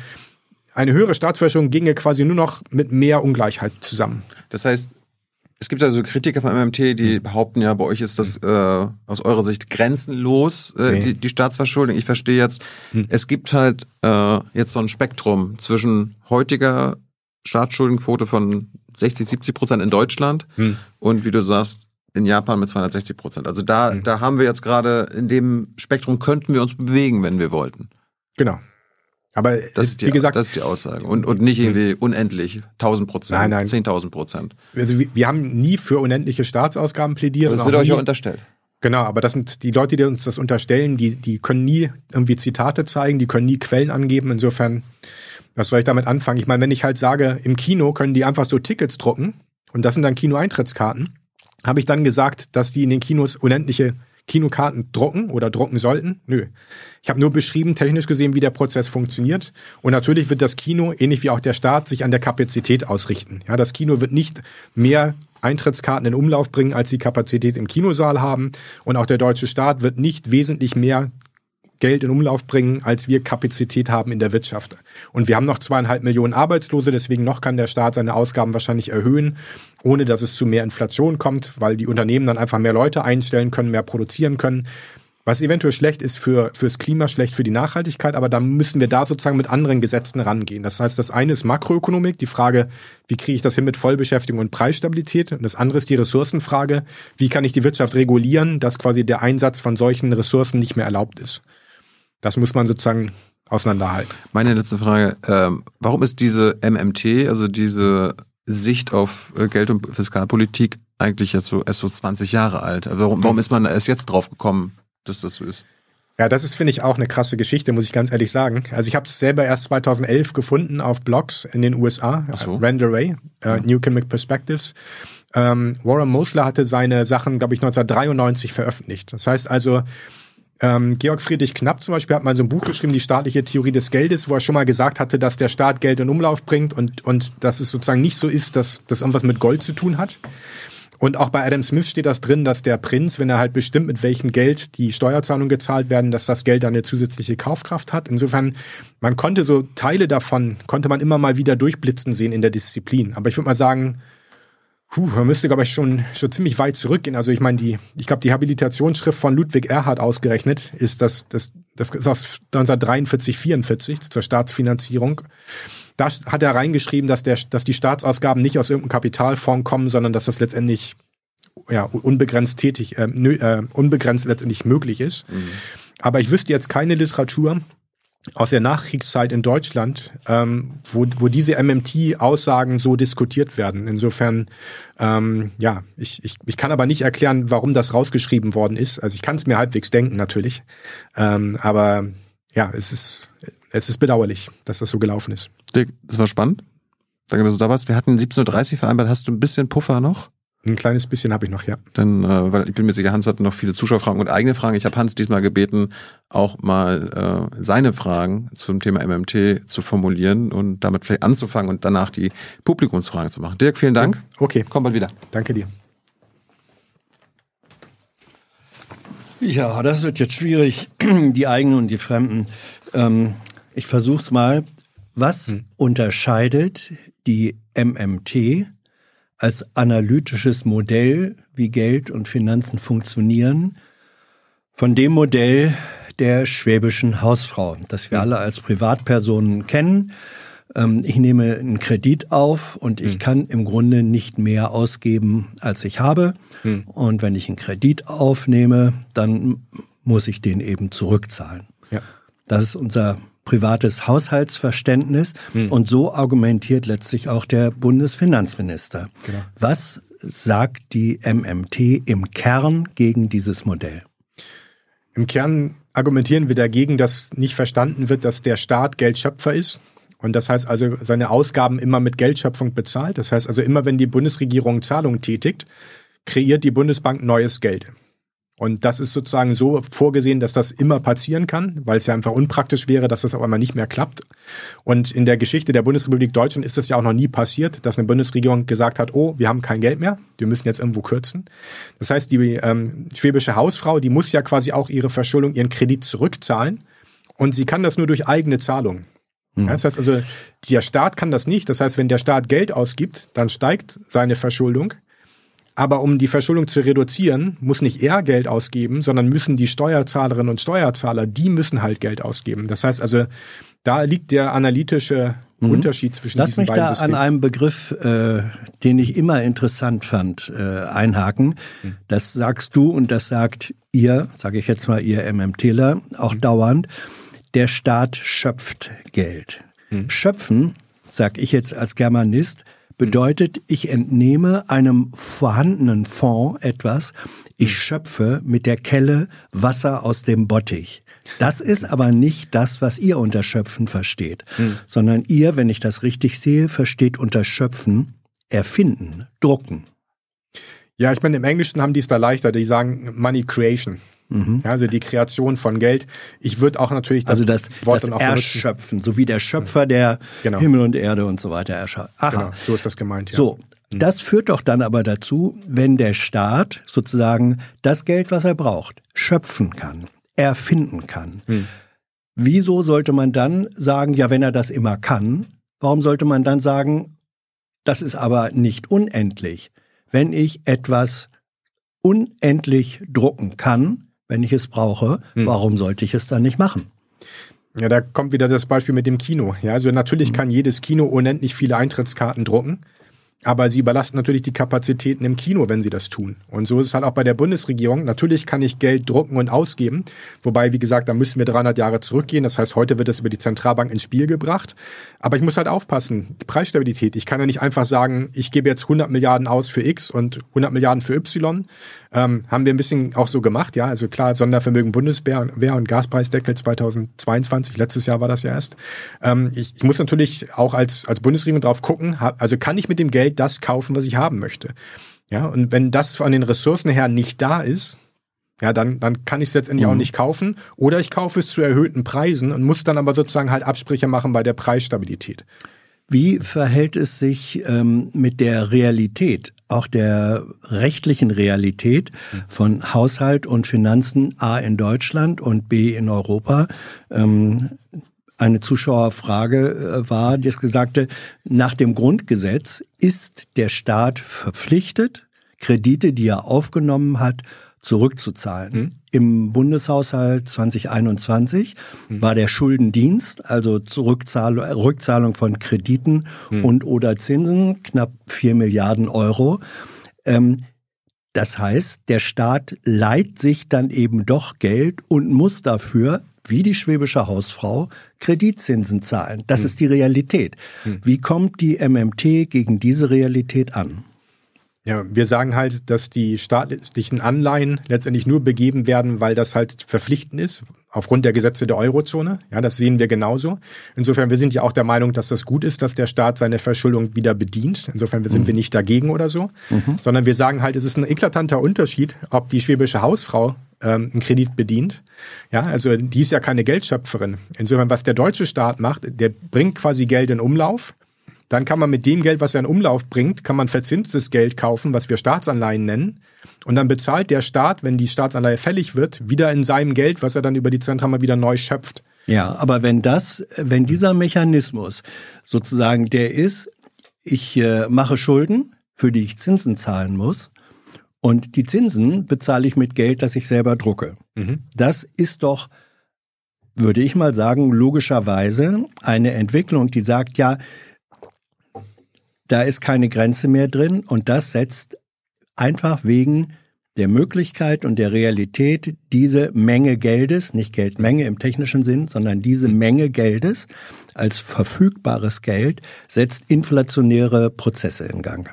eine höhere Staatsverschuldung ginge quasi nur noch mit mehr Ungleichheit zusammen. Das heißt, es gibt also Kritiker vom MMT, die hm. behaupten ja, bei euch ist das äh, aus eurer Sicht grenzenlos, äh, nee. die, die Staatsverschuldung. Ich verstehe jetzt, hm. es gibt halt äh, jetzt so ein Spektrum zwischen heutiger Staatsschuldenquote von 60, 70 Prozent in Deutschland hm. und wie du sagst, in Japan mit 260 Prozent. Also da, hm. da haben wir jetzt gerade in dem Spektrum könnten wir uns bewegen, wenn wir wollten. Genau. Aber das ist die, wie gesagt, das ist die Aussage. Und, und nicht irgendwie unendlich, 1000 Prozent, nein, nein. 10.000 Prozent. Also wir, wir haben nie für unendliche Staatsausgaben plädiert. Aber das wird euch ja unterstellt. Genau, aber das sind die Leute, die uns das unterstellen, die, die können nie irgendwie Zitate zeigen, die können nie Quellen angeben. Insofern, was soll ich damit anfangen? Ich meine, wenn ich halt sage, im Kino können die einfach so Tickets drucken und das sind dann Kino-Eintrittskarten, habe ich dann gesagt, dass die in den Kinos unendliche Kinokarten drucken oder drucken sollten? Nö. Ich habe nur beschrieben, technisch gesehen, wie der Prozess funktioniert. Und natürlich wird das Kino, ähnlich wie auch der Staat, sich an der Kapazität ausrichten. Ja, das Kino wird nicht mehr Eintrittskarten in Umlauf bringen, als die Kapazität im Kinosaal haben. Und auch der deutsche Staat wird nicht wesentlich mehr Geld in Umlauf bringen, als wir Kapazität haben in der Wirtschaft. Und wir haben noch zweieinhalb Millionen Arbeitslose, deswegen noch kann der Staat seine Ausgaben wahrscheinlich erhöhen, ohne dass es zu mehr Inflation kommt, weil die Unternehmen dann einfach mehr Leute einstellen können, mehr produzieren können. Was eventuell schlecht ist für, fürs Klima, schlecht für die Nachhaltigkeit, aber da müssen wir da sozusagen mit anderen Gesetzen rangehen. Das heißt, das eine ist Makroökonomik, die Frage, wie kriege ich das hin mit Vollbeschäftigung und Preisstabilität? Und das andere ist die Ressourcenfrage, wie kann ich die Wirtschaft regulieren, dass quasi der Einsatz von solchen Ressourcen nicht mehr erlaubt ist. Das muss man sozusagen auseinanderhalten. Meine letzte Frage, ähm, warum ist diese MMT, also diese Sicht auf äh, Geld- und Fiskalpolitik eigentlich jetzt so erst so 20 Jahre alt? Also warum, warum ist man erst jetzt drauf gekommen, dass das so ist? Ja, das ist, finde ich, auch eine krasse Geschichte, muss ich ganz ehrlich sagen. Also ich habe es selber erst 2011 gefunden auf Blogs in den USA, Ach so. Rand Array, äh, ja. New Economic Perspectives. Ähm, Warren Mosler hatte seine Sachen, glaube ich, 1993 veröffentlicht. Das heißt also, ähm, Georg Friedrich Knapp zum Beispiel hat mal so ein Buch geschrieben, die staatliche Theorie des Geldes, wo er schon mal gesagt hatte, dass der Staat Geld in Umlauf bringt und, und dass es sozusagen nicht so ist, dass das irgendwas mit Gold zu tun hat. Und auch bei Adam Smith steht das drin, dass der Prinz, wenn er halt bestimmt, mit welchem Geld die Steuerzahlungen gezahlt werden, dass das Geld dann eine zusätzliche Kaufkraft hat. Insofern, man konnte so Teile davon, konnte man immer mal wieder durchblitzen sehen in der Disziplin. Aber ich würde mal sagen, Puh, man müsste, glaube ich, schon, schon ziemlich weit zurückgehen. Also ich meine, die, ich glaube, die Habilitationsschrift von Ludwig Erhard ausgerechnet ist das, das, das ist aus 1943, 44 zur Staatsfinanzierung. Da hat er reingeschrieben, dass, der, dass die Staatsausgaben nicht aus irgendeinem Kapitalfonds kommen, sondern dass das letztendlich ja, unbegrenzt tätig, äh, nö, äh, unbegrenzt letztendlich möglich ist. Mhm. Aber ich wüsste jetzt keine Literatur, aus der Nachkriegszeit in Deutschland, ähm, wo, wo diese MMT-Aussagen so diskutiert werden. Insofern, ähm, ja, ich, ich, ich kann aber nicht erklären, warum das rausgeschrieben worden ist. Also ich kann es mir halbwegs denken natürlich, ähm, aber ja, es ist, es ist bedauerlich, dass das so gelaufen ist. Dick, das war spannend. Danke, dass du da warst. Wir hatten 17.30 Uhr vereinbart. Hast du ein bisschen Puffer noch? Ein kleines bisschen habe ich noch, ja. Dann, äh, weil ich bin mir sicher, Hans hat noch viele Zuschauerfragen und eigene Fragen. Ich habe Hans diesmal gebeten, auch mal äh, seine Fragen zum Thema MMT zu formulieren und damit vielleicht anzufangen und danach die Publikumsfragen zu machen. Dirk, vielen Dank. Okay. Komm bald wieder. Danke dir. Ja, das wird jetzt schwierig, die eigenen und die Fremden. Ähm, ich versuch's mal. Was hm. unterscheidet die MMT als analytisches Modell, wie Geld und Finanzen funktionieren, von dem Modell der schwäbischen Hausfrau, das wir alle als Privatpersonen kennen. Ähm, ich nehme einen Kredit auf und ich hm. kann im Grunde nicht mehr ausgeben, als ich habe. Hm. Und wenn ich einen Kredit aufnehme, dann muss ich den eben zurückzahlen. Ja. Das ist unser privates Haushaltsverständnis. Hm. Und so argumentiert letztlich auch der Bundesfinanzminister. Genau. Was sagt die MMT im Kern gegen dieses Modell? Im Kern argumentieren wir dagegen, dass nicht verstanden wird, dass der Staat Geldschöpfer ist. Und das heißt also, seine Ausgaben immer mit Geldschöpfung bezahlt. Das heißt also, immer wenn die Bundesregierung Zahlungen tätigt, kreiert die Bundesbank neues Geld. Und das ist sozusagen so vorgesehen, dass das immer passieren kann, weil es ja einfach unpraktisch wäre, dass das auf einmal nicht mehr klappt. Und in der Geschichte der Bundesrepublik Deutschland ist das ja auch noch nie passiert, dass eine Bundesregierung gesagt hat, oh, wir haben kein Geld mehr, wir müssen jetzt irgendwo kürzen. Das heißt, die ähm, schwäbische Hausfrau, die muss ja quasi auch ihre Verschuldung, ihren Kredit zurückzahlen. Und sie kann das nur durch eigene Zahlungen. Ja, hm. das heißt also, der Staat kann das nicht. Das heißt, wenn der Staat Geld ausgibt, dann steigt seine Verschuldung. Aber um die Verschuldung zu reduzieren, muss nicht er Geld ausgeben, sondern müssen die Steuerzahlerinnen und Steuerzahler, die müssen halt Geld ausgeben. Das heißt also, da liegt der analytische mhm. Unterschied zwischen Lass diesen mich da Systemen. an einem Begriff, äh, den ich immer interessant fand, äh, einhaken. Mhm. Das sagst du und das sagt ihr, sage ich jetzt mal ihr MMTler, auch mhm. dauernd. Der Staat schöpft Geld. Mhm. Schöpfen, sag ich jetzt als Germanist, bedeutet, ich entnehme einem vorhandenen Fonds etwas, ich schöpfe mit der Kelle Wasser aus dem Bottich. Das ist aber nicht das, was ihr unter Schöpfen versteht, hm. sondern ihr, wenn ich das richtig sehe, versteht unter Schöpfen erfinden, drucken. Ja, ich meine, im Englischen haben die es da leichter, die sagen Money Creation. Mhm. Ja, also die Kreation von Geld. Ich würde auch natürlich das, also das Wort das dann auch Erschöpfen, so wie der Schöpfer der genau. Himmel und Erde und so weiter erschafft. Aha. Genau, so ist das gemeint. Ja. So, mhm. das führt doch dann aber dazu, wenn der Staat sozusagen das Geld, was er braucht, schöpfen kann, erfinden kann. Mhm. Wieso sollte man dann sagen, ja, wenn er das immer kann, warum sollte man dann sagen, das ist aber nicht unendlich? Wenn ich etwas unendlich drucken kann, wenn ich es brauche, hm. warum sollte ich es dann nicht machen? Ja, da kommt wieder das Beispiel mit dem Kino. Ja, also natürlich hm. kann jedes Kino unendlich viele Eintrittskarten drucken. Aber sie überlasten natürlich die Kapazitäten im Kino, wenn sie das tun. Und so ist es halt auch bei der Bundesregierung. Natürlich kann ich Geld drucken und ausgeben. Wobei, wie gesagt, da müssen wir 300 Jahre zurückgehen. Das heißt, heute wird das über die Zentralbank ins Spiel gebracht. Aber ich muss halt aufpassen. Die Preisstabilität. Ich kann ja nicht einfach sagen, ich gebe jetzt 100 Milliarden aus für X und 100 Milliarden für Y. Ähm, haben wir ein bisschen auch so gemacht, ja. Also klar, Sondervermögen Bundeswehr und Gaspreisdeckel 2022. Letztes Jahr war das ja erst. Ähm, ich, ich muss natürlich auch als, als Bundesregierung drauf gucken. Also kann ich mit dem Geld Geld das kaufen, was ich haben möchte. Ja, und wenn das von den Ressourcen her nicht da ist, ja, dann, dann kann ich es letztendlich mhm. auch nicht kaufen. Oder ich kaufe es zu erhöhten Preisen und muss dann aber sozusagen halt Absprüche machen bei der Preisstabilität. Wie verhält es sich ähm, mit der Realität, auch der rechtlichen Realität von Haushalt und Finanzen A in Deutschland und B in Europa? Ähm, eine Zuschauerfrage äh, war, die es gesagte, nach dem Grundgesetz ist der Staat verpflichtet, Kredite, die er aufgenommen hat, zurückzuzahlen. Hm. Im Bundeshaushalt 2021 hm. war der Schuldendienst, also Rückzahlung von Krediten hm. und oder Zinsen, knapp vier Milliarden Euro. Ähm, das heißt, der Staat leiht sich dann eben doch Geld und muss dafür wie die schwäbische Hausfrau Kreditzinsen zahlen. Das hm. ist die Realität. Hm. Wie kommt die MMT gegen diese Realität an? Ja, wir sagen halt, dass die staatlichen Anleihen letztendlich nur begeben werden, weil das halt verpflichtend ist, aufgrund der Gesetze der Eurozone. Ja, das sehen wir genauso. Insofern, wir sind ja auch der Meinung, dass das gut ist, dass der Staat seine Verschuldung wieder bedient. Insofern sind mhm. wir nicht dagegen oder so, mhm. sondern wir sagen halt, es ist ein eklatanter Unterschied, ob die schwäbische Hausfrau ähm, einen Kredit bedient. Ja, also die ist ja keine Geldschöpferin. Insofern, was der deutsche Staat macht, der bringt quasi Geld in Umlauf. Dann kann man mit dem Geld, was er in Umlauf bringt, kann man verzinstes Geld kaufen, was wir Staatsanleihen nennen. Und dann bezahlt der Staat, wenn die Staatsanleihe fällig wird, wieder in seinem Geld, was er dann über die Zentrale wieder neu schöpft. Ja, aber wenn das, wenn dieser Mechanismus sozusagen der ist, ich äh, mache Schulden, für die ich Zinsen zahlen muss, und die Zinsen bezahle ich mit Geld, das ich selber drucke. Mhm. Das ist doch, würde ich mal sagen, logischerweise eine Entwicklung, die sagt, ja, da ist keine Grenze mehr drin und das setzt einfach wegen der Möglichkeit und der Realität diese Menge Geldes, nicht Geldmenge im technischen Sinn, sondern diese Menge Geldes als verfügbares Geld setzt inflationäre Prozesse in Gang.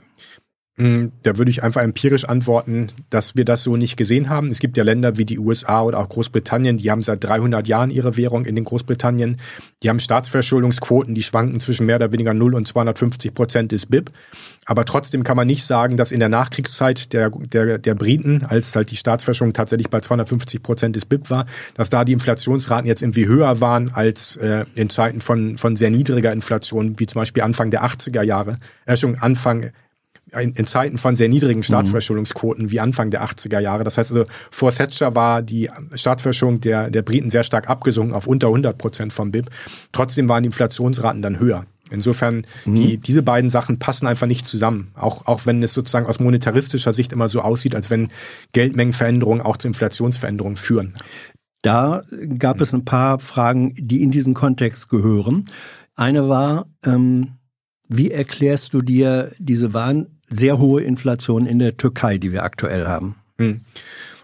Mm, da würde ich einfach empirisch antworten, dass wir das so nicht gesehen haben. Es gibt ja Länder wie die USA oder auch Großbritannien, die haben seit 300 Jahren ihre Währung in den Großbritannien. Die haben Staatsverschuldungsquoten, die schwanken zwischen mehr oder weniger 0 und 250 Prozent des BIP. Aber trotzdem kann man nicht sagen, dass in der Nachkriegszeit der, der, der Briten, als halt die Staatsverschuldung tatsächlich bei 250 Prozent des BIP war, dass da die Inflationsraten jetzt irgendwie höher waren als äh, in Zeiten von, von sehr niedriger Inflation, wie zum Beispiel Anfang der 80er Jahre, äh, schon Anfang in, Zeiten von sehr niedrigen mhm. Staatsverschuldungsquoten wie Anfang der 80er Jahre. Das heißt also, vor Thatcher war die Staatsverschuldung der, der Briten sehr stark abgesunken auf unter 100 Prozent vom BIP. Trotzdem waren die Inflationsraten dann höher. Insofern, mhm. die, diese beiden Sachen passen einfach nicht zusammen. Auch, auch wenn es sozusagen aus monetaristischer Sicht immer so aussieht, als wenn Geldmengenveränderungen auch zu Inflationsveränderungen führen. Da gab es ein paar Fragen, die in diesen Kontext gehören. Eine war, ähm, wie erklärst du dir diese Wahn sehr hohe Inflation in der Türkei, die wir aktuell haben? Hm.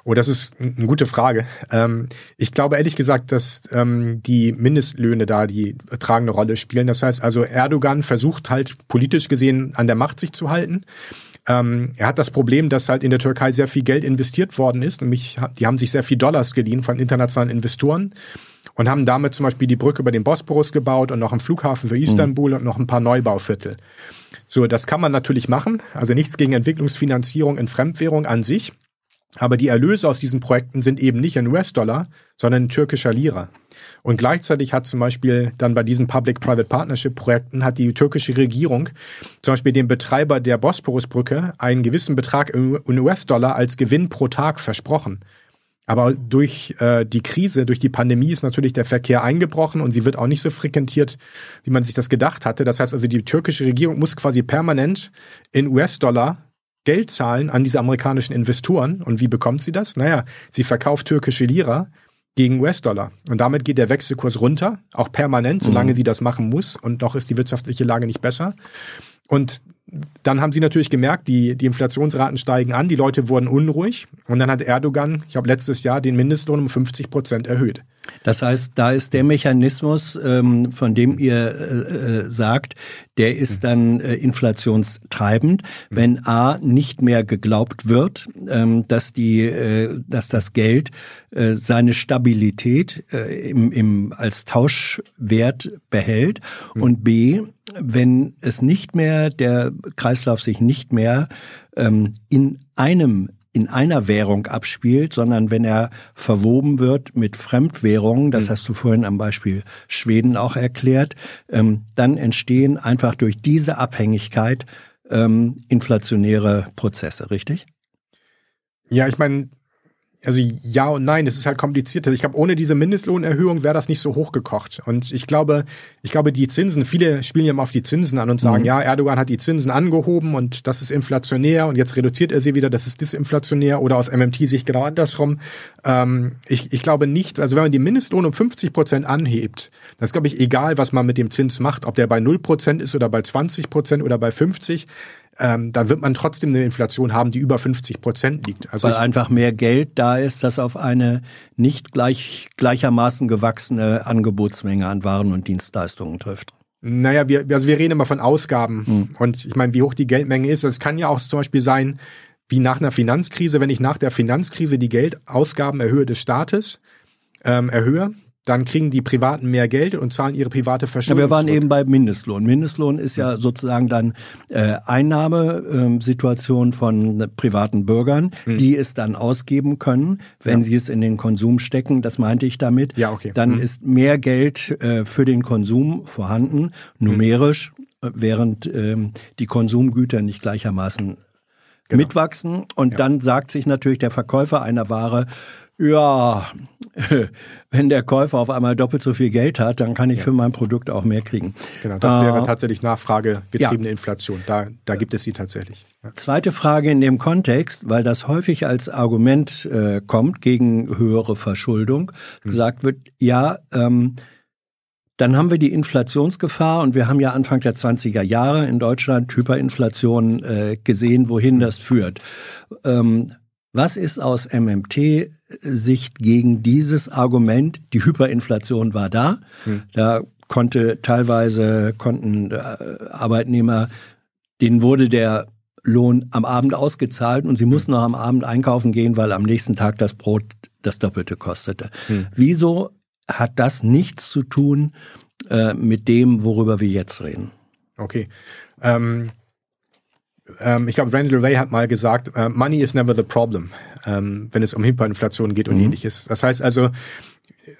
Oh, das ist eine gute Frage. Ähm, ich glaube ehrlich gesagt, dass ähm, die Mindestlöhne da die tragende Rolle spielen. Das heißt also, Erdogan versucht halt politisch gesehen an der Macht sich zu halten. Ähm, er hat das Problem, dass halt in der Türkei sehr viel Geld investiert worden ist. Nämlich, die haben sich sehr viel Dollars geliehen von internationalen Investoren und haben damit zum Beispiel die Brücke über den Bosporus gebaut und noch einen Flughafen für Istanbul mhm. und noch ein paar Neubauviertel. So, das kann man natürlich machen. Also nichts gegen Entwicklungsfinanzierung in Fremdwährung an sich. Aber die Erlöse aus diesen Projekten sind eben nicht in US-Dollar, sondern in türkischer Lira. Und gleichzeitig hat zum Beispiel dann bei diesen Public-Private Partnership-Projekten hat die türkische Regierung zum Beispiel dem Betreiber der Bosporusbrücke einen gewissen Betrag in US-Dollar als Gewinn pro Tag versprochen. Aber durch äh, die Krise, durch die Pandemie ist natürlich der Verkehr eingebrochen und sie wird auch nicht so frequentiert, wie man sich das gedacht hatte. Das heißt also, die türkische Regierung muss quasi permanent in US-Dollar Geld zahlen an diese amerikanischen Investoren. Und wie bekommt sie das? Naja, sie verkauft türkische Lira gegen US-Dollar. Und damit geht der Wechselkurs runter, auch permanent, solange mhm. sie das machen muss. Und noch ist die wirtschaftliche Lage nicht besser. Und dann haben sie natürlich gemerkt, die, die Inflationsraten steigen an, die Leute wurden unruhig und dann hat Erdogan, ich habe letztes Jahr den Mindestlohn um 50 Prozent erhöht. Das heißt, da ist der Mechanismus, ähm, von dem ihr äh, äh, sagt, der ist mhm. dann äh, inflationstreibend, mhm. wenn a nicht mehr geglaubt wird, ähm, dass die, dass das Geld seine Stabilität im, im als Tauschwert behält mhm. und b wenn es nicht mehr der Kreislauf sich nicht mehr ähm, in einem in einer Währung abspielt, sondern wenn er verwoben wird mit Fremdwährungen, das mhm. hast du vorhin am Beispiel Schweden auch erklärt, ähm, dann entstehen einfach durch diese Abhängigkeit ähm, inflationäre Prozesse, richtig? Ja, ich meine, also ja und nein, es ist halt komplizierter. Ich glaube, ohne diese Mindestlohnerhöhung wäre das nicht so hochgekocht. Und ich glaube, ich glaube, die Zinsen, viele spielen ja mal auf die Zinsen an und sagen, mhm. ja, Erdogan hat die Zinsen angehoben und das ist inflationär und jetzt reduziert er sie wieder, das ist disinflationär oder aus MMT-Sicht genau andersrum. Ähm, ich, ich glaube nicht, also wenn man die Mindestlohn um 50 Prozent anhebt, das ist, glaube ich, egal, was man mit dem Zins macht, ob der bei 0 Prozent ist oder bei 20 Prozent oder bei 50 ähm, dann wird man trotzdem eine Inflation haben, die über 50 Prozent liegt. Also Weil einfach mehr Geld da ist, das auf eine nicht gleich, gleichermaßen gewachsene Angebotsmenge an Waren und Dienstleistungen trifft. Naja, wir, also wir reden immer von Ausgaben. Hm. Und ich meine, wie hoch die Geldmenge ist. Es kann ja auch zum Beispiel sein, wie nach einer Finanzkrise, wenn ich nach der Finanzkrise die Geldausgaben erhöhe des Staates, ähm, erhöhe, dann kriegen die Privaten mehr Geld und zahlen ihre private Verschuldung. Ja, wir waren zurück. eben bei Mindestlohn. Mindestlohn ist ja sozusagen dann äh, Einnahmesituation von privaten Bürgern, mhm. die es dann ausgeben können, wenn ja. sie es in den Konsum stecken. Das meinte ich damit. Ja, okay. Dann mhm. ist mehr Geld äh, für den Konsum vorhanden, numerisch, mhm. während ähm, die Konsumgüter nicht gleichermaßen Genau. mitwachsen. Und ja. dann sagt sich natürlich der Verkäufer einer Ware, ja, wenn der Käufer auf einmal doppelt so viel Geld hat, dann kann ich ja. für mein Produkt auch mehr kriegen. Genau, das äh, wäre tatsächlich nachfragegetriebene ja. Inflation. Da, da gibt es sie tatsächlich. Ja. Zweite Frage in dem Kontext, weil das häufig als Argument äh, kommt gegen höhere Verschuldung, hm. gesagt wird, ja, ähm, dann haben wir die Inflationsgefahr und wir haben ja Anfang der 20er Jahre in Deutschland Hyperinflation äh, gesehen, wohin hm. das führt. Ähm, was ist aus MMT-Sicht gegen dieses Argument? Die Hyperinflation war da. Hm. Da konnte teilweise konnten äh, Arbeitnehmer, denen wurde der Lohn am Abend ausgezahlt und sie mussten noch am Abend einkaufen gehen, weil am nächsten Tag das Brot das Doppelte kostete. Hm. Wieso hat das nichts zu tun äh, mit dem, worüber wir jetzt reden? Okay. Ähm, ähm, ich glaube, Randall Ray hat mal gesagt, uh, Money is never the problem, ähm, wenn es um Hyperinflation geht und mhm. ähnliches. Das heißt also,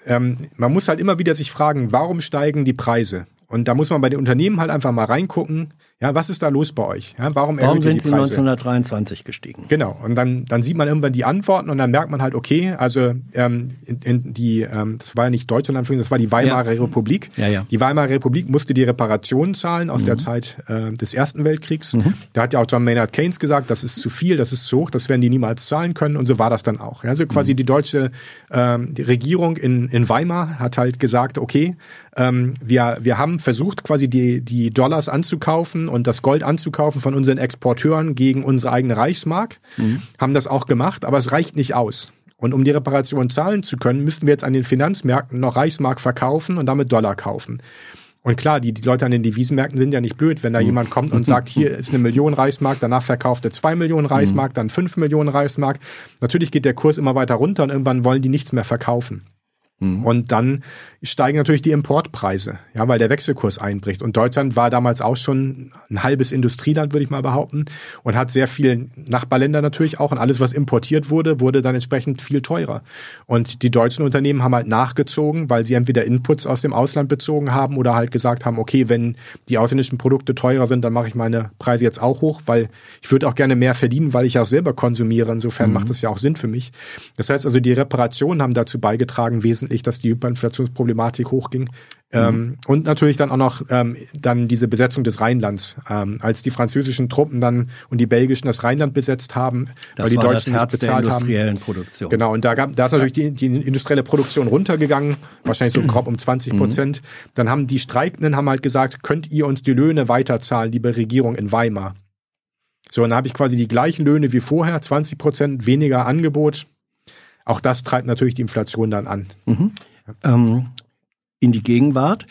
ähm, man muss halt immer wieder sich fragen, warum steigen die Preise? Und da muss man bei den Unternehmen halt einfach mal reingucken, ja, was ist da los bei euch? Ja, warum warum sind sie 1923 gestiegen? Genau. Und dann, dann sieht man irgendwann die Antworten und dann merkt man halt, okay, also ähm, in, in die, ähm, das war ja nicht Deutschland, das war die Weimarer ja. Republik. Ja, ja. Die Weimarer Republik musste die Reparationen zahlen aus mhm. der Zeit äh, des Ersten Weltkriegs. Mhm. Da hat ja auch John Maynard Keynes gesagt, das ist zu viel, das ist zu hoch, das werden die niemals zahlen können. Und so war das dann auch. Ja, also quasi mhm. die deutsche ähm, die Regierung in, in Weimar hat halt gesagt, okay, ähm, wir, wir haben versucht, quasi die, die Dollars anzukaufen und das Gold anzukaufen von unseren Exporteuren gegen unsere eigene Reichsmark, mhm. haben das auch gemacht, aber es reicht nicht aus. Und um die Reparation zahlen zu können, müssten wir jetzt an den Finanzmärkten noch Reichsmark verkaufen und damit Dollar kaufen. Und klar, die, die Leute an den Devisenmärkten sind ja nicht blöd, wenn da mhm. jemand kommt und sagt, hier ist eine Million Reichsmark, danach verkauft er zwei Millionen Reichsmark, mhm. dann fünf Millionen Reichsmark. Natürlich geht der Kurs immer weiter runter und irgendwann wollen die nichts mehr verkaufen. Mhm. Und dann steigen natürlich die Importpreise, ja, weil der Wechselkurs einbricht. Und Deutschland war damals auch schon ein halbes Industrieland, würde ich mal behaupten, und hat sehr viele Nachbarländer natürlich auch. Und alles, was importiert wurde, wurde dann entsprechend viel teurer. Und die deutschen Unternehmen haben halt nachgezogen, weil sie entweder Inputs aus dem Ausland bezogen haben oder halt gesagt haben, okay, wenn die ausländischen Produkte teurer sind, dann mache ich meine Preise jetzt auch hoch, weil ich würde auch gerne mehr verdienen, weil ich auch selber konsumiere. Insofern mhm. macht das ja auch Sinn für mich. Das heißt also, die Reparationen haben dazu beigetragen, wesentlich, dass die Hyperinflationsprobleme Problematik hochging. Ähm, mhm. und natürlich dann auch noch ähm, dann diese Besetzung des Rheinlands, ähm, als die französischen Truppen dann und die belgischen das Rheinland besetzt haben, das weil die Deutschen das Herz bezahlt der industriellen haben. Produktion. Genau, und da, gab, da ist natürlich die, die industrielle Produktion runtergegangen, wahrscheinlich so grob um 20 Prozent. Mhm. Dann haben die Streikenden haben halt gesagt, könnt ihr uns die Löhne weiterzahlen, liebe Regierung in Weimar. So, dann habe ich quasi die gleichen Löhne wie vorher, 20 Prozent weniger Angebot. Auch das treibt natürlich die Inflation dann an. Mhm. Ähm, in die Gegenwart.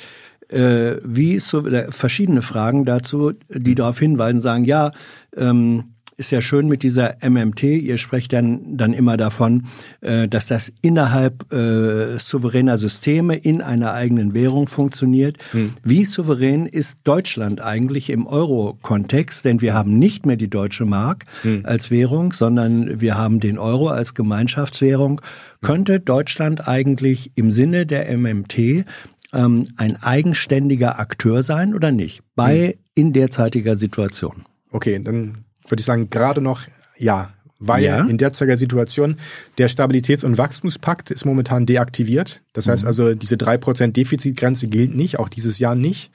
Äh, wie so äh, verschiedene Fragen dazu, die darauf hinweisen, sagen, ja, ähm, ist ja schön mit dieser MMT. Ihr sprecht dann, dann immer davon, äh, dass das innerhalb äh, souveräner Systeme in einer eigenen Währung funktioniert. Hm. Wie souverän ist Deutschland eigentlich im Euro-Kontext? Denn wir haben nicht mehr die deutsche Mark hm. als Währung, sondern wir haben den Euro als Gemeinschaftswährung. Könnte Deutschland eigentlich im Sinne der MMT ähm, ein eigenständiger Akteur sein oder nicht bei hm. in derzeitiger Situation? Okay, dann würde ich sagen, gerade noch ja. Weil ja. in derzeitiger Situation der Stabilitäts- und Wachstumspakt ist momentan deaktiviert. Das heißt mhm. also, diese 3% Defizitgrenze gilt nicht, auch dieses Jahr nicht.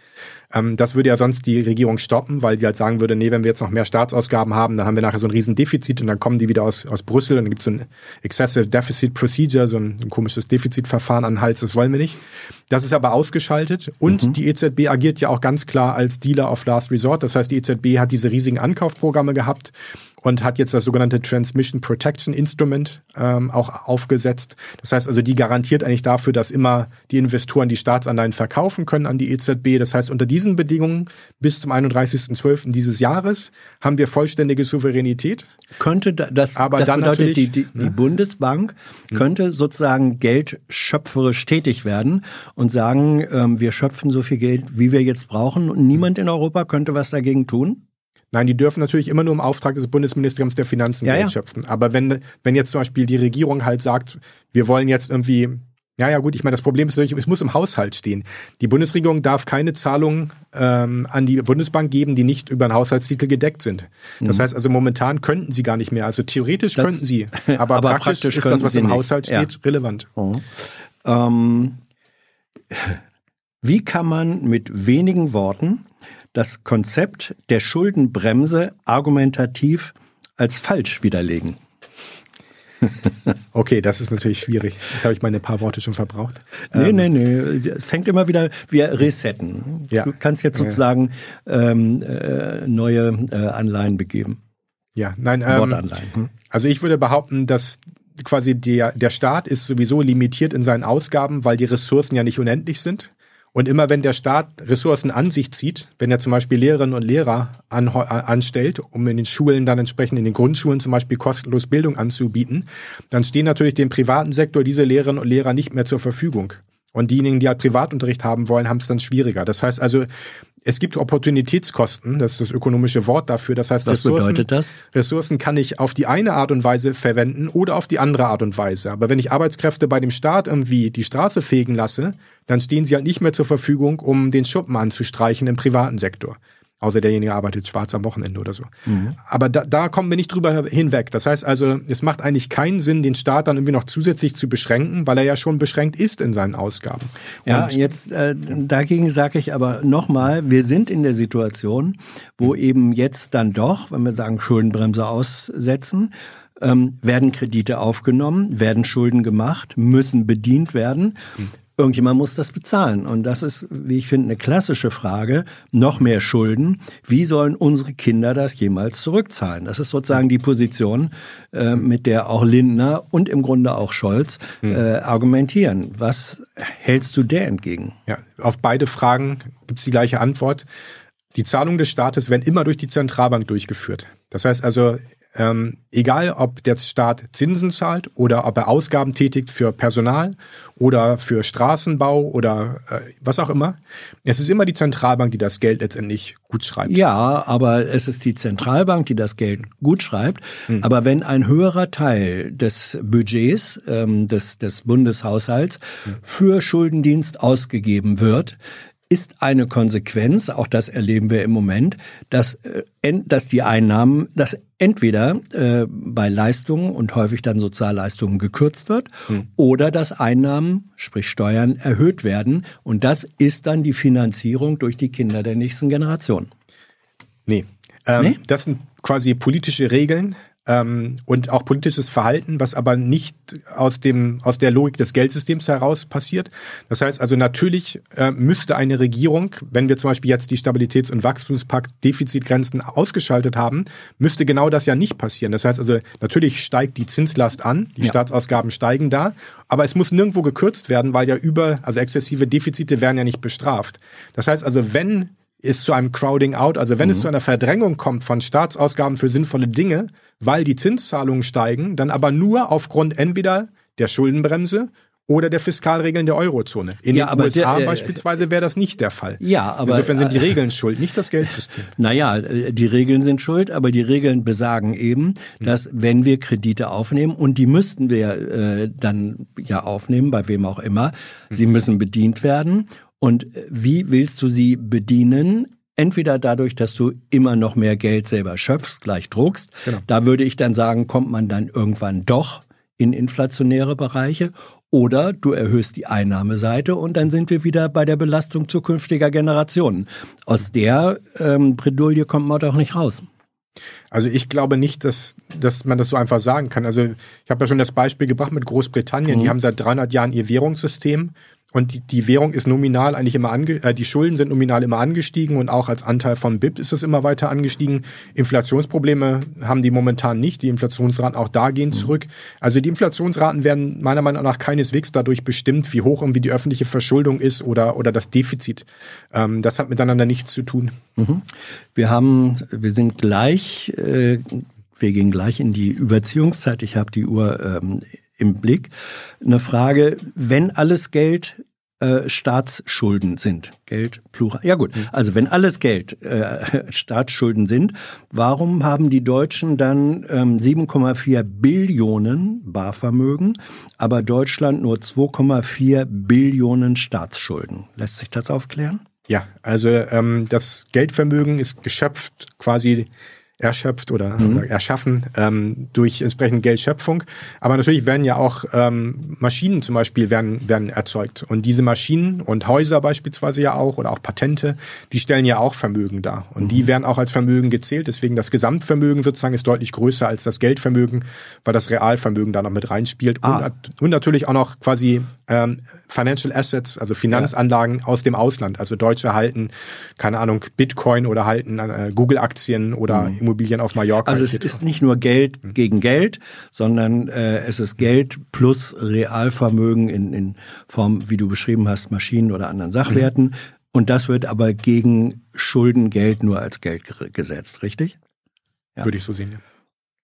Ähm, das würde ja sonst die Regierung stoppen, weil sie halt sagen würde, nee, wenn wir jetzt noch mehr Staatsausgaben haben, dann haben wir nachher so ein riesen Defizit und dann kommen die wieder aus, aus Brüssel und dann gibt es so ein Excessive Deficit Procedure, so ein, ein, komisches Defizitverfahren an den Hals, das wollen wir nicht. Das ist aber ausgeschaltet und mhm. die EZB agiert ja auch ganz klar als Dealer of Last Resort. Das heißt, die EZB hat diese riesigen Ankaufprogramme gehabt und hat jetzt das sogenannte Transmission Protection Instrument ähm, auch aufgesetzt. Das heißt also, die garantiert eigentlich dafür, dass immer die Investoren die Staatsanleihen verkaufen können an die EZB. Das heißt, unter diesen Bedingungen bis zum 31.12. dieses Jahres haben wir vollständige Souveränität. Könnte das, aber das dann bedeutet, die, die, die ne? Bundesbank hm. könnte sozusagen geldschöpferisch tätig werden und sagen, ähm, wir schöpfen so viel Geld, wie wir jetzt brauchen und niemand in Europa könnte was dagegen tun? Nein, die dürfen natürlich immer nur im Auftrag des Bundesministeriums der Finanzen ja, Geld ja. schöpfen. Aber wenn, wenn jetzt zum Beispiel die Regierung halt sagt, wir wollen jetzt irgendwie, ja, ja, gut, ich meine, das Problem ist natürlich, es muss im Haushalt stehen. Die Bundesregierung darf keine Zahlungen ähm, an die Bundesbank geben, die nicht über einen Haushaltstitel gedeckt sind. Das mhm. heißt also, momentan könnten sie gar nicht mehr. Also theoretisch das, könnten sie, aber, aber praktisch, praktisch, ist das, was im Haushalt steht, ja. relevant. Oh. Ähm, wie kann man mit wenigen Worten das Konzept der Schuldenbremse argumentativ als falsch widerlegen. Okay, das ist natürlich schwierig. Jetzt habe ich meine paar Worte schon verbraucht. Nee, ähm, nee, nee. Fängt immer wieder, wir resetten. Ja. Du kannst jetzt sozusagen ähm, äh, neue äh, Anleihen begeben. Ja, nein, ähm, Wortanleihen. Hm? Also ich würde behaupten, dass quasi der, der Staat ist sowieso limitiert in seinen Ausgaben, weil die Ressourcen ja nicht unendlich sind. Und immer wenn der Staat Ressourcen an sich zieht, wenn er zum Beispiel Lehrerinnen und Lehrer an, anstellt, um in den Schulen dann entsprechend in den Grundschulen zum Beispiel kostenlos Bildung anzubieten, dann stehen natürlich dem privaten Sektor diese Lehrerinnen und Lehrer nicht mehr zur Verfügung. Und diejenigen, die halt Privatunterricht haben wollen, haben es dann schwieriger. Das heißt also, es gibt Opportunitätskosten, das ist das ökonomische Wort dafür. Das heißt, Was Ressourcen, bedeutet das? Ressourcen kann ich auf die eine Art und Weise verwenden oder auf die andere Art und Weise. Aber wenn ich Arbeitskräfte bei dem Staat irgendwie die Straße fegen lasse, dann stehen sie halt nicht mehr zur Verfügung, um den Schuppen anzustreichen im privaten Sektor. Außer derjenige arbeitet schwarz am Wochenende oder so. Mhm. Aber da, da kommen wir nicht drüber hinweg. Das heißt also, es macht eigentlich keinen Sinn, den Staat dann irgendwie noch zusätzlich zu beschränken, weil er ja schon beschränkt ist in seinen Ausgaben. Ja, Und jetzt äh, dagegen sage ich aber nochmal, wir sind in der Situation, wo mhm. eben jetzt dann doch, wenn wir sagen Schuldenbremse aussetzen, ähm, werden Kredite aufgenommen, werden Schulden gemacht, müssen bedient werden. Mhm. Irgendjemand muss das bezahlen. Und das ist, wie ich finde, eine klassische Frage. Noch mehr Schulden. Wie sollen unsere Kinder das jemals zurückzahlen? Das ist sozusagen die Position, äh, mit der auch Lindner und im Grunde auch Scholz hm. äh, argumentieren. Was hältst du der entgegen? Ja, auf beide Fragen gibt es die gleiche Antwort. Die Zahlungen des Staates werden immer durch die Zentralbank durchgeführt. Das heißt also, ähm, egal, ob der Staat Zinsen zahlt oder ob er Ausgaben tätigt für Personal oder für Straßenbau oder äh, was auch immer. Es ist immer die Zentralbank, die das Geld letztendlich gut schreibt. Ja, aber es ist die Zentralbank, die das Geld gut schreibt. Hm. Aber wenn ein höherer Teil des Budgets ähm, des, des Bundeshaushalts hm. für Schuldendienst ausgegeben wird, ist eine Konsequenz, auch das erleben wir im Moment, dass, äh, dass die Einnahmen, dass entweder äh, bei Leistungen und häufig dann Sozialleistungen gekürzt wird hm. oder dass Einnahmen, sprich Steuern, erhöht werden. Und das ist dann die Finanzierung durch die Kinder der nächsten Generation. Nee. Ähm, nee? Das sind quasi politische Regeln, ähm, und auch politisches Verhalten, was aber nicht aus dem aus der Logik des Geldsystems heraus passiert. Das heißt also natürlich äh, müsste eine Regierung, wenn wir zum Beispiel jetzt die Stabilitäts- und Wachstumspakt Defizitgrenzen ausgeschaltet haben, müsste genau das ja nicht passieren. Das heißt also natürlich steigt die Zinslast an, die ja. Staatsausgaben steigen da, aber es muss nirgendwo gekürzt werden, weil ja über also exzessive Defizite werden ja nicht bestraft. Das heißt also wenn es zu einem Crowding out, also wenn mhm. es zu einer Verdrängung kommt von Staatsausgaben für sinnvolle Dinge, weil die Zinszahlungen steigen, dann aber nur aufgrund entweder der Schuldenbremse oder der Fiskalregeln der Eurozone. In ja, den USA der, äh, beispielsweise wäre das nicht der Fall. Ja, aber insofern sind die äh, Regeln schuld, nicht das Geldsystem. Naja, äh, die Regeln sind schuld, aber die Regeln besagen eben, hm. dass wenn wir Kredite aufnehmen und die müssten wir äh, dann ja aufnehmen, bei wem auch immer, hm. sie müssen bedient werden. Und wie willst du sie bedienen? Entweder dadurch, dass du immer noch mehr Geld selber schöpfst, gleich druckst. Genau. Da würde ich dann sagen, kommt man dann irgendwann doch in inflationäre Bereiche. Oder du erhöhst die Einnahmeseite und dann sind wir wieder bei der Belastung zukünftiger Generationen. Aus der ähm, Bredouille kommt man doch nicht raus. Also ich glaube nicht, dass, dass man das so einfach sagen kann. Also ich habe ja schon das Beispiel gebracht mit Großbritannien. Mhm. Die haben seit 300 Jahren ihr Währungssystem und die, die Währung ist nominal eigentlich immer ange, äh, die Schulden sind nominal immer angestiegen und auch als Anteil von BIP ist es immer weiter angestiegen. Inflationsprobleme haben die momentan nicht. Die Inflationsraten auch da gehen mhm. zurück. Also die Inflationsraten werden meiner Meinung nach keineswegs dadurch bestimmt, wie hoch irgendwie die öffentliche Verschuldung ist oder, oder das Defizit. Ähm, das hat miteinander nichts zu tun. Mhm. Wir haben, wir sind gleich, äh, wir gehen gleich in die Überziehungszeit. Ich habe die Uhr ähm, im Blick. Eine Frage, wenn alles Geld äh, Staatsschulden sind. Geld, Plural. Ja gut, also wenn alles Geld äh, Staatsschulden sind, warum haben die Deutschen dann ähm, 7,4 Billionen Barvermögen, aber Deutschland nur 2,4 Billionen Staatsschulden? Lässt sich das aufklären? Ja, also ähm, das Geldvermögen ist geschöpft quasi erschöpft oder, mhm. oder erschaffen ähm, durch entsprechend Geldschöpfung. Aber natürlich werden ja auch ähm, Maschinen zum Beispiel werden, werden erzeugt. Und diese Maschinen und Häuser beispielsweise ja auch oder auch Patente, die stellen ja auch Vermögen dar. Und mhm. die werden auch als Vermögen gezählt. Deswegen das Gesamtvermögen sozusagen ist deutlich größer als das Geldvermögen, weil das Realvermögen da noch mit reinspielt. Ah. Und, und natürlich auch noch quasi ähm, Financial Assets, also Finanzanlagen ja. aus dem Ausland. Also Deutsche halten, keine Ahnung, Bitcoin oder halten äh, Google-Aktien oder mhm Immobilien auf Mallorca. Also es ist nicht nur Geld hm. gegen Geld, sondern äh, es ist Geld plus Realvermögen in, in Form, wie du beschrieben hast, Maschinen oder anderen Sachwerten. Mhm. Und das wird aber gegen Schuldengeld nur als Geld gesetzt, richtig? Ja. Würde ich so sehen, ja.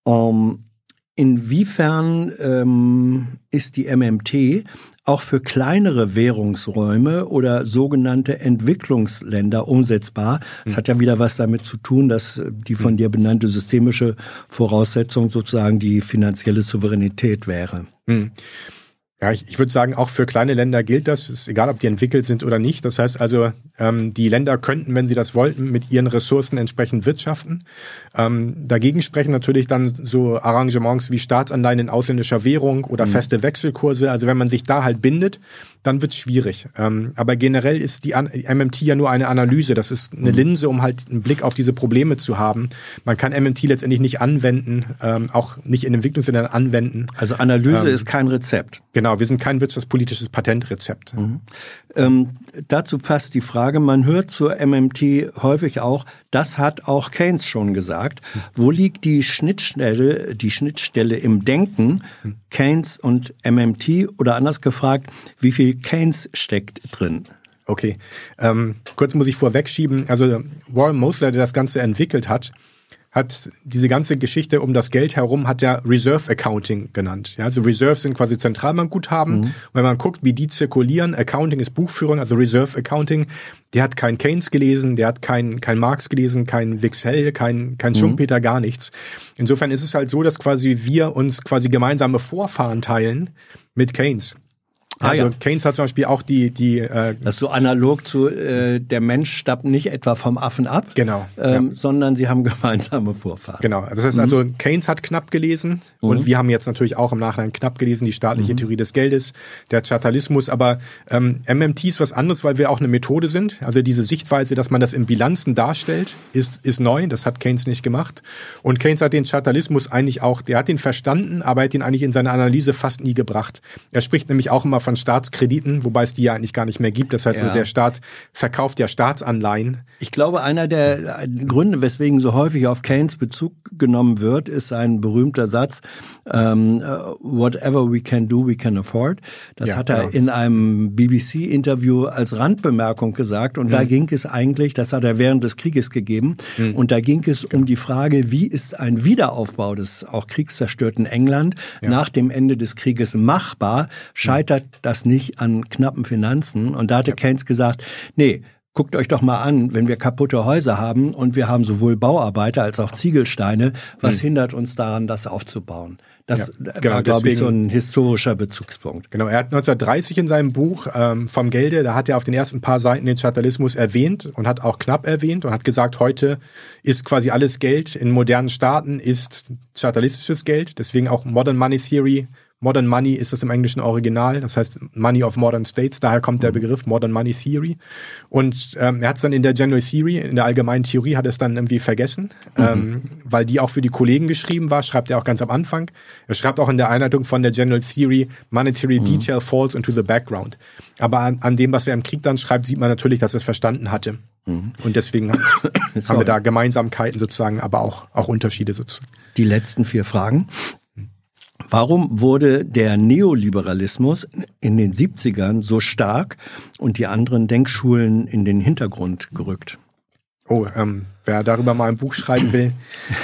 Um, inwiefern ähm, ist die MMT auch für kleinere Währungsräume oder sogenannte Entwicklungsländer umsetzbar. Das hat ja wieder was damit zu tun, dass die von dir benannte systemische Voraussetzung sozusagen die finanzielle Souveränität wäre. Hm. Ja, ich, ich würde sagen, auch für kleine Länder gilt das. Es ist egal, ob die entwickelt sind oder nicht. Das heißt also, ähm, die Länder könnten, wenn sie das wollten, mit ihren Ressourcen entsprechend wirtschaften. Ähm, dagegen sprechen natürlich dann so Arrangements wie Staatsanleihen in ausländischer Währung oder mhm. feste Wechselkurse. Also wenn man sich da halt bindet, dann wird es schwierig. Ähm, aber generell ist die MMT ja nur eine Analyse. Das ist eine mhm. Linse, um halt einen Blick auf diese Probleme zu haben. Man kann MMT letztendlich nicht anwenden, ähm, auch nicht in Entwicklungsländern anwenden. Also Analyse ähm, ist kein Rezept. Genau, wir sind kein wirtschaftspolitisches Patentrezept. Mhm. Ähm, dazu passt die Frage, man hört zur MMT häufig auch, das hat auch Keynes schon gesagt. Wo liegt die Schnittstelle, die Schnittstelle im Denken Keynes und MMT oder anders gefragt, wie viel Keynes steckt drin? Okay, ähm, kurz muss ich vorwegschieben. Also Warren Mosler, der das Ganze entwickelt hat, hat diese ganze Geschichte um das Geld herum hat er Reserve Accounting genannt. Ja, also Reserves sind quasi Zentralbankguthaben. Mhm. Wenn man guckt, wie die zirkulieren, Accounting ist Buchführung, also Reserve Accounting, der hat kein Keynes gelesen, der hat kein, kein Marx gelesen, kein Wixell, kein, kein mhm. Schumpeter, gar nichts. Insofern ist es halt so, dass quasi wir uns quasi gemeinsame Vorfahren teilen mit Keynes. Ah, also ja. Keynes hat zum Beispiel auch die die äh, das ist so analog zu äh, der Mensch stammt nicht etwa vom Affen ab, genau, ähm, ja. sondern sie haben gemeinsame Vorfahren. Genau, das heißt also, mhm. also Keynes hat knapp gelesen mhm. und wir haben jetzt natürlich auch im Nachhinein knapp gelesen die staatliche mhm. Theorie des Geldes, der Chartalismus, aber ähm, MMT ist was anderes, weil wir auch eine Methode sind. Also diese Sichtweise, dass man das in Bilanzen darstellt, ist ist neu. Das hat Keynes nicht gemacht und Keynes hat den Chartalismus eigentlich auch, der hat ihn verstanden, aber er hat ihn eigentlich in seiner Analyse fast nie gebracht. Er spricht nämlich auch immer von Staatskrediten, wobei es die ja eigentlich gar nicht mehr gibt. Das heißt, ja. der Staat verkauft ja Staatsanleihen. Ich glaube, einer der Gründe, weswegen so häufig auf Keynes Bezug genommen wird, ist ein berühmter Satz, ähm, whatever we can do, we can afford. Das ja, hat er genau. in einem BBC-Interview als Randbemerkung gesagt und mhm. da ging es eigentlich, das hat er während des Krieges gegeben mhm. und da ging es genau. um die Frage, wie ist ein Wiederaufbau des auch kriegszerstörten England ja. nach dem Ende des Krieges machbar? Scheitert das nicht an knappen Finanzen? Und da hatte ja. Keynes gesagt, nee, Guckt euch doch mal an, wenn wir kaputte Häuser haben und wir haben sowohl Bauarbeiter als auch Ziegelsteine, was hm. hindert uns daran, das aufzubauen? Das ja, genau, war, glaube ich, so ein historischer Bezugspunkt. Genau, er hat 1930 in seinem Buch ähm, vom Gelde, da hat er auf den ersten paar Seiten den Chartalismus erwähnt und hat auch knapp erwähnt und hat gesagt, heute ist quasi alles Geld in modernen Staaten ist chartalistisches Geld, deswegen auch Modern Money Theory Modern Money ist das im englischen Original, das heißt Money of Modern States, daher kommt der mhm. Begriff Modern Money Theory. Und ähm, er hat es dann in der General Theory, in der allgemeinen Theorie, hat er es dann irgendwie vergessen, mhm. ähm, weil die auch für die Kollegen geschrieben war, schreibt er auch ganz am Anfang. Er schreibt auch in der Einleitung von der General Theory, Monetary mhm. Detail falls into the background. Aber an, an, dem, was er im Krieg dann schreibt, sieht man natürlich, dass er es verstanden hatte. Mhm. Und deswegen haben wir da Gemeinsamkeiten sozusagen, aber auch, auch Unterschiede sozusagen. Die letzten vier Fragen. Warum wurde der Neoliberalismus in den 70ern so stark und die anderen Denkschulen in den Hintergrund gerückt? Oh, ähm, wer darüber mal ein Buch schreiben will,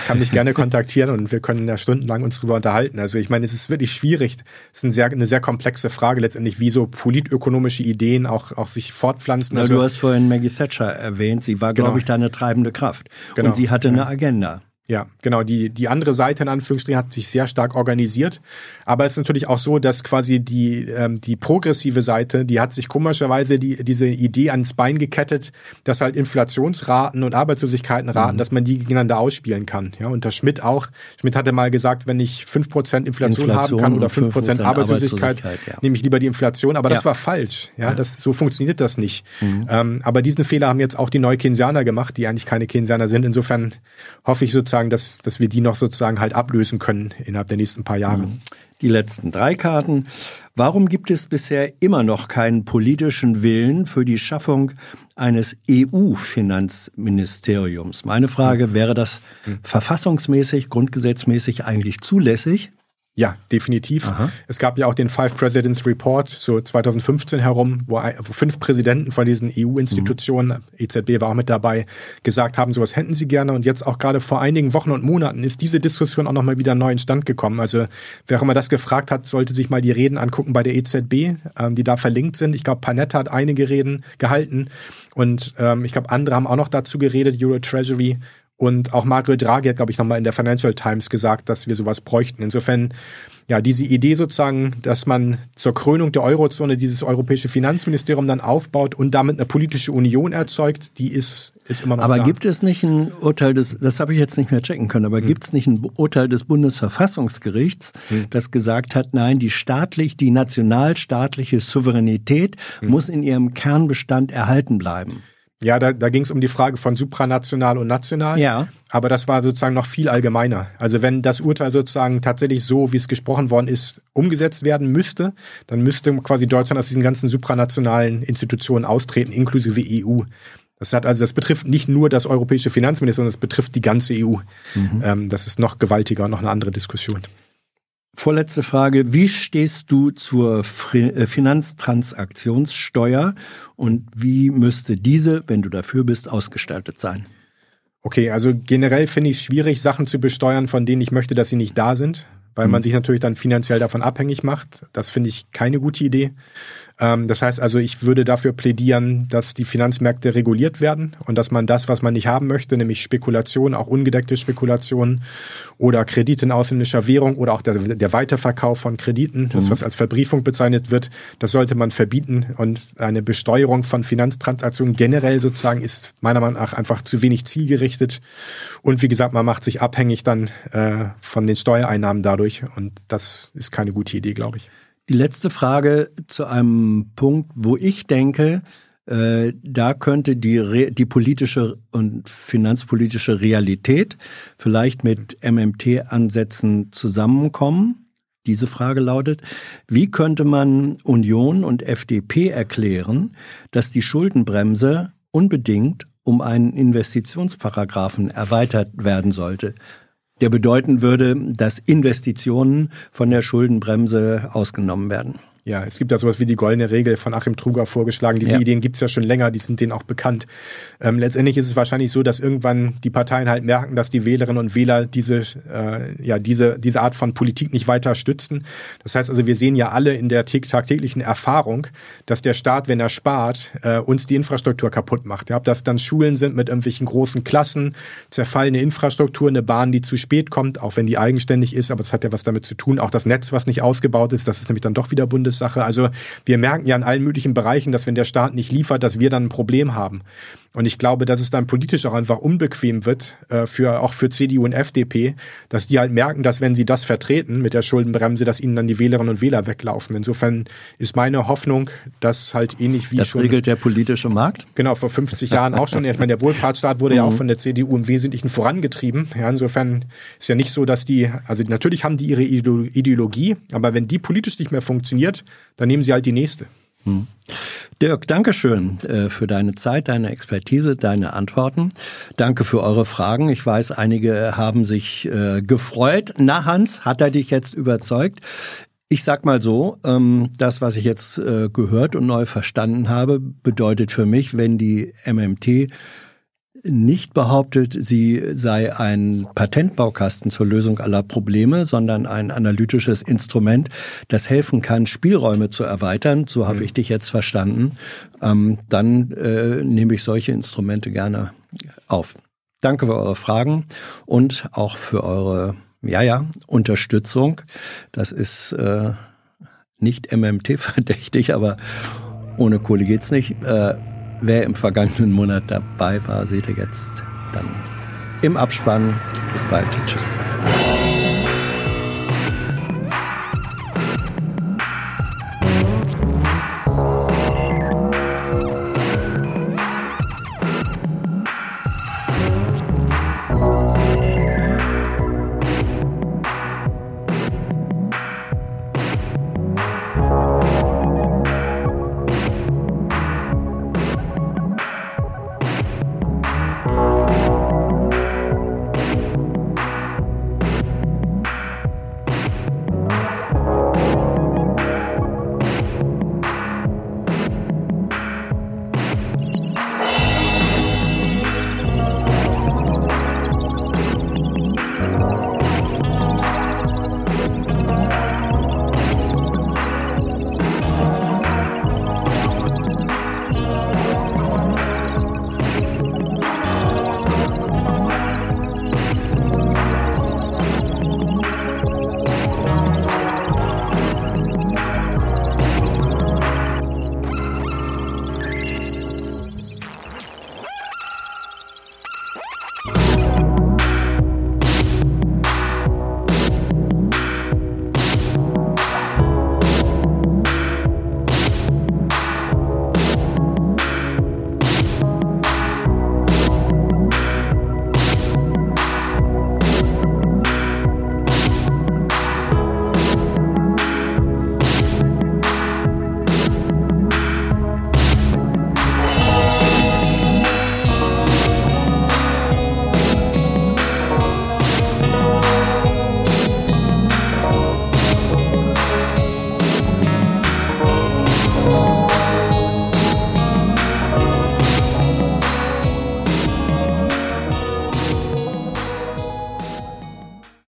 kann mich gerne kontaktieren und wir können da stundenlang uns drüber unterhalten. Also ich meine, es ist wirklich schwierig. Es ist eine sehr, eine sehr komplexe Frage letztendlich, wie so politökonomische Ideen auch, auch sich fortpflanzen. Na, also, du hast vorhin Maggie Thatcher erwähnt. Sie war, genau. glaube ich, da eine treibende Kraft. Genau. Und sie hatte eine Agenda. Ja, genau. Die, die andere Seite in Anführungsstrichen hat sich sehr stark organisiert. Aber es ist natürlich auch so, dass quasi die, ähm, die progressive Seite, die hat sich komischerweise die, diese Idee ans Bein gekettet, dass halt Inflationsraten und Arbeitslosigkeitenraten, mhm. dass man die gegeneinander ausspielen kann. Ja, unter Schmidt auch. Schmidt hatte mal gesagt, wenn ich fünf Prozent Inflation, haben kann oder fünf Prozent Arbeitslosigkeit, Arbeitslosigkeit ja. nehme ich lieber die Inflation. Aber das war falsch. Ja, ja, das, so funktioniert das nicht. Mhm. Ähm, aber diesen Fehler haben jetzt auch die Neukeynesianer gemacht, die eigentlich keine Keynesianer sind. Insofern hoffe ich sozusagen, sozusagen, dass, dass wir die noch sozusagen halt ablösen können innerhalb der nächsten paar Jahre. Mhm. Die letzten drei Karten. Warum gibt es bisher immer noch keinen politischen Willen für die Schaffung eines EU-Finanzministeriums. Meine Frage, wäre das hm. verfassungsmäßig, grundgesetzmäßig eigentlich zulässig? Ja, definitiv. Aha. Es gab ja auch den Five Presidents Report, so 2015 herum, wo, fünf Präsidenten von diesen EU-Institutionen, mhm. EZB war auch mit dabei, gesagt haben, sowas hätten sie gerne. Und jetzt auch gerade vor einigen Wochen und Monaten ist diese Diskussion auch nochmal wieder neu in Stand gekommen. Also wer auch immer das gefragt hat, sollte sich mal die Reden angucken bei der EZB, ähm, die da verlinkt sind. Ich glaube, Panetta hat einige Reden gehalten und ähm, ich glaube, andere haben auch noch dazu geredet, Euro Treasury. Und auch Mario Draghi hat, glaube ich, nochmal in der Financial Times gesagt, dass wir sowas bräuchten. Insofern, ja, diese Idee sozusagen, dass man zur Krönung der Eurozone dieses europäische Finanzministerium dann aufbaut und damit eine politische Union erzeugt, die ist, ist immer noch Aber da. gibt es nicht ein Urteil des, das habe ich jetzt nicht mehr checken können, aber hm. gibt es nicht ein Urteil des Bundesverfassungsgerichts, hm. das gesagt hat, nein, die staatlich, die nationalstaatliche Souveränität hm. muss in ihrem Kernbestand erhalten bleiben? Ja, da, da ging es um die Frage von supranational und national. Ja. Aber das war sozusagen noch viel allgemeiner. Also wenn das Urteil sozusagen tatsächlich so, wie es gesprochen worden ist, umgesetzt werden müsste, dann müsste quasi Deutschland aus diesen ganzen supranationalen Institutionen austreten, inklusive EU. Das hat also, das betrifft nicht nur das europäische Finanzministerium, sondern das betrifft die ganze EU. Mhm. Ähm, das ist noch gewaltiger und noch eine andere Diskussion. Vorletzte Frage. Wie stehst du zur äh, Finanztransaktionssteuer und wie müsste diese, wenn du dafür bist, ausgestaltet sein? Okay, also generell finde ich es schwierig, Sachen zu besteuern, von denen ich möchte, dass sie nicht da sind, weil mhm. man sich natürlich dann finanziell davon abhängig macht. Das finde ich keine gute Idee. Ähm, das heißt also, ich würde dafür plädieren, dass die Finanzmärkte reguliert werden und dass man das, was man nicht haben möchte, nämlich Spekulation, auch ungedeckte Spekulation oder Kredite in ausländischer Währung oder auch der, der Weiterverkauf von Krediten, das mhm. was als Verbriefung bezeichnet wird, das sollte man verbieten und eine Besteuerung von Finanztransaktionen generell sozusagen ist meiner Meinung nach einfach zu wenig zielgerichtet und wie gesagt, man macht sich abhängig dann äh, von den Steuereinnahmen dadurch und das ist keine gute Idee, glaube ich. Die letzte Frage zu einem Punkt, wo ich denke, äh, da könnte die, die politische und finanzpolitische Realität vielleicht mit MMT-Ansätzen zusammenkommen. Diese Frage lautet, wie könnte man Union und FDP erklären, dass die Schuldenbremse unbedingt um einen Investitionsparagraphen erweitert werden sollte? Der bedeuten würde, dass Investitionen von der Schuldenbremse ausgenommen werden. Ja, es gibt ja sowas wie die goldene Regel von Achim Truger vorgeschlagen. Diese ja. Ideen gibt's ja schon länger, die sind denen auch bekannt. Ähm, letztendlich ist es wahrscheinlich so, dass irgendwann die Parteien halt merken, dass die Wählerinnen und Wähler diese, äh, ja, diese, diese Art von Politik nicht weiter stützen. Das heißt also, wir sehen ja alle in der tagtäglichen Erfahrung, dass der Staat, wenn er spart, äh, uns die Infrastruktur kaputt macht. Ja, ob das dann Schulen sind mit irgendwelchen großen Klassen, zerfallene Infrastruktur, eine Bahn, die zu spät kommt, auch wenn die eigenständig ist, aber das hat ja was damit zu tun. Auch das Netz, was nicht ausgebaut ist, das ist nämlich dann doch wieder Bundes Sache. Also wir merken ja in allen möglichen Bereichen, dass wenn der Staat nicht liefert, dass wir dann ein Problem haben. Und ich glaube, dass es dann politisch auch einfach unbequem wird, äh, für, auch für CDU und FDP, dass die halt merken, dass wenn sie das vertreten mit der Schuldenbremse, dass ihnen dann die Wählerinnen und Wähler weglaufen. Insofern ist meine Hoffnung, dass halt ähnlich wie das schon. Das regelt der politische Markt? Genau, vor 50 Jahren auch schon. Ich meine, der Wohlfahrtsstaat wurde mhm. ja auch von der CDU im Wesentlichen vorangetrieben. Ja, insofern ist ja nicht so, dass die, also natürlich haben die ihre Ideologie, aber wenn die politisch nicht mehr funktioniert, dann nehmen sie halt die nächste. Hm. Dirk, danke schön äh, für deine Zeit, deine Expertise, deine Antworten. Danke für eure Fragen. Ich weiß, einige haben sich äh, gefreut. Na, Hans, hat er dich jetzt überzeugt? Ich sag mal so, ähm, das, was ich jetzt äh, gehört und neu verstanden habe, bedeutet für mich, wenn die MMT nicht behauptet, sie sei ein Patentbaukasten zur Lösung aller Probleme, sondern ein analytisches Instrument, das helfen kann, Spielräume zu erweitern. So habe mhm. ich dich jetzt verstanden. Ähm, dann äh, nehme ich solche Instrumente gerne auf. Danke für eure Fragen und auch für eure, ja, ja, Unterstützung. Das ist äh, nicht MMT verdächtig, aber ohne Kohle geht's nicht. Äh, Wer im vergangenen Monat dabei war, seht ihr jetzt dann im Abspann. Bis bald. Tschüss.